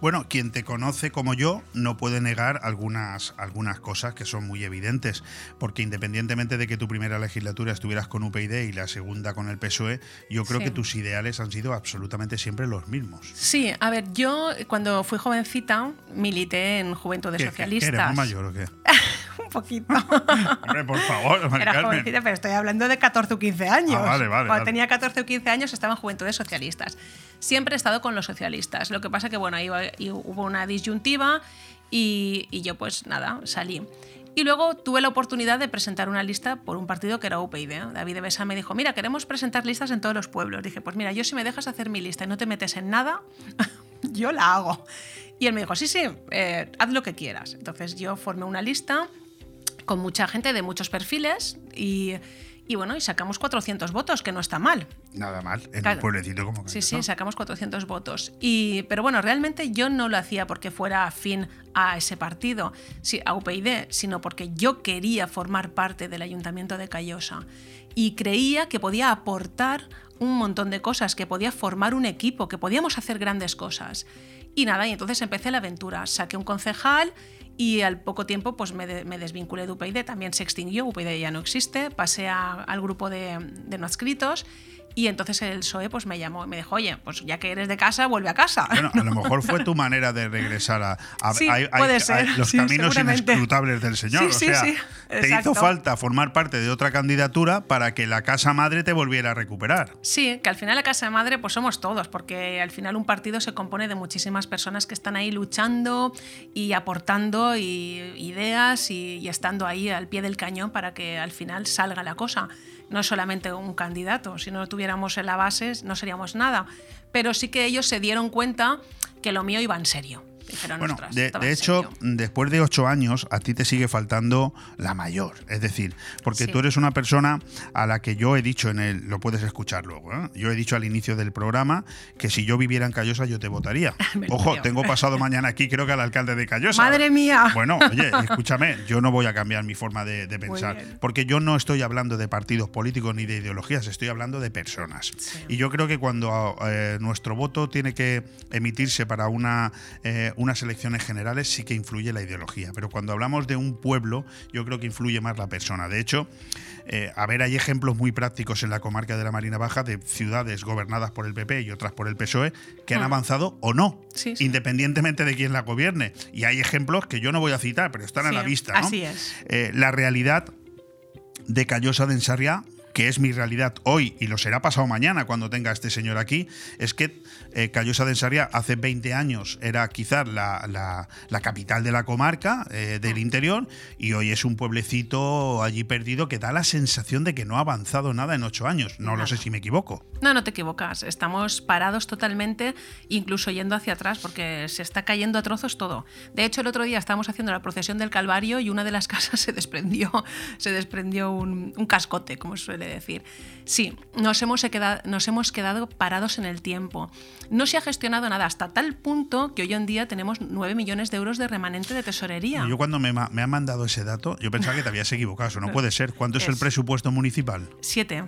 Bueno, quien te conoce como yo no puede negar algunas, algunas cosas que son muy evidentes, porque independientemente de que tu primera legislatura estuvieras con UPyD y la segunda con el PSOE, yo creo sí. que tus ideales han sido absolutamente siempre los mismos. Sí, a ver, yo cuando fui jovencita milité en Juventud de ¿Qué, Socialistas. ¿Qué, eres mayor o qué? Un poquito. Hombre, por favor, Era jovencita, pero estoy hablando de 14 o 15 años. Ah, vale, vale, Cuando vale. tenía 14 o 15 años estaba en Juventudes Socialistas. Siempre he estado con los socialistas. Lo que pasa que, bueno, ahí, hubo una disyuntiva Y, y yo pues nada, salí. Y luego tuve la oportunidad de presentar una lista por un partido que era UPyD. David Besa me dijo, mira, queremos presentar listas en todos los pueblos. Dije, pues mira, yo si me dejas hacer mi lista y no te metes en nada, yo la hago. Y él me dijo, sí, sí, eh, haz lo que quieras. Entonces yo formé una lista con mucha gente de muchos perfiles y, y bueno, y sacamos 400 votos, que no está mal. Nada mal, en Claro. un pueblecito como Sí, sí, sacamos 400 votos. Y, pero bueno, realmente yo no lo hacía porque fuera afín a ese partido, sí, a UPyD, sino porque yo quería formar parte del Ayuntamiento de Callosa. Y creía que podía aportar un montón de cosas, que podía formar un equipo, que podíamos hacer grandes cosas. Y nada, y entonces empecé la aventura. Saqué un concejal y al poco tiempo pues me, de- me desvinculé de UPyD, también se extinguió, UPyD ya no existe, pasé al grupo de, de no adscritos y entonces el PSOE pues me llamó y me dijo, oye, pues ya que eres de casa, vuelve a casa. Bueno, a lo mejor fue tu manera de regresar a, a- Sí, a- a- puede a ser, los sí, caminos inescrutables del Señor. Sí, o sí, sea, te hizo falta formar parte de otra candidatura para que la casa madre te volviera a recuperar. Sí, que al final la Casa Madre pues somos todos, porque al final un partido se compone de muchísimas personas que están ahí luchando y aportando y- ideas y, y estando ahí al pie del cañón para que al final salga la cosa. No solamente un candidato, si no tuviéramos en la base no seríamos nada. Pero sí que ellos se dieron cuenta que lo mío iba en serio. Dijeron, Bueno, "Ostras, de, hecho, serio". después de ocho años, a ti te sigue faltando la mayor. Es decir, porque Sí. tú eres una persona a la que yo he dicho en el. Lo puedes escuchar luego. ¿eh? Yo he dicho al inicio del programa que si yo viviera en Callosa, yo te votaría. Ojo, tengo pasado mañana aquí, creo que al alcalde de Callosa. ¡Madre mía! Bueno, oye, escúchame, yo no voy a cambiar mi forma de, de pensar, porque yo no estoy hablando de partidos políticos ni de ideologías, estoy hablando de personas. Y yo creo que cuando eh, nuestro voto tiene que emitirse para una, eh, unas elecciones generales, sí que influye la ideología. Pero cuando hablamos de un pueblo, yo creo que influye más la persona. De hecho, eh, a ver, hay ejemplos muy prácticos en la comarca de la Marina Baja de ciudades gobernadas por el PP y otras por el PSOE que han Mm. avanzado o no, Sí, sí. independientemente de quién la gobierne. Y hay ejemplos que yo no voy a citar, pero están a la vista. ¿no? así es. Eh, la realidad de Callosa de Ensarriá, que es mi realidad hoy y lo será pasado mañana cuando tenga a este señor aquí, es que eh, Callosa de Ensarriá hace 20 años era quizás la, la- la capital de la comarca eh, del interior y hoy es un pueblecito allí perdido que da la sensación de que no ha avanzado nada en ocho años. No lo sé si me equivoco. No, no te equivocas. Estamos parados totalmente, incluso yendo hacia atrás, porque se está cayendo a trozos todo. De hecho, el otro día estábamos haciendo la procesión del Calvario y una de las casas se desprendió, se desprendió un, un cascote, como se suele decir. Sí, nos hemos, quedado, nos hemos quedado parados en el tiempo. No se ha gestionado nada hasta tal punto que hoy en día tenemos 9 millones de euros de remanente de tesorería. Yo cuando me, me han mandado ese dato, yo pensaba que te habías equivocado. Eso no puede ser. ¿Cuánto es, el Es- presupuesto municipal? Siete.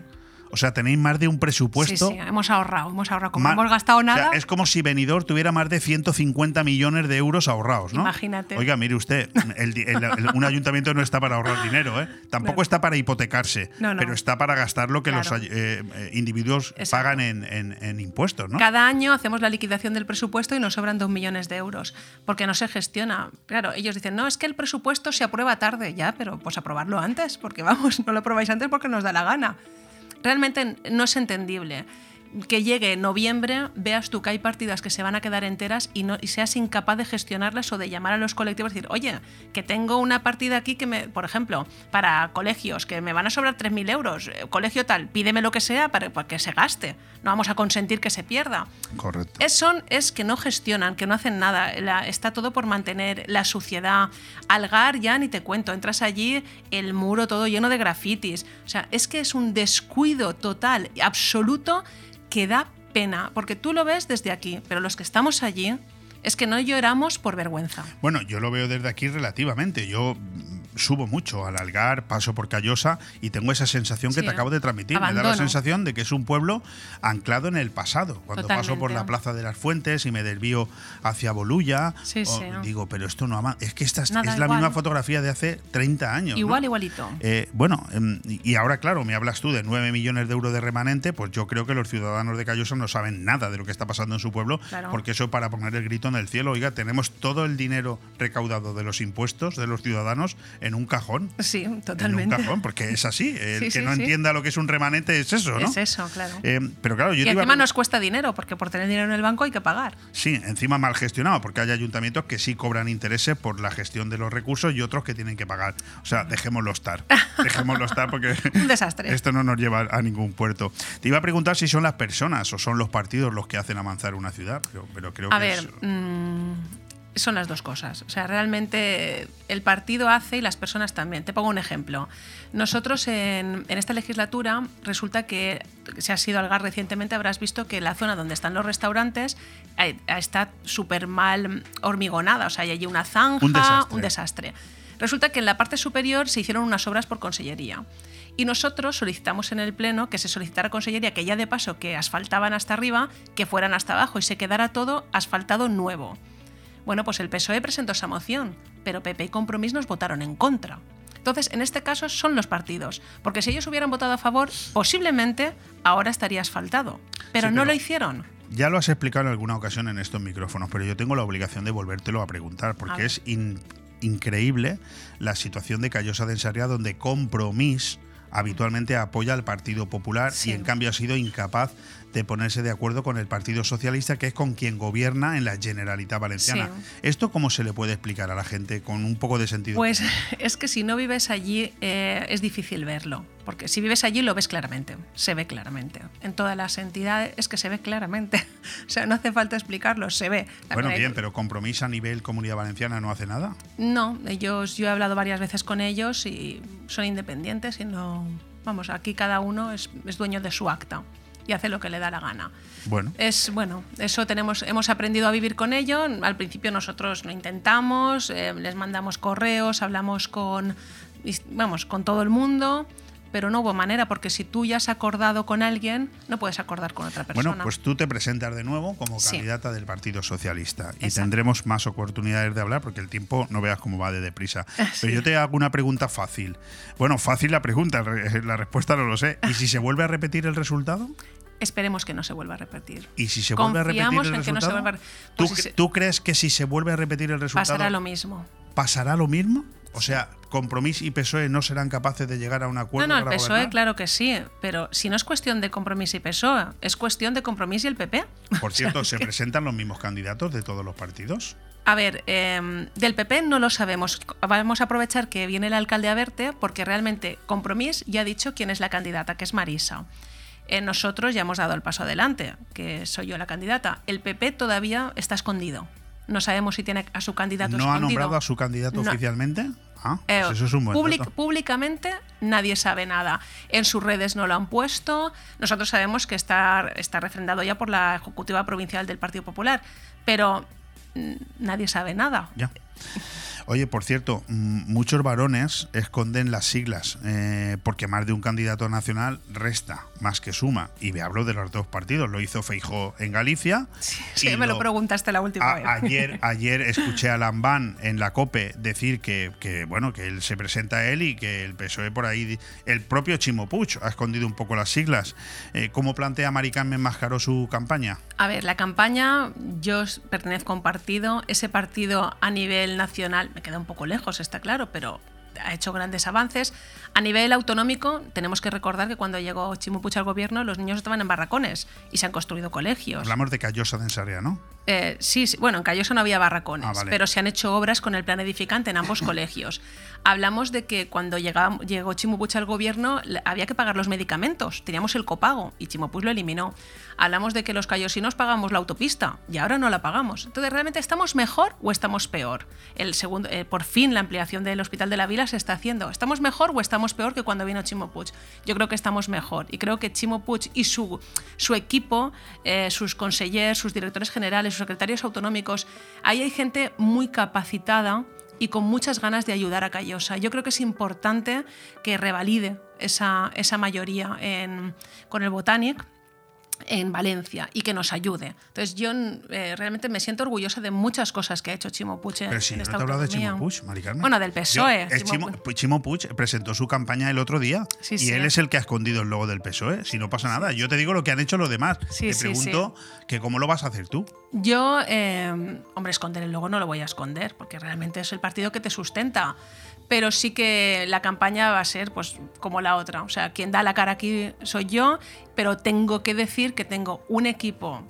O sea, tenéis más de un presupuesto. Sí, sí, hemos ahorrado, hemos ahorrado. Como hemos gastado o sea, nada, es como si Benidorm tuviera más de 150 millones de euros ahorrados, ¿no? Imagínate. Oiga, mire usted, el di- el- el- un ayuntamiento no está para ahorrar dinero, ¿eh? Tampoco Claro. está para hipotecarse, No, no. pero está para gastar lo que los Claro. eh, eh, individuos Exacto. pagan en, en- en impuestos, ¿no? Cada año hacemos la liquidación del presupuesto y nos sobran dos millones de euros, porque no se gestiona. Claro, ellos dicen, no, es que el presupuesto se aprueba tarde, ya, pero pues aprobarlo antes, porque vamos, no lo aprobáis antes porque nos da la gana. Realmente no es entendible que llegue noviembre, veas tú que hay partidas que se van a quedar enteras y, no, y seas incapaz de gestionarlas o de llamar a los colectivos y decir, oye, que tengo una partida aquí que me, por ejemplo, para colegios, que me van a sobrar 3.000 euros, eh, colegio tal, pídeme lo que sea para, para que se gaste, no vamos a consentir que se pierda. Correcto. Es, son, es que no gestionan, que no hacen nada. La- está todo por mantener la suciedad. Algar ya ni te cuento. Entras allí, el muro todo lleno de grafitis. O sea, es que es un descuido total, absoluto, que da pena. Porque tú lo ves desde aquí, pero los que estamos allí es que no lloramos por vergüenza. Bueno, yo lo veo desde aquí relativamente. Yo subo mucho al Algar, paso por Callosa y tengo esa sensación que te acabo de transmitir. Me da la sensación de que es un pueblo anclado en el pasado. Cuando paso por la Plaza de las Fuentes y me desvío hacia Bolulla, Sí, o- sí. digo, pero esto no ama. Es que esta es, Nada, es la igual. misma fotografía de hace 30 años. ¿no? Igual, igualito. Eh, bueno, em, y ahora, claro, me hablas tú de 9 millones de euros de remanente, pues yo creo que los ciudadanos de Callosa no saben nada de lo que está pasando en su pueblo, Claro. porque eso para poner el grito en el cielo, oiga, tenemos todo el dinero recaudado de los impuestos de los ciudadanos en un cajón. Sí, En un totalmente. cajón, porque es así. El Sí, que sí, no sí. entienda lo que es un remanente es eso, ¿no? Es eso, claro. Eh, pero claro, yo y te iba a encima nos cuesta dinero, porque por tener dinero en el banco hay que pagar. Sí, encima mal gestionado, porque hay ayuntamientos que sí cobran intereses por la gestión de los recursos y otros que tienen que pagar. O sea, dejémoslo estar. Dejémoslo estar porque Un desastre. esto no nos lleva a ningún puerto. Te iba a preguntar si son las personas o son los partidos los que hacen avanzar una ciudad, pero, pero creo A que ver, es- mm, son las dos cosas. O sea, realmente el partido hace y las personas también. Te pongo un ejemplo. Nosotros en, en esta legislatura resulta que, si has ido al GAR recientemente, habrás visto que la zona donde están los restaurantes eh, está súper mal hormigonada. O sea, hay allí una zanja, Un desastre. un desastre. Resulta que en la parte superior se hicieron unas obras por consellería. Y nosotros solicitamos en el Pleno que se solicitara a Consellería que ya de paso que asfaltaban hasta arriba, que fueran hasta abajo y se quedara todo asfaltado nuevo. Bueno, pues el PSOE presentó esa moción, pero PP y Compromís nos votaron en contra. Entonces, en este caso son los partidos, porque si ellos hubieran votado a favor, posiblemente ahora estaría asfaltado, pero Sí, no pero- lo hicieron. Ya lo has explicado en alguna ocasión en estos micrófonos, pero yo tengo la obligación de volvértelo a preguntar, porque es in- increíble la situación de Callosa de Ensarriá, donde Compromís habitualmente apoya al Partido Popular Sí. y en cambio ha sido incapaz de ponerse de acuerdo con el Partido Socialista, que es con quien gobierna en la Generalitat Valenciana. Sí. ¿Esto cómo se le puede explicar a la gente con un poco de sentido? Pues es que si no vives allí eh, es difícil verlo, porque si vives allí lo ves claramente, se ve claramente. En todas las entidades es que se ve claramente, o sea, no hace falta explicarlo, se ve. También bueno, hay- bien, pero Compromís a nivel Comunidad Valenciana no hace nada. No, ellos, yo he hablado varias veces con ellos y son independientes y no, vamos, aquí cada uno es, es dueño de su acta y hace lo que le da la gana. Bueno. Es bueno, eso tenemos, hemos aprendido a vivir con ello. Al principio nosotros lo intentamos, eh, les mandamos correos, hablamos con, vamos, con todo el mundo, pero no hubo manera porque si tú ya has acordado con alguien, no puedes acordar con otra persona. Bueno, pues tú te presentas de nuevo como Sí. candidata del Partido Socialista y Exacto. tendremos más oportunidades de hablar porque el tiempo no veas cómo va de deprisa. Pero yo te hago una pregunta fácil. Bueno, fácil la pregunta, re- la respuesta no lo sé. ¿Y si se vuelve a repetir el resultado? Esperemos que no se vuelva a repetir. ¿Y si se vuelve a repetir el en que no se resultado? vuelva a- ¿Tú, Pues si tú crees que si se vuelve a repetir el resultado Pasará lo mismo. pasará lo mismo? O sea, Compromís y PSOE no serán capaces de llegar a un No, acuerdo no, el para PSOE, gobernar? claro que sí, pero si no es cuestión de compromiso y PSOE, es cuestión de compromiso y el PP. Por cierto, ¿se presentan los mismos candidatos de todos los partidos? A ver, eh, del PP no lo sabemos. Vamos a aprovechar que viene el alcalde a verte porque realmente Compromís ya ha dicho quién es la candidata, que es Marisa. Eh, nosotros ya hemos dado el paso adelante, que soy yo la candidata. El PP todavía está escondido. No sabemos si tiene a su candidato ¿No ha nombrado a su candidato No. oficialmente? Ah, Eh, pues eso es un buen public-. Públicamente nadie sabe nada. En sus redes no lo han puesto. Nosotros sabemos que está, está refrendado ya por la Ejecutiva Provincial del Partido Popular, pero mm, nadie sabe nada. Ya. Oye, por cierto, mm, muchos varones esconden las siglas eh, porque más de un candidato nacional resta más que suma. Y me hablo de los dos partidos. Lo hizo Feijó en Galicia. Sí, y me lo preguntaste la última a- vez. ayer, ayer escuché a Lambán en la COPE decir que, que, bueno que él se presenta a él y que el PSOE por ahí, el propio Chimo Puig ha escondido un poco las siglas. Eh, ¿Cómo plantea Maricarmen Mascaró su campaña? A ver, la campaña, yo pertenezco a un partido, ese partido a nivel nacional me queda un poco lejos, está claro, pero ha hecho grandes avances. A nivel autonómico, tenemos que recordar que cuando llegó Chimupucha al gobierno, los niños estaban en barracones y se han construido colegios. Hablamos de Callosa de Ensarria, ¿no? Eh, sí, sí, bueno, en Callosa no había barracones, Ah, vale. pero se han hecho obras con el plan edificante en ambos colegios. Hablamos de que cuando llegaba- llegó Chimupucha al gobierno había que pagar los medicamentos, teníamos el copago y Chimupuch lo eliminó. Hablamos de que los callosinos pagamos la autopista y ahora no la pagamos. Entonces, ¿realmente estamos mejor o estamos peor? El segundo, eh, por fin la ampliación del Hospital de la Vila se está haciendo. ¿Estamos mejor o estamos peor que cuando vino Chimo Puig? Yo creo que estamos mejor y creo que Chimo Puig y su, su equipo, eh, sus consellers, sus directores generales, sus secretarios autonómicos, ahí hay gente muy capacitada y con muchas ganas de ayudar a Callosa. Yo creo que es importante que revalide esa, esa mayoría en- con el Botanic en Valencia y que nos ayude. Entonces yo eh, realmente me siento orgullosa de muchas cosas que ha hecho Chimo Puig Pero si en no te he hablado de. Chimo Puig, Mari Carmen. Bueno, del Yo- PSOE. Chimo Chimo, Puig. Chimo Puig presentó su campaña el otro día Sí, y sí. él es el que ha escondido el logo del PSOE. Si no pasa nada, yo te digo lo que han hecho los demás. Sí, te pregunto que cómo lo vas a hacer tú. Yo, eh, hombre, esconder el logo no lo voy a esconder, porque realmente es el partido que te sustenta. Pero sí que la campaña va a ser pues como la otra. O sea, quien da la cara aquí soy yo, pero tengo que decir que tengo un equipo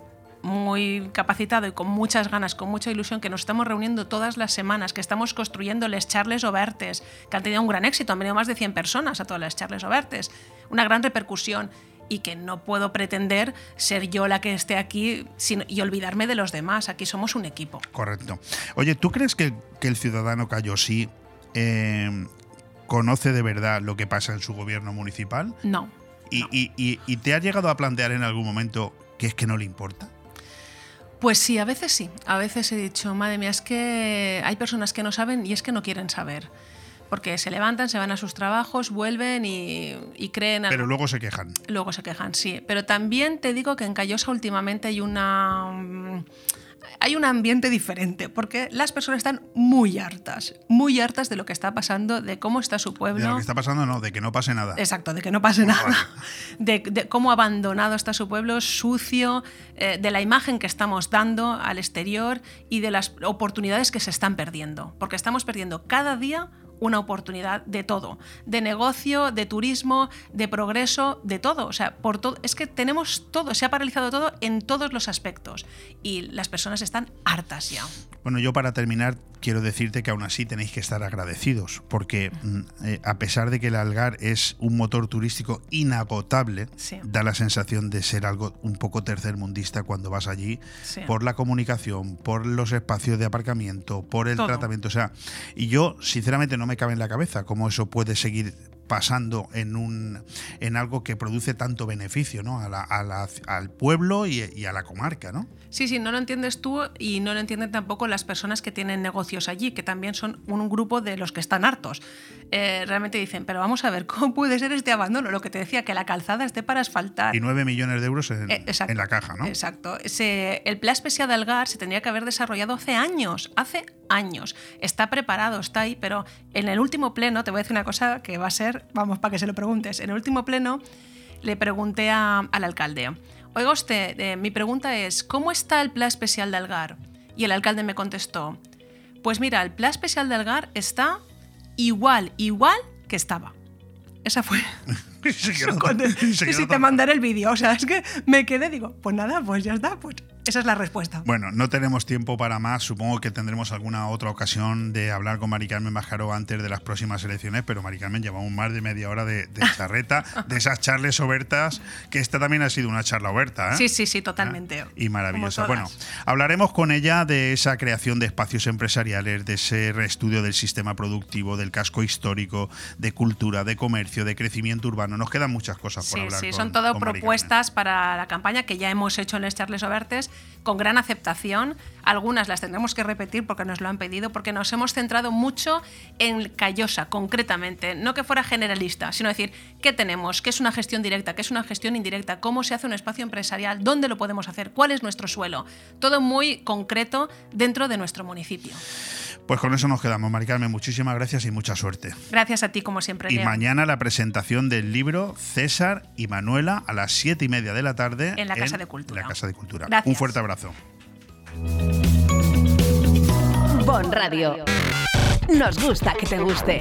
muy capacitado y con muchas ganas, con mucha ilusión, que nos estamos reuniendo todas las semanas, que estamos construyendo les Charles Obertes, que han tenido un gran éxito, han venido más de 100 personas a todas las Charles Obertes, una gran repercusión y que no puedo pretender ser yo la que esté aquí sin- y olvidarme de los demás. Aquí somos un equipo. Correcto. Oye, ¿tú crees que, que el ciudadano Cayosí eh, conoce de verdad lo que pasa en su gobierno municipal? No. ¿Y, no. y- y- y te ha llegado a plantear en algún momento que es que no le importa? Pues sí, a veces sí. A veces he dicho, madre mía, es que hay personas que no saben y es que no quieren saber. Porque se levantan, se van a sus trabajos, vuelven y, y creen... Pero luego se quejan. Luego se quejan, sí. Pero también te digo que en Callosa últimamente hay una. Hay un ambiente diferente, porque las personas están muy hartas, muy hartas de lo que está pasando, de cómo está su De pueblo. lo que está pasando, no, de que no pase nada. Exacto, de que no pase nada, de, de cómo abandonado está su pueblo, sucio, eh, de la imagen que estamos dando al exterior y de las oportunidades que se están perdiendo, porque estamos perdiendo cada día una oportunidad de todo, de negocio, de turismo, de progreso, de todo, o sea, por todo, es que tenemos todo, se ha paralizado todo en todos los aspectos y las personas están hartas ya. Bueno, yo para terminar quiero decirte que aún así tenéis que estar agradecidos, porque mm, eh, a pesar de que el Algar es un motor turístico inagotable, Sí. da la sensación de ser algo un poco tercermundista cuando vas allí, Sí. por la comunicación, por los espacios de aparcamiento, por el Todo. tratamiento. O sea, y yo sinceramente no me cabe en la cabeza cómo eso puede seguir pasando en un en algo que produce tanto beneficio ¿no? a la- a la- al pueblo y, y a la comarca, ¿no? Sí, sí, no lo entiendes tú y no lo entienden tampoco las personas que tienen negocios allí, que también son un grupo de los que están hartos. Eh, realmente dicen, pero vamos a ver, ¿cómo puede ser este abandono? Lo que te decía, que la calzada esté para asfaltar. Y 9 millones de euros en, Eh, exacto, en la caja, ¿no? Exacto. Se- el Plan Especial de Algar se tendría que haber desarrollado hace años, hace años. Está preparado, está ahí, pero en el último pleno, te voy a decir una cosa que va a ser, vamos, para que se lo preguntes, en el último pleno le pregunté a- al alcalde, oiga usted, eh, mi pregunta es, ¿cómo está el Plan Especial de Algar? Y el alcalde me contestó, pues mira, el Plan Especial de Algar está igual, igual que estaba. Esa fue. Sí, sí, te mandaré el vídeo. O sea, es que me quedé, digo, pues nada, pues ya está, pues esa es la respuesta. Bueno, no tenemos tiempo para más. Supongo que tendremos alguna otra ocasión de hablar con Mari Carmen Mascaró antes de las próximas elecciones, pero Mari Carmen llevamos más de media hora de, de charreta, de esas charles obertas, que esta también ha sido una charla oberta. ¿eh? Sí, sí, sí, totalmente. Ah, Y maravillosa. Bueno, hablaremos con ella de esa creación de espacios empresariales, de ese reestudio del sistema productivo, del casco histórico, de cultura, de comercio, de crecimiento urbano. Nos quedan muchas cosas por Sí, hablar. sí, con- son todo propuestas para la campaña que ya hemos hecho en Les Charles Obertes con gran aceptación. Algunas las tendremos que repetir porque nos lo han pedido, porque nos hemos centrado mucho en Callosa, concretamente. No que fuera generalista, sino decir qué tenemos, qué es una gestión directa, qué es una gestión indirecta, cómo se hace un espacio empresarial, dónde lo podemos hacer, cuál es nuestro suelo. Todo muy concreto dentro de nuestro municipio. Pues con eso nos quedamos, Mari Carmen. Muchísimas gracias y mucha suerte. Gracias a ti, como siempre. Y Leo. mañana la presentación del libro César y Manuela a las siete y media de la tarde En la Casa de Cultura. la Casa de Cultura. Gracias. Un fuerte abrazo. Bon Radio. Nos gusta que te guste.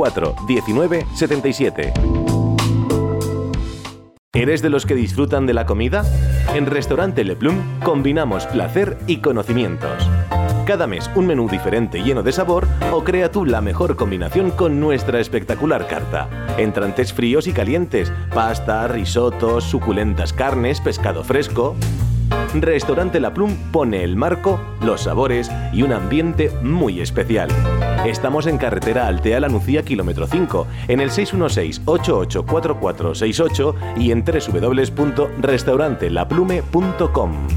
19 77. ¿Eres de los que disfrutan de la comida? En Restaurante Le Plum combinamos placer y conocimientos. Cada mes un menú diferente lleno de sabor o crea tú la mejor combinación con nuestra espectacular carta. Entrantes fríos y calientes, pasta, risotos, suculentas carnes, pescado fresco. Restaurante La Plum pone el marco, los sabores y un ambiente muy especial. Estamos en carretera Altea La Nucía, kilómetro 5, en el 616-884468 y en www.restaurantelaplume.com.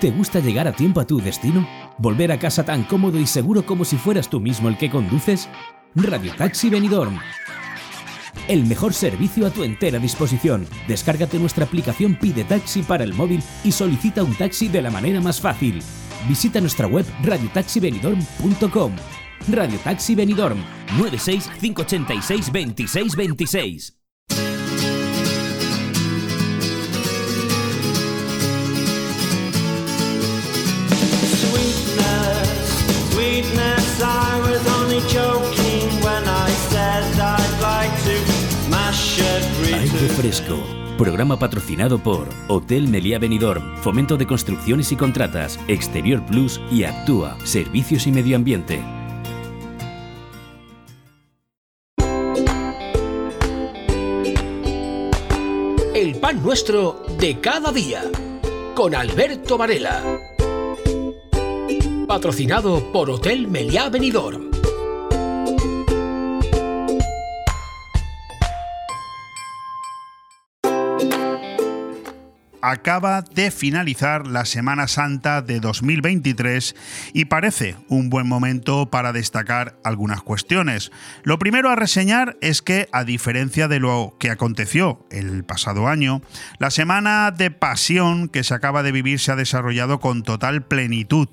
¿Te gusta llegar a tiempo a tu destino? ¿Volver a casa tan cómodo y seguro como si fueras tú mismo el que conduces? Radio Taxi Benidorm. El mejor servicio a tu entera disposición. Descárgate nuestra aplicación Pide Taxi para el móvil y solicita un taxi de la manera más fácil. Visita nuestra web radiotaxibenidorm.com. Radio Taxi Benidorm 96 586 Programa patrocinado por Hotel Meliá Benidorm, Fomento de Construcciones y Contratas, Exterior Plus y Actúa, Servicios y Medio Ambiente. El pan nuestro de cada día. Con Alberto Varela. Patrocinado por Hotel Meliá Benidorm. Acaba de finalizar la Semana Santa de 2023 y parece un buen momento para destacar algunas cuestiones. Lo primero a reseñar es que, a diferencia de lo que aconteció el pasado año, la Semana de Pasión que se acaba de vivir se ha desarrollado con total plenitud.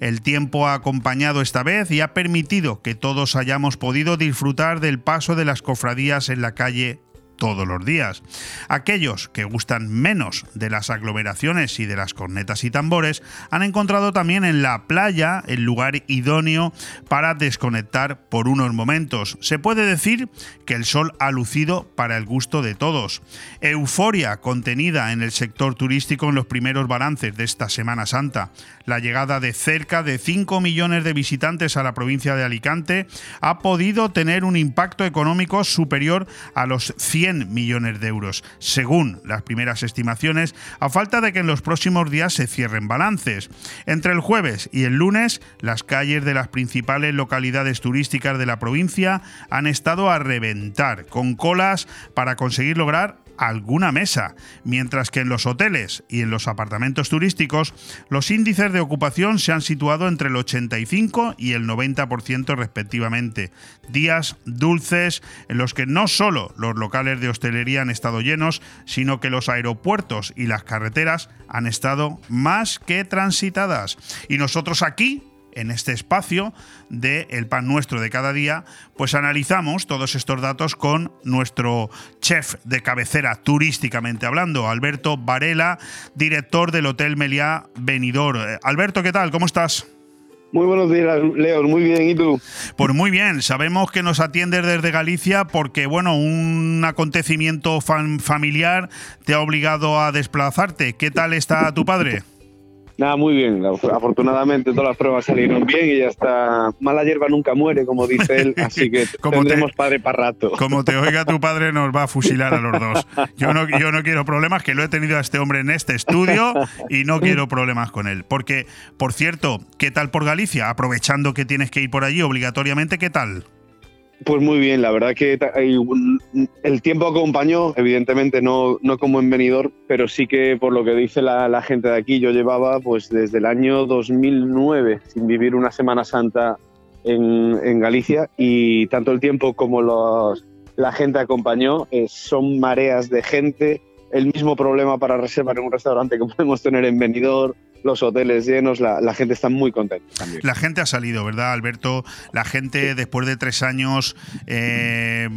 El tiempo ha acompañado esta vez y ha permitido que todos hayamos podido disfrutar del paso de las cofradías en la calle todos los días. Aquellos que gustan menos de las aglomeraciones y de las cornetas y tambores han encontrado también en la playa el lugar idóneo para desconectar por unos momentos. Se puede decir que el sol ha lucido para el gusto de todos. Euforia contenida en el sector turístico en los primeros balances de esta Semana Santa. La llegada de cerca de 5 millones de visitantes a la provincia de Alicante ha podido tener un impacto económico superior a los 100 millones de euros, según las primeras estimaciones, a falta de que en los próximos días se cierren balances. Entre el jueves y el lunes, las calles de las principales localidades turísticas de la provincia han estado a reventar, con colas para conseguir lograr alguna mesa, mientras que en los hoteles y en los apartamentos turísticos los índices de ocupación se han situado entre el 85 y el 90% respectivamente. Días dulces en los que no solo los locales de hostelería han estado llenos, sino que los aeropuertos y las carreteras han estado más que transitadas. Y nosotros aquí en este espacio de El Pan Nuestro de cada día, pues analizamos todos estos datos con nuestro chef de cabecera, turísticamente hablando, Alberto Varela, director del Hotel Meliá Benidorm. Eh, Alberto, ¿qué tal? ¿Cómo estás? Muy buenos días, Leo. Muy bien, ¿y tú? Pues muy bien. Sabemos que nos atiendes desde Galicia porque, bueno, un acontecimiento familiar te ha obligado a desplazarte. ¿Qué tal está tu padre? Nada, muy bien. Afortunadamente todas las pruebas salieron bien y ya está. Mala hierba nunca muere, como dice él, así que como tendremos padre para rato. Como te oiga tu padre, nos va a fusilar a los dos. Yo no, yo no quiero problemas, que lo he tenido a este hombre en este estudio y no quiero problemas con él. Porque, por cierto, ¿qué tal por Galicia? Aprovechando que tienes que ir por allí obligatoriamente, ¿qué tal? Pues muy bien, la verdad que el tiempo acompañó, evidentemente no, no como en venidor, pero sí que por lo que dice la, gente de aquí, yo llevaba pues desde el año 2009 sin vivir una Semana Santa en, Galicia y tanto el tiempo como los, la gente acompañó, eh, son mareas de gente, el mismo problema para reservar en un restaurante que podemos tener en Benidorm, los hoteles llenos, la, gente está muy contenta también. La gente ha salido, ¿verdad, Alberto? La gente después de tres años, eh,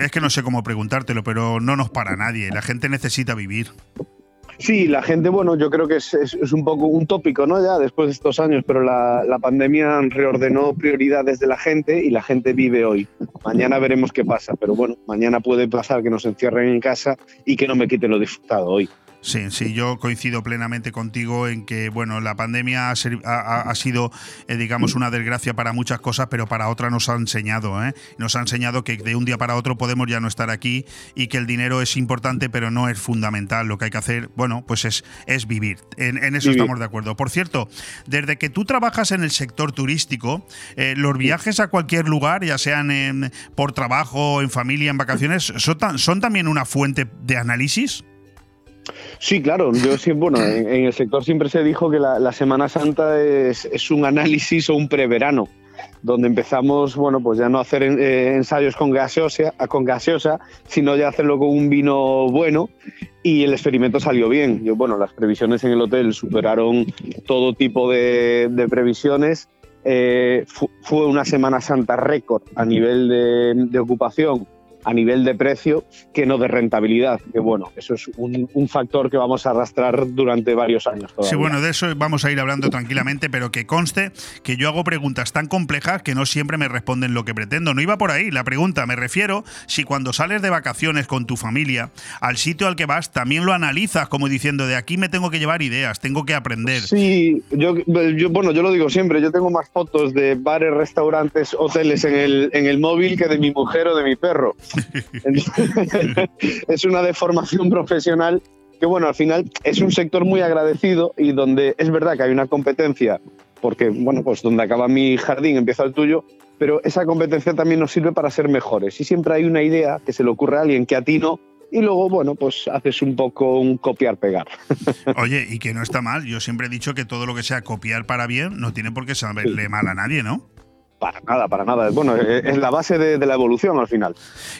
es que no sé cómo preguntártelo, pero no nos para nadie. La gente necesita vivir. Sí, la gente, bueno, yo creo que es, un poco un tópico, ¿no? Ya después de estos años, pero la, la, pandemia reordenó prioridades de la gente y la gente vive hoy. Mañana veremos qué pasa, pero bueno, mañana puede pasar que nos encierren en casa y que no me quiten lo disfrutado hoy. Sí, sí, yo coincido plenamente contigo en que, bueno, la pandemia ha, sido, eh, digamos, una desgracia para muchas cosas, pero para otras nos ha enseñado, ¿eh? Nos ha enseñado que de un día para otro podemos ya no estar aquí y que el dinero es importante, pero no es fundamental. Lo que hay que hacer, bueno, pues es, es vivir. En, eso estamos de acuerdo. Por cierto, desde que tú trabajas en el sector turístico, eh, los viajes a cualquier lugar, ya sean por trabajo, en familia, en vacaciones, ¿son, son también una fuente de análisis? Sí, claro. Yo sí, bueno, en, el sector siempre se dijo que la, Semana Santa es, un análisis o un preverano, donde empezamos, bueno, pues ya no hacer eh, ensayos con gaseosa, con gaseosa, sino ya hacerlo con un vino bueno. Y el experimento salió bien. Yo, bueno, las previsiones en el hotel superaron todo tipo de, previsiones. Eh, fue una Semana Santa récord a nivel de ocupación a nivel de precio que no de rentabilidad. Que bueno, eso es un, factor que vamos a arrastrar durante varios años. Sí, bueno, de eso vamos a ir hablando tranquilamente, pero que conste que yo hago preguntas tan complejas que no siempre me responden lo que pretendo. No iba por ahí la pregunta, me refiero si cuando sales de vacaciones con tu familia, al sitio al que vas, también lo analizas como diciendo de aquí me tengo que llevar ideas, tengo que aprender. Sí, yo, yo bueno, yo lo digo siempre, yo tengo más fotos de bares, restaurantes, hoteles en el, en el móvil que de mi mujer o de mi perro. es una deformación profesional que, bueno, al final es un sector muy agradecido y donde es verdad que hay una competencia, porque, bueno, pues donde acaba mi jardín empieza el tuyo, pero esa competencia también nos sirve para ser mejores. Y siempre hay una idea que se le ocurre a alguien que a ti no, y luego, bueno, pues haces un poco un copiar-pegar. Oye, y que no está mal. Yo siempre he dicho que todo lo que sea copiar para bien no tiene por qué saberle mal a nadie, ¿no? Para nada, para nada. Bueno, eh, es la base de, la evolución al final.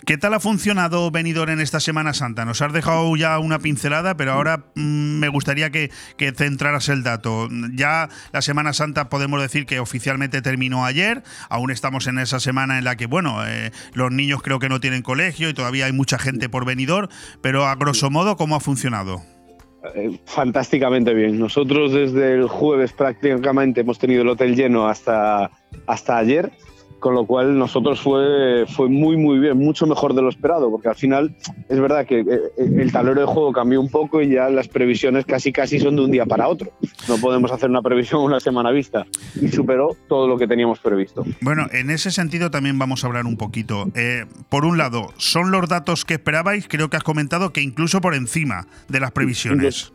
¿Qué tal ha funcionado Benidorm en esta Semana Santa? Nos has dejado ya una pincelada, pero ahora mm, me gustaría que, centraras el dato. Ya la Semana Santa podemos decir que oficialmente terminó ayer. Aún estamos en esa semana en la que, bueno, eh, los niños creo que no tienen colegio y todavía hay mucha gente por Benidorm, pero a grosso modo, ¿cómo ha funcionado? Eh, fantásticamente bien. Nosotros desde el jueves prácticamente hemos tenido el hotel lleno hasta, hasta ayer con lo cual nosotros fue, fue muy muy bien, mucho mejor de lo esperado, porque al final es verdad que eh, el tablero de juego cambió un poco y ya las previsiones casi casi son de un día para otro. No podemos hacer una previsión una semana vista y superó todo lo que teníamos previsto. Bueno, en ese sentido también vamos a hablar un poquito. Eh, por un lado, ¿son los datos que esperabais? Creo que has comentado que incluso por encima de las previsiones.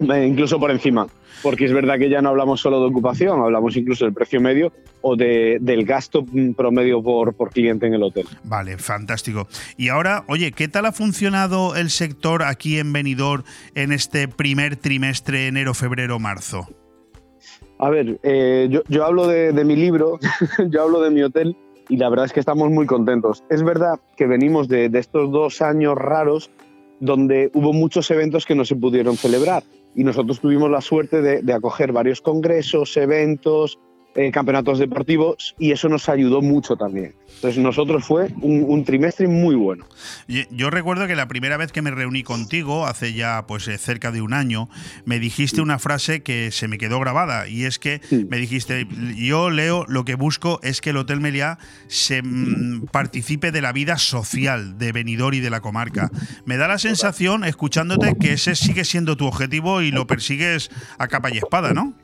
Incluso por encima porque es verdad que ya no hablamos solo de ocupación, hablamos incluso del precio medio o de, del gasto promedio por, por cliente en el hotel. Vale, fantástico. Y ahora, oye, ¿qué tal ha funcionado el sector aquí en Benidorm en este primer trimestre, enero, febrero, marzo? A ver, eh, yo, hablo de, mi libro, yo hablo de mi hotel y la verdad es que estamos muy contentos. Es verdad que venimos de, de estos dos años raros donde hubo muchos eventos que no se pudieron celebrar y nosotros tuvimos la suerte de, acoger varios congresos, eventos, eh, campeonatos deportivos y eso nos ayudó mucho también. Entonces nosotros fue un, trimestre muy bueno. Yo recuerdo que la primera vez que me reuní contigo, hace ya pues eh, cerca de un año, me dijiste una frase que se me quedó grabada y es que me dijiste, yo Leo, lo que busco es que el Hotel Meliá se mm, participe de la vida social de Benidorm y de la comarca. Me da la sensación, escuchándote, que ese sigue siendo tu objetivo y lo persigues a capa y espada, ¿no?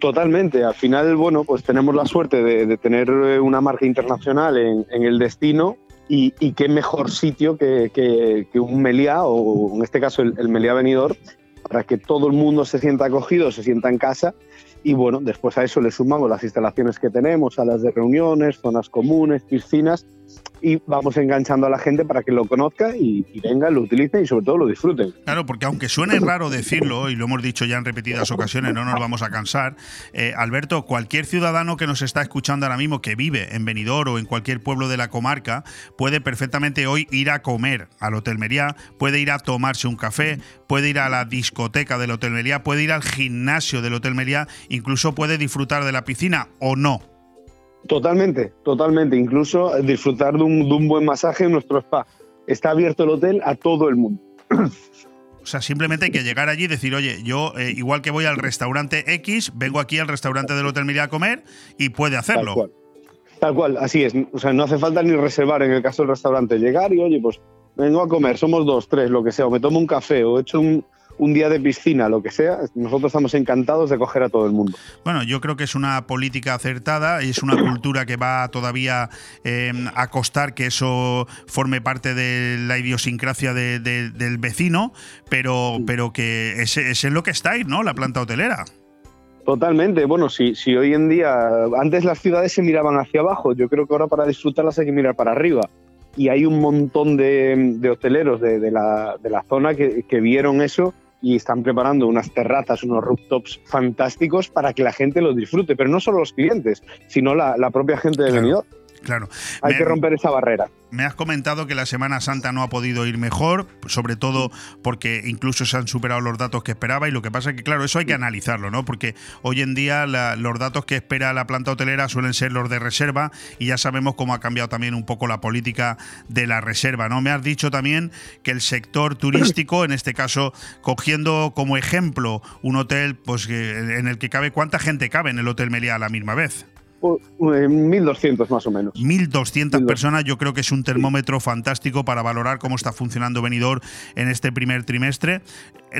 Totalmente. Al final, bueno, pues tenemos la suerte de, tener eh, una marca internacional en, el destino y, qué mejor sitio que, un Meliá, o en este caso el, el Meliá Venidor, para que todo el mundo se sienta acogido, se sienta en casa Y bueno, después a eso le sumamos las instalaciones que tenemos, salas de reuniones, zonas comunes, piscinas, y vamos enganchando a la gente para que lo conozca y, y venga, lo utilice y sobre todo lo disfruten. Claro, porque aunque suene raro decirlo, y lo hemos dicho ya en repetidas ocasiones, no nos vamos a cansar, eh, Alberto, cualquier ciudadano que nos está escuchando ahora mismo, que vive en Benidorm o en cualquier pueblo de la comarca, puede perfectamente hoy ir a comer al Hotel Meriá, puede ir a tomarse un café, puede ir a la discoteca del Hotel Meriá, puede ir al gimnasio del Hotel Meriá, incluso puede disfrutar de la piscina o no. Totalmente, totalmente. Incluso disfrutar de un, de un buen masaje en nuestro spa. Está abierto el hotel a todo el mundo. O sea, simplemente hay que llegar allí y decir, oye, yo eh, igual que voy al restaurante X, vengo aquí al restaurante del Hotel Meriá a comer y puede hacerlo. Tal cual. Tal cual, así es. O sea, no hace falta ni reservar en el caso del restaurante. Llegar y, oye, pues vengo a comer, somos dos, tres, lo que sea, o me tomo un café, o he hecho un, un día de piscina, lo que sea, nosotros estamos encantados de coger a todo el mundo. Bueno, yo creo que es una política acertada y es una cultura que va todavía eh, a costar que eso forme parte de la idiosincrasia de, de, del vecino, pero, pero que es, es en lo que estáis, ¿no? La planta hotelera. Totalmente. Bueno, si, si hoy en día, antes las ciudades se miraban hacia abajo, yo creo que ahora para disfrutarlas hay que mirar para arriba. Y hay un montón de, de hoteleros de, de, la, de, la, zona que, que vieron eso y están preparando unas terrazas, unos rooftops fantásticos para que la gente los disfrute, pero no solo los clientes, sino la, la propia gente de Claro. Benidorm. Claro. Hay Me- que romper esa barrera. Me has comentado que la Semana Santa no ha podido ir mejor, sobre todo porque incluso se han superado los datos que esperaba y lo que pasa es que, claro, eso hay que analizarlo, ¿no? Porque hoy en día la- los datos que espera la planta hotelera suelen ser los de reserva y ya sabemos cómo ha cambiado también un poco la política de la reserva, ¿no? Me has dicho también que el sector turístico, en este caso, cogiendo como ejemplo un hotel pues en el que cabe, ¿cuánta gente cabe en el Hotel Meliá a la misma vez? Uh, eh, 1.200 más o menos. 1.200 personas, yo creo que es un termómetro fantástico para valorar cómo está funcionando Benidorm en este primer trimestre.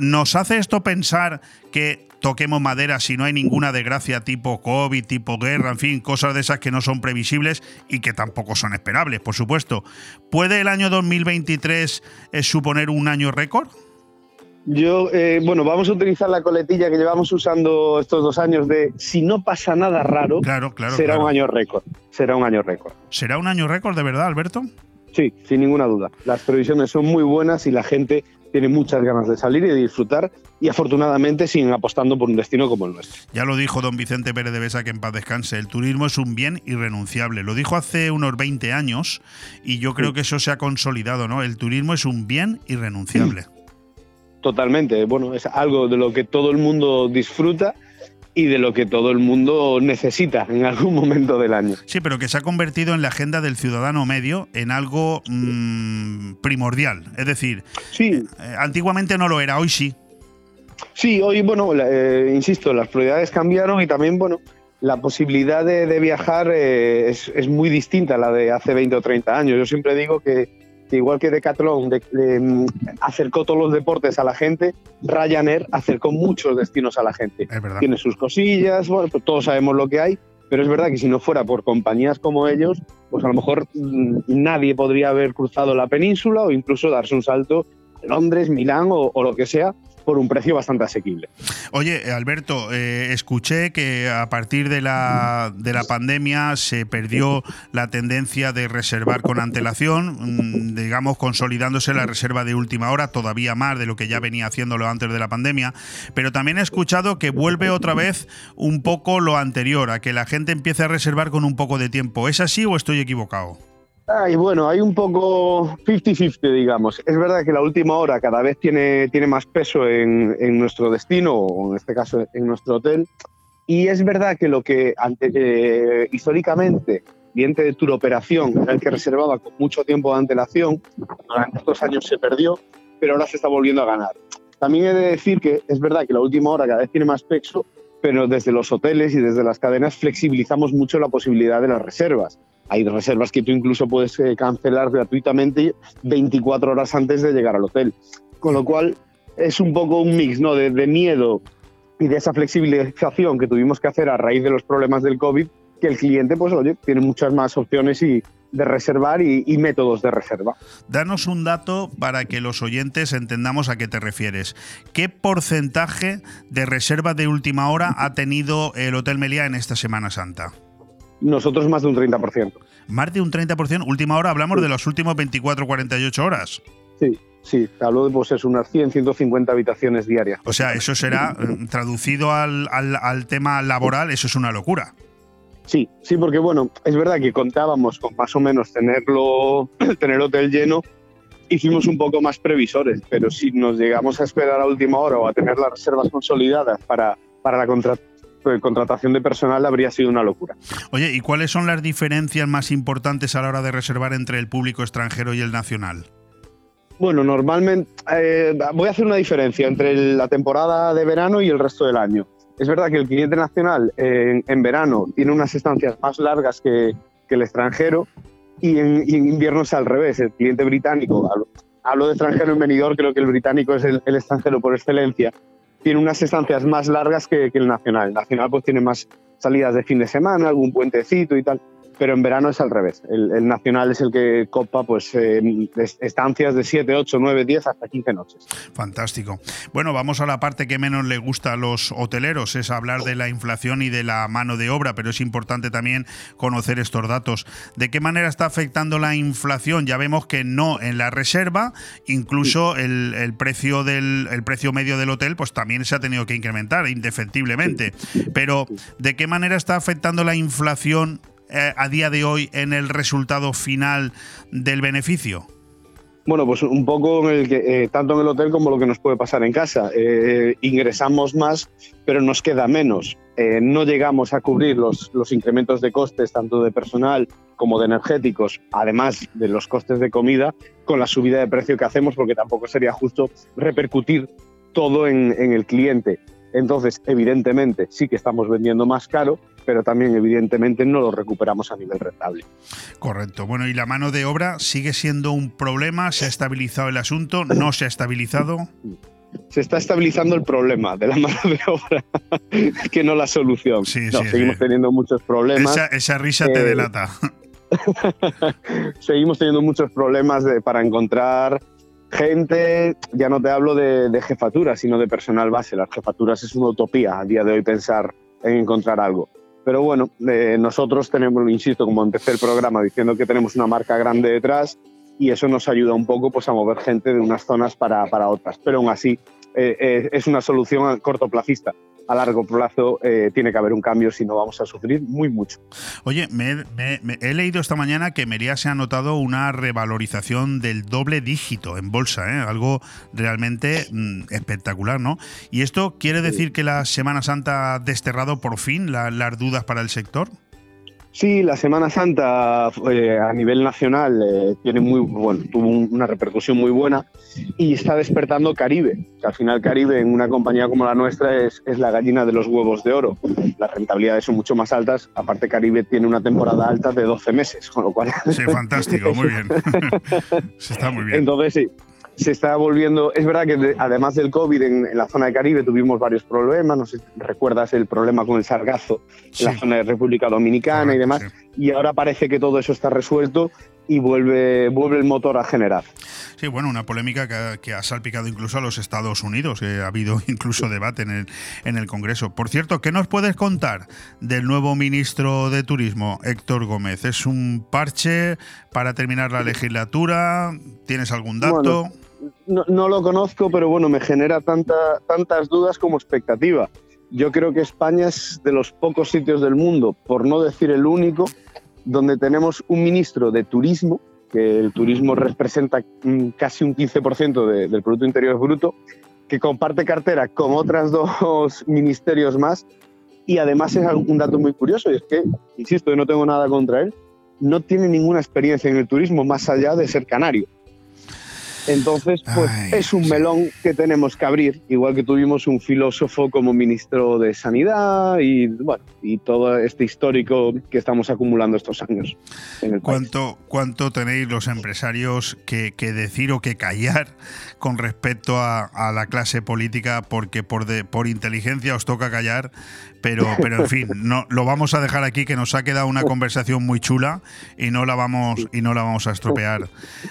¿Nos hace esto pensar que toquemos madera si no hay ninguna desgracia tipo COVID, tipo guerra, en fin, cosas de esas que no son previsibles y que tampoco son esperables, por supuesto? ¿Puede el año 2023 eh, suponer un año récord? Yo, eh, bueno, vamos a utilizar la coletilla que llevamos usando estos dos años de si no pasa nada raro, Claro, claro. será claro. un año récord. Será un año récord. ¿Será un año récord de verdad, Alberto? Sí, sin ninguna duda. Las previsiones son muy buenas y la gente tiene muchas ganas de salir y de disfrutar y afortunadamente siguen apostando por un destino como el nuestro. Ya lo dijo don Vicente Pérez de Besa, que en paz descanse, el turismo es un bien irrenunciable. Lo dijo hace unos 20 años y yo creo que eso se ha consolidado, ¿no? El turismo es un bien irrenunciable. Totalmente. Bueno, es algo de lo que todo el mundo disfruta y de lo que todo el mundo necesita en algún momento del año. Sí, pero que se ha convertido en la agenda del ciudadano medio en algo mm, primordial. Es decir, Sí, eh, antiguamente no lo era, hoy sí. Sí, hoy, bueno, eh, insisto, las prioridades cambiaron y también, bueno, la posibilidad de, de viajar eh, es, es muy distinta a la de hace 20 o 30 años. Yo siempre digo que, que igual que Decathlon de- de, mm, acercó todos los deportes a la gente, Ryanair acercó muchos destinos a la gente. Tiene sus cosillas, bueno, pues todos sabemos lo que hay, pero es verdad que si no fuera por compañías como ellos, pues a lo mejor mm, nadie podría haber cruzado la península o incluso darse un salto a Londres, Milán o- o lo que sea por un precio bastante asequible. Oye, Alberto, eh, escuché que a partir de la, de la pandemia se perdió la tendencia de reservar con antelación, mm, digamos, consolidándose la reserva de última hora, todavía más de lo que ya venía haciéndolo antes de la pandemia. Pero también he escuchado que vuelve otra vez un poco lo anterior, a que la gente empiece a reservar con un poco de tiempo. ¿Es así o estoy equivocado? Ay, bueno, hay un poco 50-50, digamos. Es verdad que la última hora cada vez tiene, tiene más peso en, en nuestro destino, o en este caso en nuestro hotel. Y es verdad que lo que ante- eh, históricamente, cliente de tour operación, era el que reservaba con mucho tiempo de antelación, durante estos años se perdió, pero ahora se está volviendo a ganar. También he de decir que es verdad que la última hora cada vez tiene más peso, pero desde los hoteles y desde las cadenas flexibilizamos mucho la posibilidad de las reservas. Hay reservas que tú incluso puedes eh, cancelar gratuitamente 24 horas antes de llegar al hotel. Con lo cual es un poco un mix ¿no? de, miedo y de esa flexibilización que tuvimos que hacer a raíz de los problemas del COVID que el cliente, pues oye, tiene muchas más opciones y, de reservar y, métodos de reserva. Danos un dato para que los oyentes entendamos a qué te refieres. ¿Qué porcentaje de reserva de última hora ha tenido el Hotel Meliá en esta Semana Santa? Nosotros más de un 30%. Más de un 30%. Última hora, hablamos de los últimos 24, 48 horas. Sí, sí, hablo de pues es unas 100, 150 habitaciones diarias. O sea, eso será, eh, traducido al, al tema laboral, eso es una locura. Sí, sí, porque bueno, es verdad que contábamos con más o menos tenerlo, tener hotel lleno, hicimos un poco más previsores, pero si nos llegamos a esperar a última hora o a tener las reservas consolidadas para, para la eh, contratación de personal habría sido una locura. Oye, ¿y cuáles son las diferencias más importantes a la hora de reservar entre el público extranjero y el nacional? Bueno, normalmente eh, voy a hacer una diferencia entre la temporada de verano y el resto del año. Es verdad que el cliente nacional en, verano tiene unas estancias más largas que, el extranjero y en, invierno es al revés. El cliente británico, hablo, de extranjero en venidor, creo que el británico es el, extranjero por excelencia, tiene unas estancias más largas que, el nacional. El nacional pues tiene más salidas de fin de semana, algún puentecito y tal pero en verano es al revés. El, Nacional es el que copa pues, eh, estancias de 7, 8, 9, 10 hasta 15 noches. Fantástico. Bueno, vamos a la parte que menos le gusta a los hoteleros, es hablar de la inflación y de la mano de obra, pero es importante también conocer estos datos. ¿De qué manera está afectando la inflación? Ya vemos que no en la reserva, incluso el, precio del el precio medio del hotel pues también se ha tenido que incrementar indefectiblemente. Pero ¿de qué manera está afectando la inflación eh, a día de hoy en el resultado final del beneficio? Bueno, pues un poco en el que, eh, tanto en el hotel como lo que nos puede pasar en casa. Eh, ingresamos más, pero nos queda menos. no llegamos a cubrir los, incrementos de costes, tanto de personal como de energéticos, además de los costes de comida, con la subida de precio que hacemos, porque tampoco sería justo repercutir todo en el cliente. Entonces, evidentemente, sí que estamos vendiendo más caro, pero también evidentemente no lo recuperamos a nivel rentable. Correcto. Bueno, ¿y la mano de obra sigue siendo un problema? ¿Se ha estabilizado el asunto? ¿No se ha estabilizado? Se está estabilizando el problema de la mano de obra, que no la solución. Sí, sí, seguimos teniendo muchos problemas. Esa, risa te eh, delata. seguimos teniendo muchos problemas para encontrar gente, ya no te hablo de, de jefatura, sino de personal base. Las jefaturas es una utopía a día de hoy pensar en encontrar algo. Pero bueno, eh, nosotros tenemos, insisto, como empecé el programa diciendo que tenemos una marca grande detrás y eso nos ayuda un poco pues, a mover gente de unas zonas para, para otras. Pero aún así eh, eh, es una solución cortoplacista a largo plazo eh, tiene que haber un cambio si no vamos a sufrir muy mucho. Oye, me, he leído esta mañana que Mería se ha notado una revalorización del doble dígito en bolsa, ¿eh? algo realmente mm, espectacular, ¿no? ¿Y esto quiere decir que la Semana Santa ha desterrado por fin las dudas para el sector? Sí, la Semana Santa eh, a nivel nacional eh, tiene muy, bueno, tuvo una repercusión muy buena y está despertando Caribe. Que al final Caribe en una compañía como la nuestra es, es, la gallina de los huevos de oro. Las rentabilidades son mucho más altas. Aparte Caribe tiene una temporada alta de 12 meses, con lo cual... Sí, fantástico, muy bien. está muy bien. Entonces sí, se está volviendo. Es verdad que además del COVID en, la zona de Caribe tuvimos varios problemas. No sé si recuerdas el problema con el sargazo en la zona de República Dominicana y demás. Y ahora parece que todo eso está resuelto y vuelve, vuelve el motor a generar. Sí, bueno, una polémica que, ha salpicado incluso a los Estados Unidos. ha habido incluso debate en el, en el Congreso. Por cierto, ¿qué nos puedes contar del nuevo ministro de Turismo, Héctor Gómez? ¿Es un parche para terminar la legislatura? ¿Tienes algún dato? No, lo conozco, pero bueno, me genera tanta, tantas dudas como expectativa. Yo creo que España es de los pocos sitios del mundo, por no decir el único, donde tenemos un ministro de turismo, que el turismo representa casi un 15% del Producto Interior Bruto, que comparte cartera con otras dos ministerios más. Y además es un dato muy curioso, y es que, insisto, yo no tengo nada contra él, no tiene ninguna experiencia en el turismo más allá de ser canario. Entonces, pues es un melón que tenemos que abrir, igual que tuvimos un filósofo como ministro de Sanidad y, bueno, y todo este histórico que estamos acumulando estos años. En el ¿Cuánto, ¿Cuánto tenéis los empresarios que, decir o que callar con respecto a, la clase política? Porque por, por inteligencia os toca callar, pero, pero en fin, no, lo vamos a dejar aquí, que nos ha quedado una conversación muy chula y no la vamos, y no la vamos a estropear.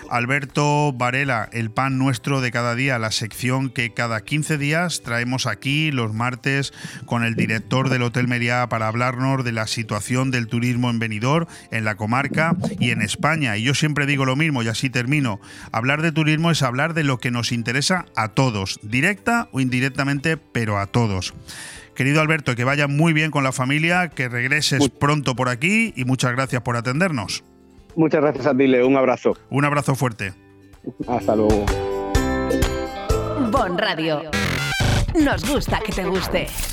Alberto Varela, el pan nuestro de cada día, la sección que cada 15 días traemos aquí los martes con el director del Hotel Meriá para hablarnos de la situación del turismo en Benidorm, en la comarca y en España. Y yo siempre digo lo mismo y así termino. Hablar de turismo es hablar de lo que nos interesa a todos, directa o indirectamente, pero a todos. Querido Alberto, que vaya muy bien con la familia, que regreses pronto por aquí y muchas gracias por atendernos. Muchas gracias a ti, Leo. Un abrazo. Un abrazo fuerte. Hasta luego. Bon Radio. Nos gusta que te guste.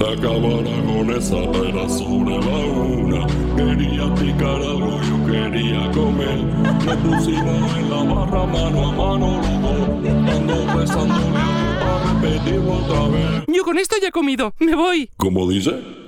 La cámara con esa era sobre la una. Quería picar algo, yo quería comer. Me pusimos en la barra mano a mano los Ando besándole a repetirlo otra vez. Yo con esto ya he comido, me voy. ¿Cómo dice?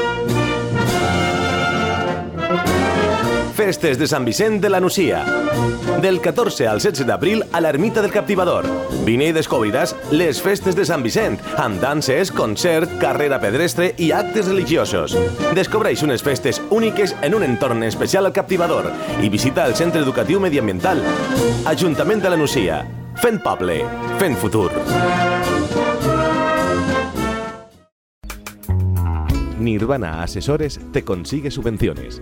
Festes de Sant Vicent de la Nucia. Del 14 al 16 d'abril a l'Ermita del Captivador. Vine i descobriràs les festes de Sant Vicent, amb danses, concert, carrera pedestre i actes religiosos. Descobreix unes festes úniques en un entorn especial al Captivador i visita el Centre Educatiu Mediambiental. Ajuntament de la Nucia. Fent poble, fent futur. Nirvana Asesores te consigue subvenciones.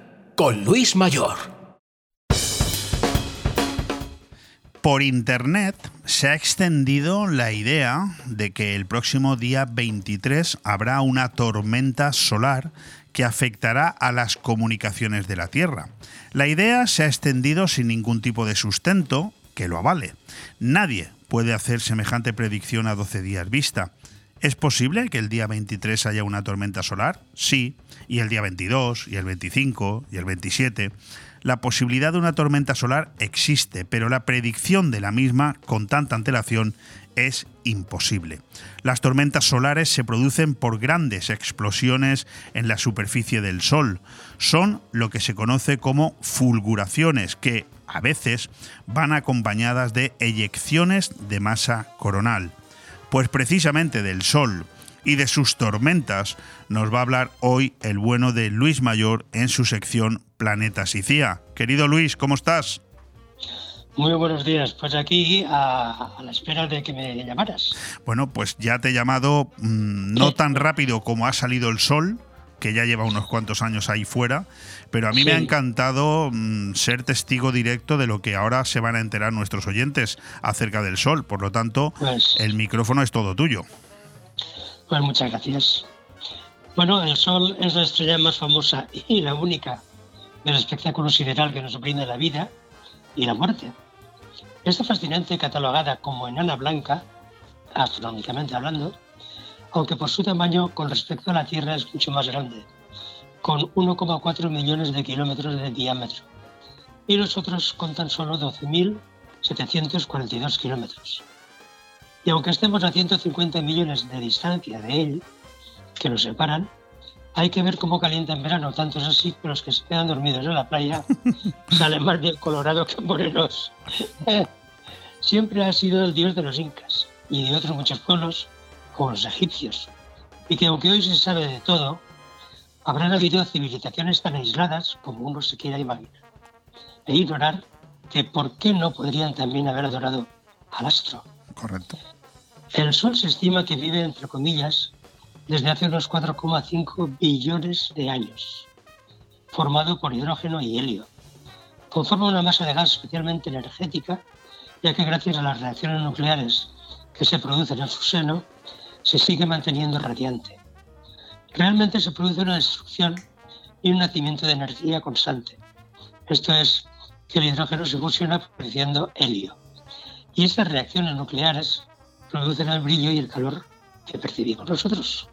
con Luis Mayor. Por internet se ha extendido la idea de que el próximo día 23 habrá una tormenta solar que afectará a las comunicaciones de la Tierra. La idea se ha extendido sin ningún tipo de sustento que lo avale. Nadie puede hacer semejante predicción a 12 días vista. ¿Es posible que el día 23 haya una tormenta solar? Sí, y el día 22, y el 25, y el 27. La posibilidad de una tormenta solar existe, pero la predicción de la misma con tanta antelación es imposible. Las tormentas solares se producen por grandes explosiones en la superficie del Sol. Son lo que se conoce como fulguraciones, que a veces van acompañadas de eyecciones de masa coronal. Pues precisamente del Sol y de sus tormentas nos va a hablar hoy el bueno de Luis Mayor en su sección Planeta Sicía. Querido Luis, ¿cómo estás? Muy buenos días, pues aquí a, la espera de que me llamaras. Bueno, pues ya te he llamado mm, no tan rápido como ha salido el sol, que ya lleva unos cuantos años ahí fuera, pero a mí me ha encantado mm, ser testigo directo de lo que ahora se van a enterar nuestros oyentes acerca del Sol. Por lo tanto, Pues- el micrófono es todo tuyo. Pues muchas gracias. Bueno, el Sol es la estrella más famosa y la única del espectáculo sideral que nos brinda la vida y la muerte. Esta fascinante catalogada como enana blanca, astronómicamente hablando, aunque por su tamaño con respecto a la Tierra es mucho más grande, con 1,4 millones de kilómetros de diámetro, y los otros con tan solo 12.742 kilómetros. Y aunque estemos a 150 millones de distancia de él, que nos separan, hay que ver cómo calienta en verano. Tanto es así que los que se quedan dormidos en la playa salen más bien colorados que morenos. Siempre ha sido el dios de los incas y de otros muchos pueblos, como los egipcios. Y que aunque hoy se sabe de todo, habrán habido civilizaciones tan aisladas como uno se quiera imaginar. E ignorar que por qué no podrían también haber adorado al astro. Correcto. El Sol se estima que vive, entre comillas, desde hace unos 4,5 billones de años, formado por hidrógeno y helio. Conforma una masa de gas especialmente energética, ya que gracias a las reacciones nucleares que se producen en su seno, se sigue manteniendo radiante. Realmente se produce una destrucción y un nacimiento de energía constante. Esto es, que el hidrógeno se fusiona produciendo helio. Y estas reacciones nucleares producen el brillo y el calor que percibimos nosotros.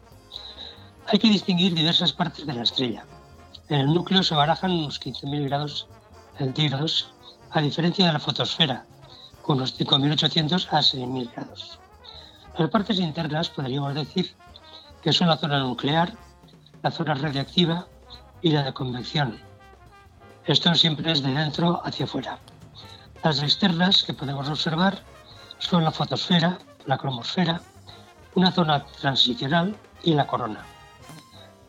Hay que distinguir diversas partes de la estrella. En el núcleo se barajan unos 15.000 grados centígrados, a diferencia de la fotosfera, con unos 5.800 a 6.000 grados. Las partes internas podríamos decir que son la zona nuclear, la zona radiactiva y la de convección. Esto siempre es de dentro hacia afuera. Las externas que podemos observar son la fotosfera, la cromosfera, una zona transicional y la corona.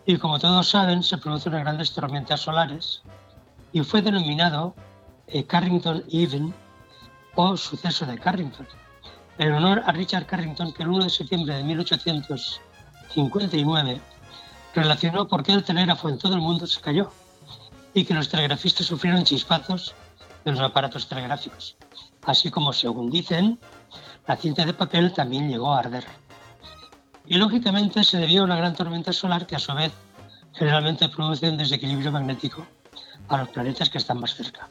Y como todos saben, se producen grandes tormentas solares y fue denominado eh, Carrington Even o suceso de Carrington, en honor a Richard Carrington, que el 1 de septiembre de 1859 relacionó por qué el telégrafo en todo el mundo se cayó y que los telegrafistas sufrieron chispazos de los aparatos telegráficos, así como, según dicen, la cinta de papel también llegó a arder. Y lógicamente se debió a una gran tormenta solar que a su vez generalmente produce un desequilibrio magnético a los planetas que están más cerca.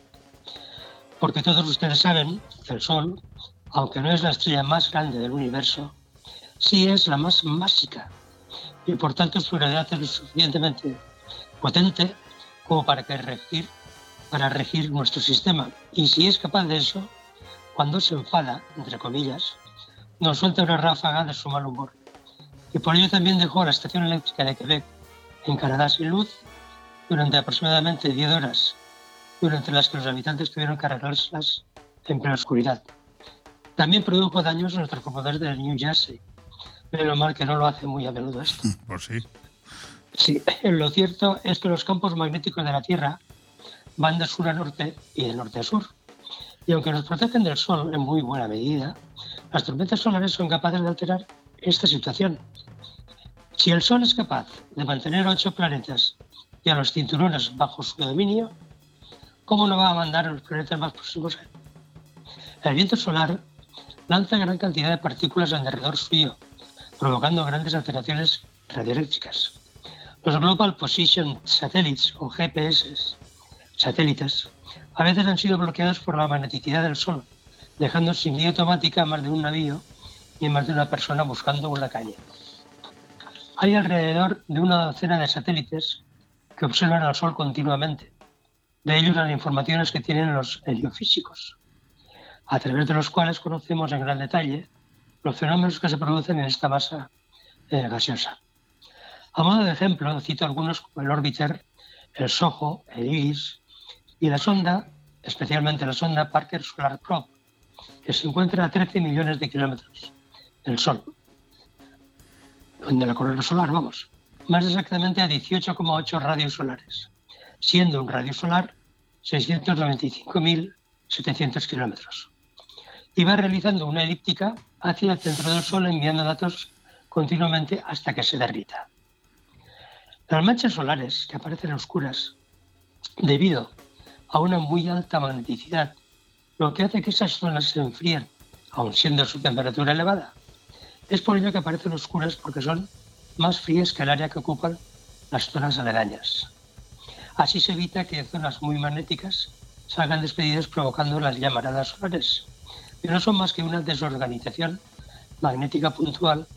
Porque todos ustedes saben que el Sol, aunque no es la estrella más grande del universo, sí es la más másica y por tanto su gravedad es lo suficientemente potente como para, que regir, para regir nuestro sistema. Y si es capaz de eso, cuando se enfada, entre comillas, nos suelta una ráfaga de su mal humor. Y por ello también dejó la estación eléctrica de Quebec en Canadá sin luz durante aproximadamente 10 horas, durante las que los habitantes tuvieron que arreglárselas en plena oscuridad. También produjo daños a nuestros computadores de New Jersey. Pero mal que no lo hace muy a menudo esto. Pues sí. Sí, lo cierto es que los campos magnéticos de la Tierra van de sur a norte y de norte a sur. Y aunque nos protegen del Sol en muy buena medida, las tormentas solares son capaces de alterar esta situación. Si el Sol es capaz de mantener a ocho planetas y a los cinturones bajo su dominio, ¿cómo no va a mandar a los planetas más próximos a él? El viento solar lanza gran cantidad de partículas alrededor suyo, provocando grandes alteraciones radioeléctricas. Los Global Position Satellites o GPS, satélites, a veces han sido bloqueados por la magneticidad del Sol, dejando sin guía automática a más de un navío y más de una persona buscando una calle. Hay alrededor de una docena de satélites que observan al Sol continuamente. De ellos las informaciones que tienen los heliofísicos, a través de los cuales conocemos en gran detalle los fenómenos que se producen en esta masa eh, gaseosa. A modo de ejemplo, cito algunos como el órbiter, el SOHO, el IRIS y la sonda, especialmente la sonda Parker Solar Probe, que se encuentra a 13 millones de kilómetros del Sol, de la corona solar, vamos, más exactamente a 18,8 radios solares, siendo un radio solar 695.700 kilómetros. Y va realizando una elíptica hacia el centro del Sol enviando datos continuamente hasta que se derrita. Las manchas solares que aparecen oscuras debido a una muy alta magneticidad, lo que hace que esas zonas se enfríen, aun siendo su temperatura elevada. Es por ello que aparecen oscuras porque son más frías que el área que ocupan las zonas aledañas. Así se evita que zonas muy magnéticas salgan despedidas provocando las llamaradas solares, que no son más que una desorganización magnética puntual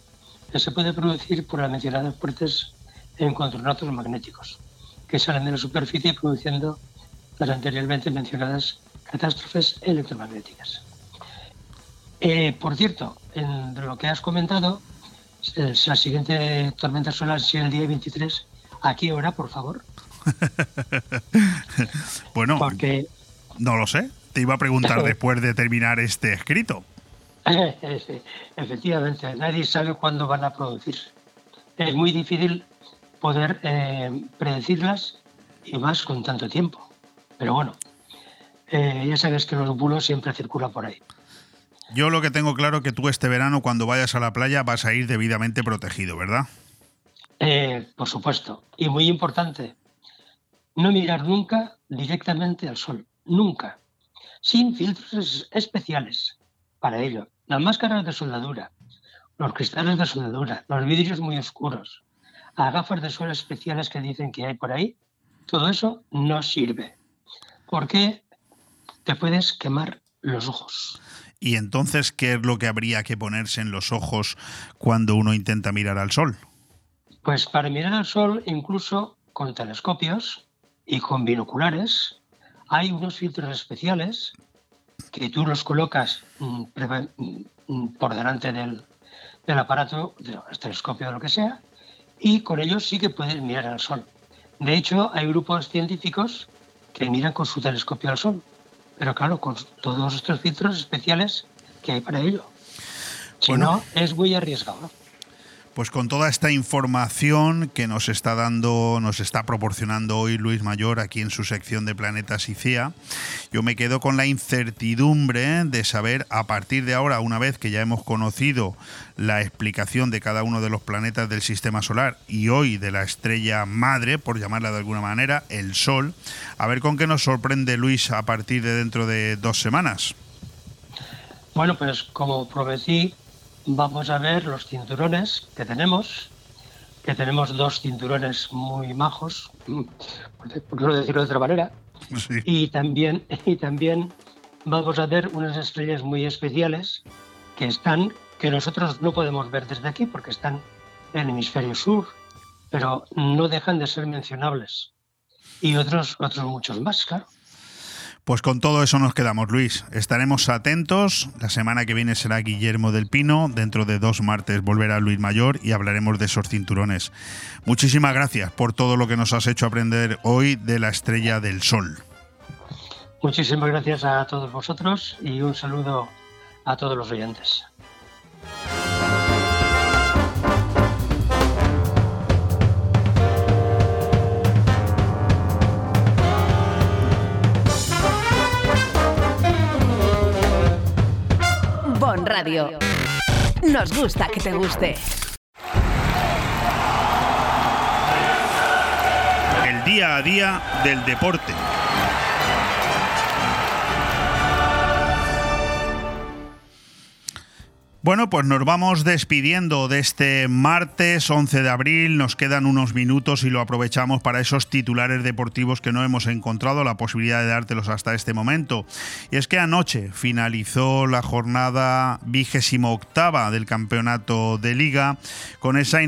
que se puede producir por las mencionadas fuertes encontronatos magnéticos, que salen de la superficie produciendo las anteriormente mencionadas catástrofes electromagnéticas. Eh, por cierto, en lo que has comentado, la siguiente tormenta solar será el día 23. ¿A qué hora, por favor? bueno, Porque... no lo sé. Te iba a preguntar después de terminar este escrito. Efectivamente, nadie sabe cuándo van a producir. Es muy difícil poder eh, predecirlas y más con tanto tiempo. Pero bueno, eh, ya sabes que los bulos siempre circulan por ahí. Yo lo que tengo claro es que tú este verano cuando vayas a la playa vas a ir debidamente protegido, ¿verdad? Eh, por supuesto. Y muy importante, no mirar nunca directamente al sol. Nunca. Sin filtros especiales para ello. Las máscaras de soldadura, los cristales de soldadura, los vidrios muy oscuros, las gafas de sol especiales que dicen que hay por ahí, todo eso no sirve. Porque te puedes quemar los ojos. ¿Y entonces qué es lo que habría que ponerse en los ojos cuando uno intenta mirar al sol? Pues para mirar al sol, incluso con telescopios y con binoculares, hay unos filtros especiales que tú los colocas mm, mm, por delante del, aparato, del telescopio o lo que sea, y con ellos sí que puedes mirar al sol. De hecho, hay grupos científicos que miran con su telescopio al sol pero claro, con todos estos filtros especiales que hay para ello. Si no, es muy arriesgado. Pues con toda esta información que nos está dando, nos está proporcionando hoy Luis Mayor aquí en su sección de Planetas y CIA, yo me quedo con la incertidumbre de saber a partir de ahora, una vez que ya hemos conocido la explicación de cada uno de los planetas del sistema solar y hoy de la estrella madre, por llamarla de alguna manera, el Sol. A ver con qué nos sorprende Luis a partir de dentro de dos semanas. Bueno, pues como prometí, vamos a ver los cinturones que tenemos, que tenemos dos cinturones muy majos, por no decirlo de otra manera, y, también, y también vamos a ver unas estrellas muy especiales que están que nosotros no podemos ver desde aquí porque están en el hemisferio sur, pero no dejan de ser mencionables. Y otros, otros muchos más, claro. Pues con todo eso nos quedamos, Luis. Estaremos atentos. La semana que viene será Guillermo del Pino. Dentro de dos martes volverá Luis Mayor y hablaremos de esos cinturones. Muchísimas gracias por todo lo que nos has hecho aprender hoy de la estrella del Sol. Muchísimas gracias a todos vosotros y un saludo a todos los oyentes. Radio. Nos gusta que te guste. El día a día del deporte. Bueno, pues nos vamos despidiendo de este martes 11 de abril. Nos quedan unos minutos y lo aprovechamos para esos titulares deportivos que no hemos encontrado la posibilidad de dártelos hasta este momento. Y es que anoche finalizó la jornada vigésimo octava del campeonato de Liga con, esa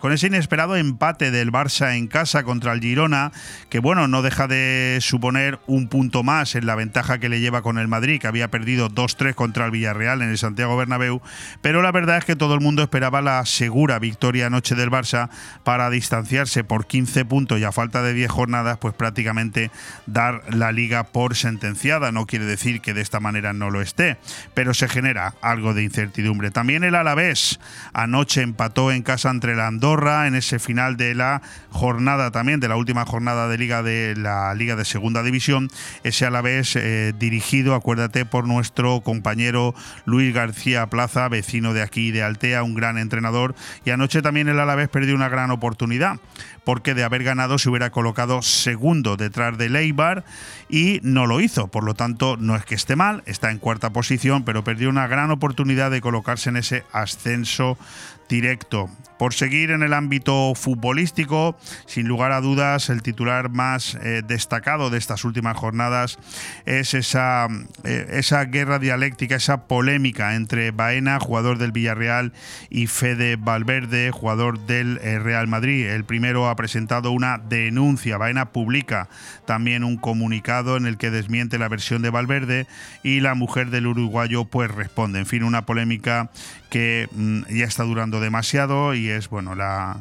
con ese inesperado empate del Barça en casa contra el Girona, que bueno, no deja de suponer un punto más en la ventaja que le lleva con el Madrid, que había perdido 2-3 contra el Villarreal en el Santiago Bernabéu pero la verdad es que todo el mundo esperaba la segura victoria anoche del Barça para distanciarse por 15 puntos y a falta de 10 jornadas, pues prácticamente dar la liga por sentenciada. No quiere decir que de esta manera no lo esté, pero se genera algo de incertidumbre. También el Alavés anoche empató en casa entre la Andorra en ese final de la jornada también, de la última jornada de liga de la Liga de Segunda División. Ese Alavés eh, dirigido, acuérdate, por nuestro compañero Luis García Plaza Vecino de aquí de Altea, un gran entrenador. Y anoche también el Alavés perdió una gran oportunidad, porque de haber ganado se hubiera colocado segundo detrás de Leibar y no lo hizo. Por lo tanto, no es que esté mal, está en cuarta posición, pero perdió una gran oportunidad de colocarse en ese ascenso directo. Por seguir en el ámbito futbolístico, sin lugar a dudas, el titular más eh, destacado de estas últimas jornadas es esa, eh, esa guerra dialéctica, esa polémica entre Baena, jugador del Villarreal, y Fede Valverde, jugador del eh, Real Madrid. El primero ha presentado una denuncia. Baena publica también un comunicado en el que desmiente la versión de Valverde y la mujer del uruguayo pues responde. En fin, una polémica que mm, ya está durando demasiado y es bueno la,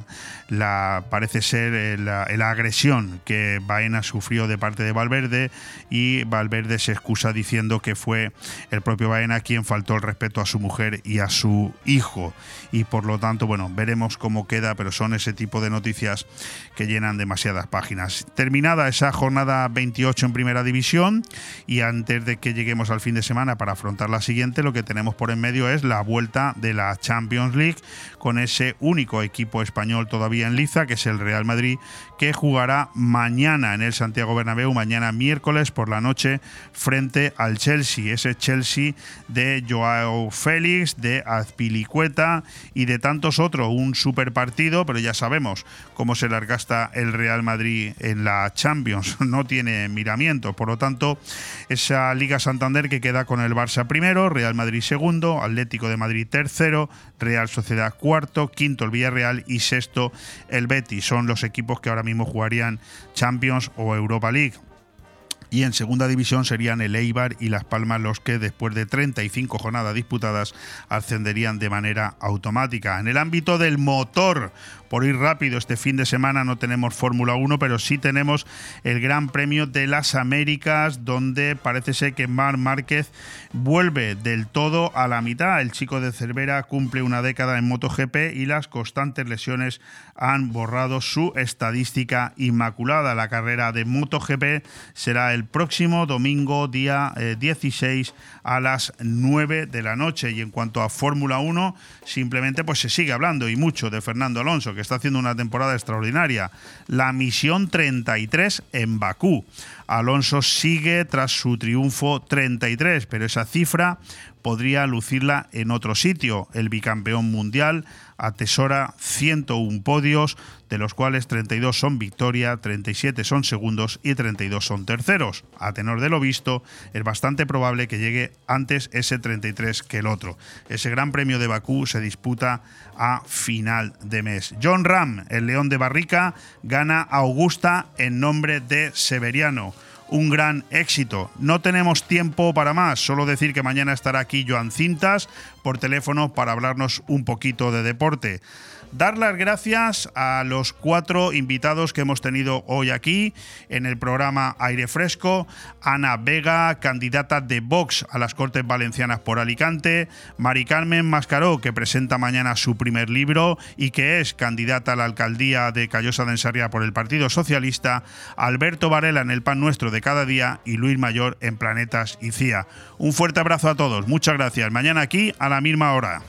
la parece ser eh, la, agresión que Baena sufrió de parte de Valverde y Valverde se excusa diciendo que fue el propio Baena quien faltó el respeto a su mujer y a su hijo. Y por lo tanto bueno veremos cómo queda pero son ese tipo de noticias que llenan demasiadas páginas. Terminada esa jornada 28 en primera división y antes de que lleguemos al fin de semana para afrontar la siguiente lo que tenemos por en medio es la vuelta de la Champions League con ese único equipo español todavía en liza, que es el Real Madrid, que jugará mañana en el Santiago Bernabéu, mañana miércoles por la noche, frente al Chelsea, ese Chelsea de Joao Félix, de Azpilicueta y de tantos otros, un super partido, pero ya sabemos cómo se largasta el Real Madrid en la Champions, no tiene miramiento, por lo tanto, esa Liga Santander que queda con el Barça primero, Real Madrid segundo, Atlético de Madrid tercero, Real Sociedad cuarto, quinto el Villarreal y sexto el Betis. Son los equipos que ahora mismo jugarían Champions o Europa League. Y en segunda división serían el Eibar y Las Palmas los que después de 35 jornadas disputadas ascenderían de manera automática. En el ámbito del motor, por ir rápido, este fin de semana no tenemos Fórmula 1, pero sí tenemos el Gran Premio de las Américas, donde parece ser que Mar Márquez vuelve del todo a la mitad. El chico de Cervera cumple una década en MotoGP y las constantes lesiones han borrado su estadística inmaculada. La carrera de MotoGP será el próximo domingo, día 16 eh, a las 9 de la noche. Y en cuanto a Fórmula 1, simplemente pues se sigue hablando y mucho de Fernando Alonso que está haciendo una temporada extraordinaria. La misión 33 en Bakú. Alonso sigue tras su triunfo 33, pero esa cifra podría lucirla en otro sitio. El bicampeón mundial atesora 101 podios, de los cuales 32 son victoria, 37 son segundos y 32 son terceros. A tenor de lo visto, es bastante probable que llegue antes ese 33 que el otro. Ese Gran Premio de Bakú se disputa a final de mes. John Ram, el León de Barrica, gana Augusta en nombre de Severiano un gran éxito. No tenemos tiempo para más, solo decir que mañana estará aquí Joan Cintas por teléfono para hablarnos un poquito de deporte. Dar las gracias a los cuatro invitados que hemos tenido hoy aquí en el programa Aire Fresco. Ana Vega, candidata de Vox a las Cortes Valencianas por Alicante. Mari Carmen Mascaró, que presenta mañana su primer libro y que es candidata a la alcaldía de Callosa de Ensarria por el Partido Socialista. Alberto Varela en el Pan Nuestro de cada día y Luis Mayor en Planetas y CIA. Un fuerte abrazo a todos. Muchas gracias. Mañana aquí a la misma hora.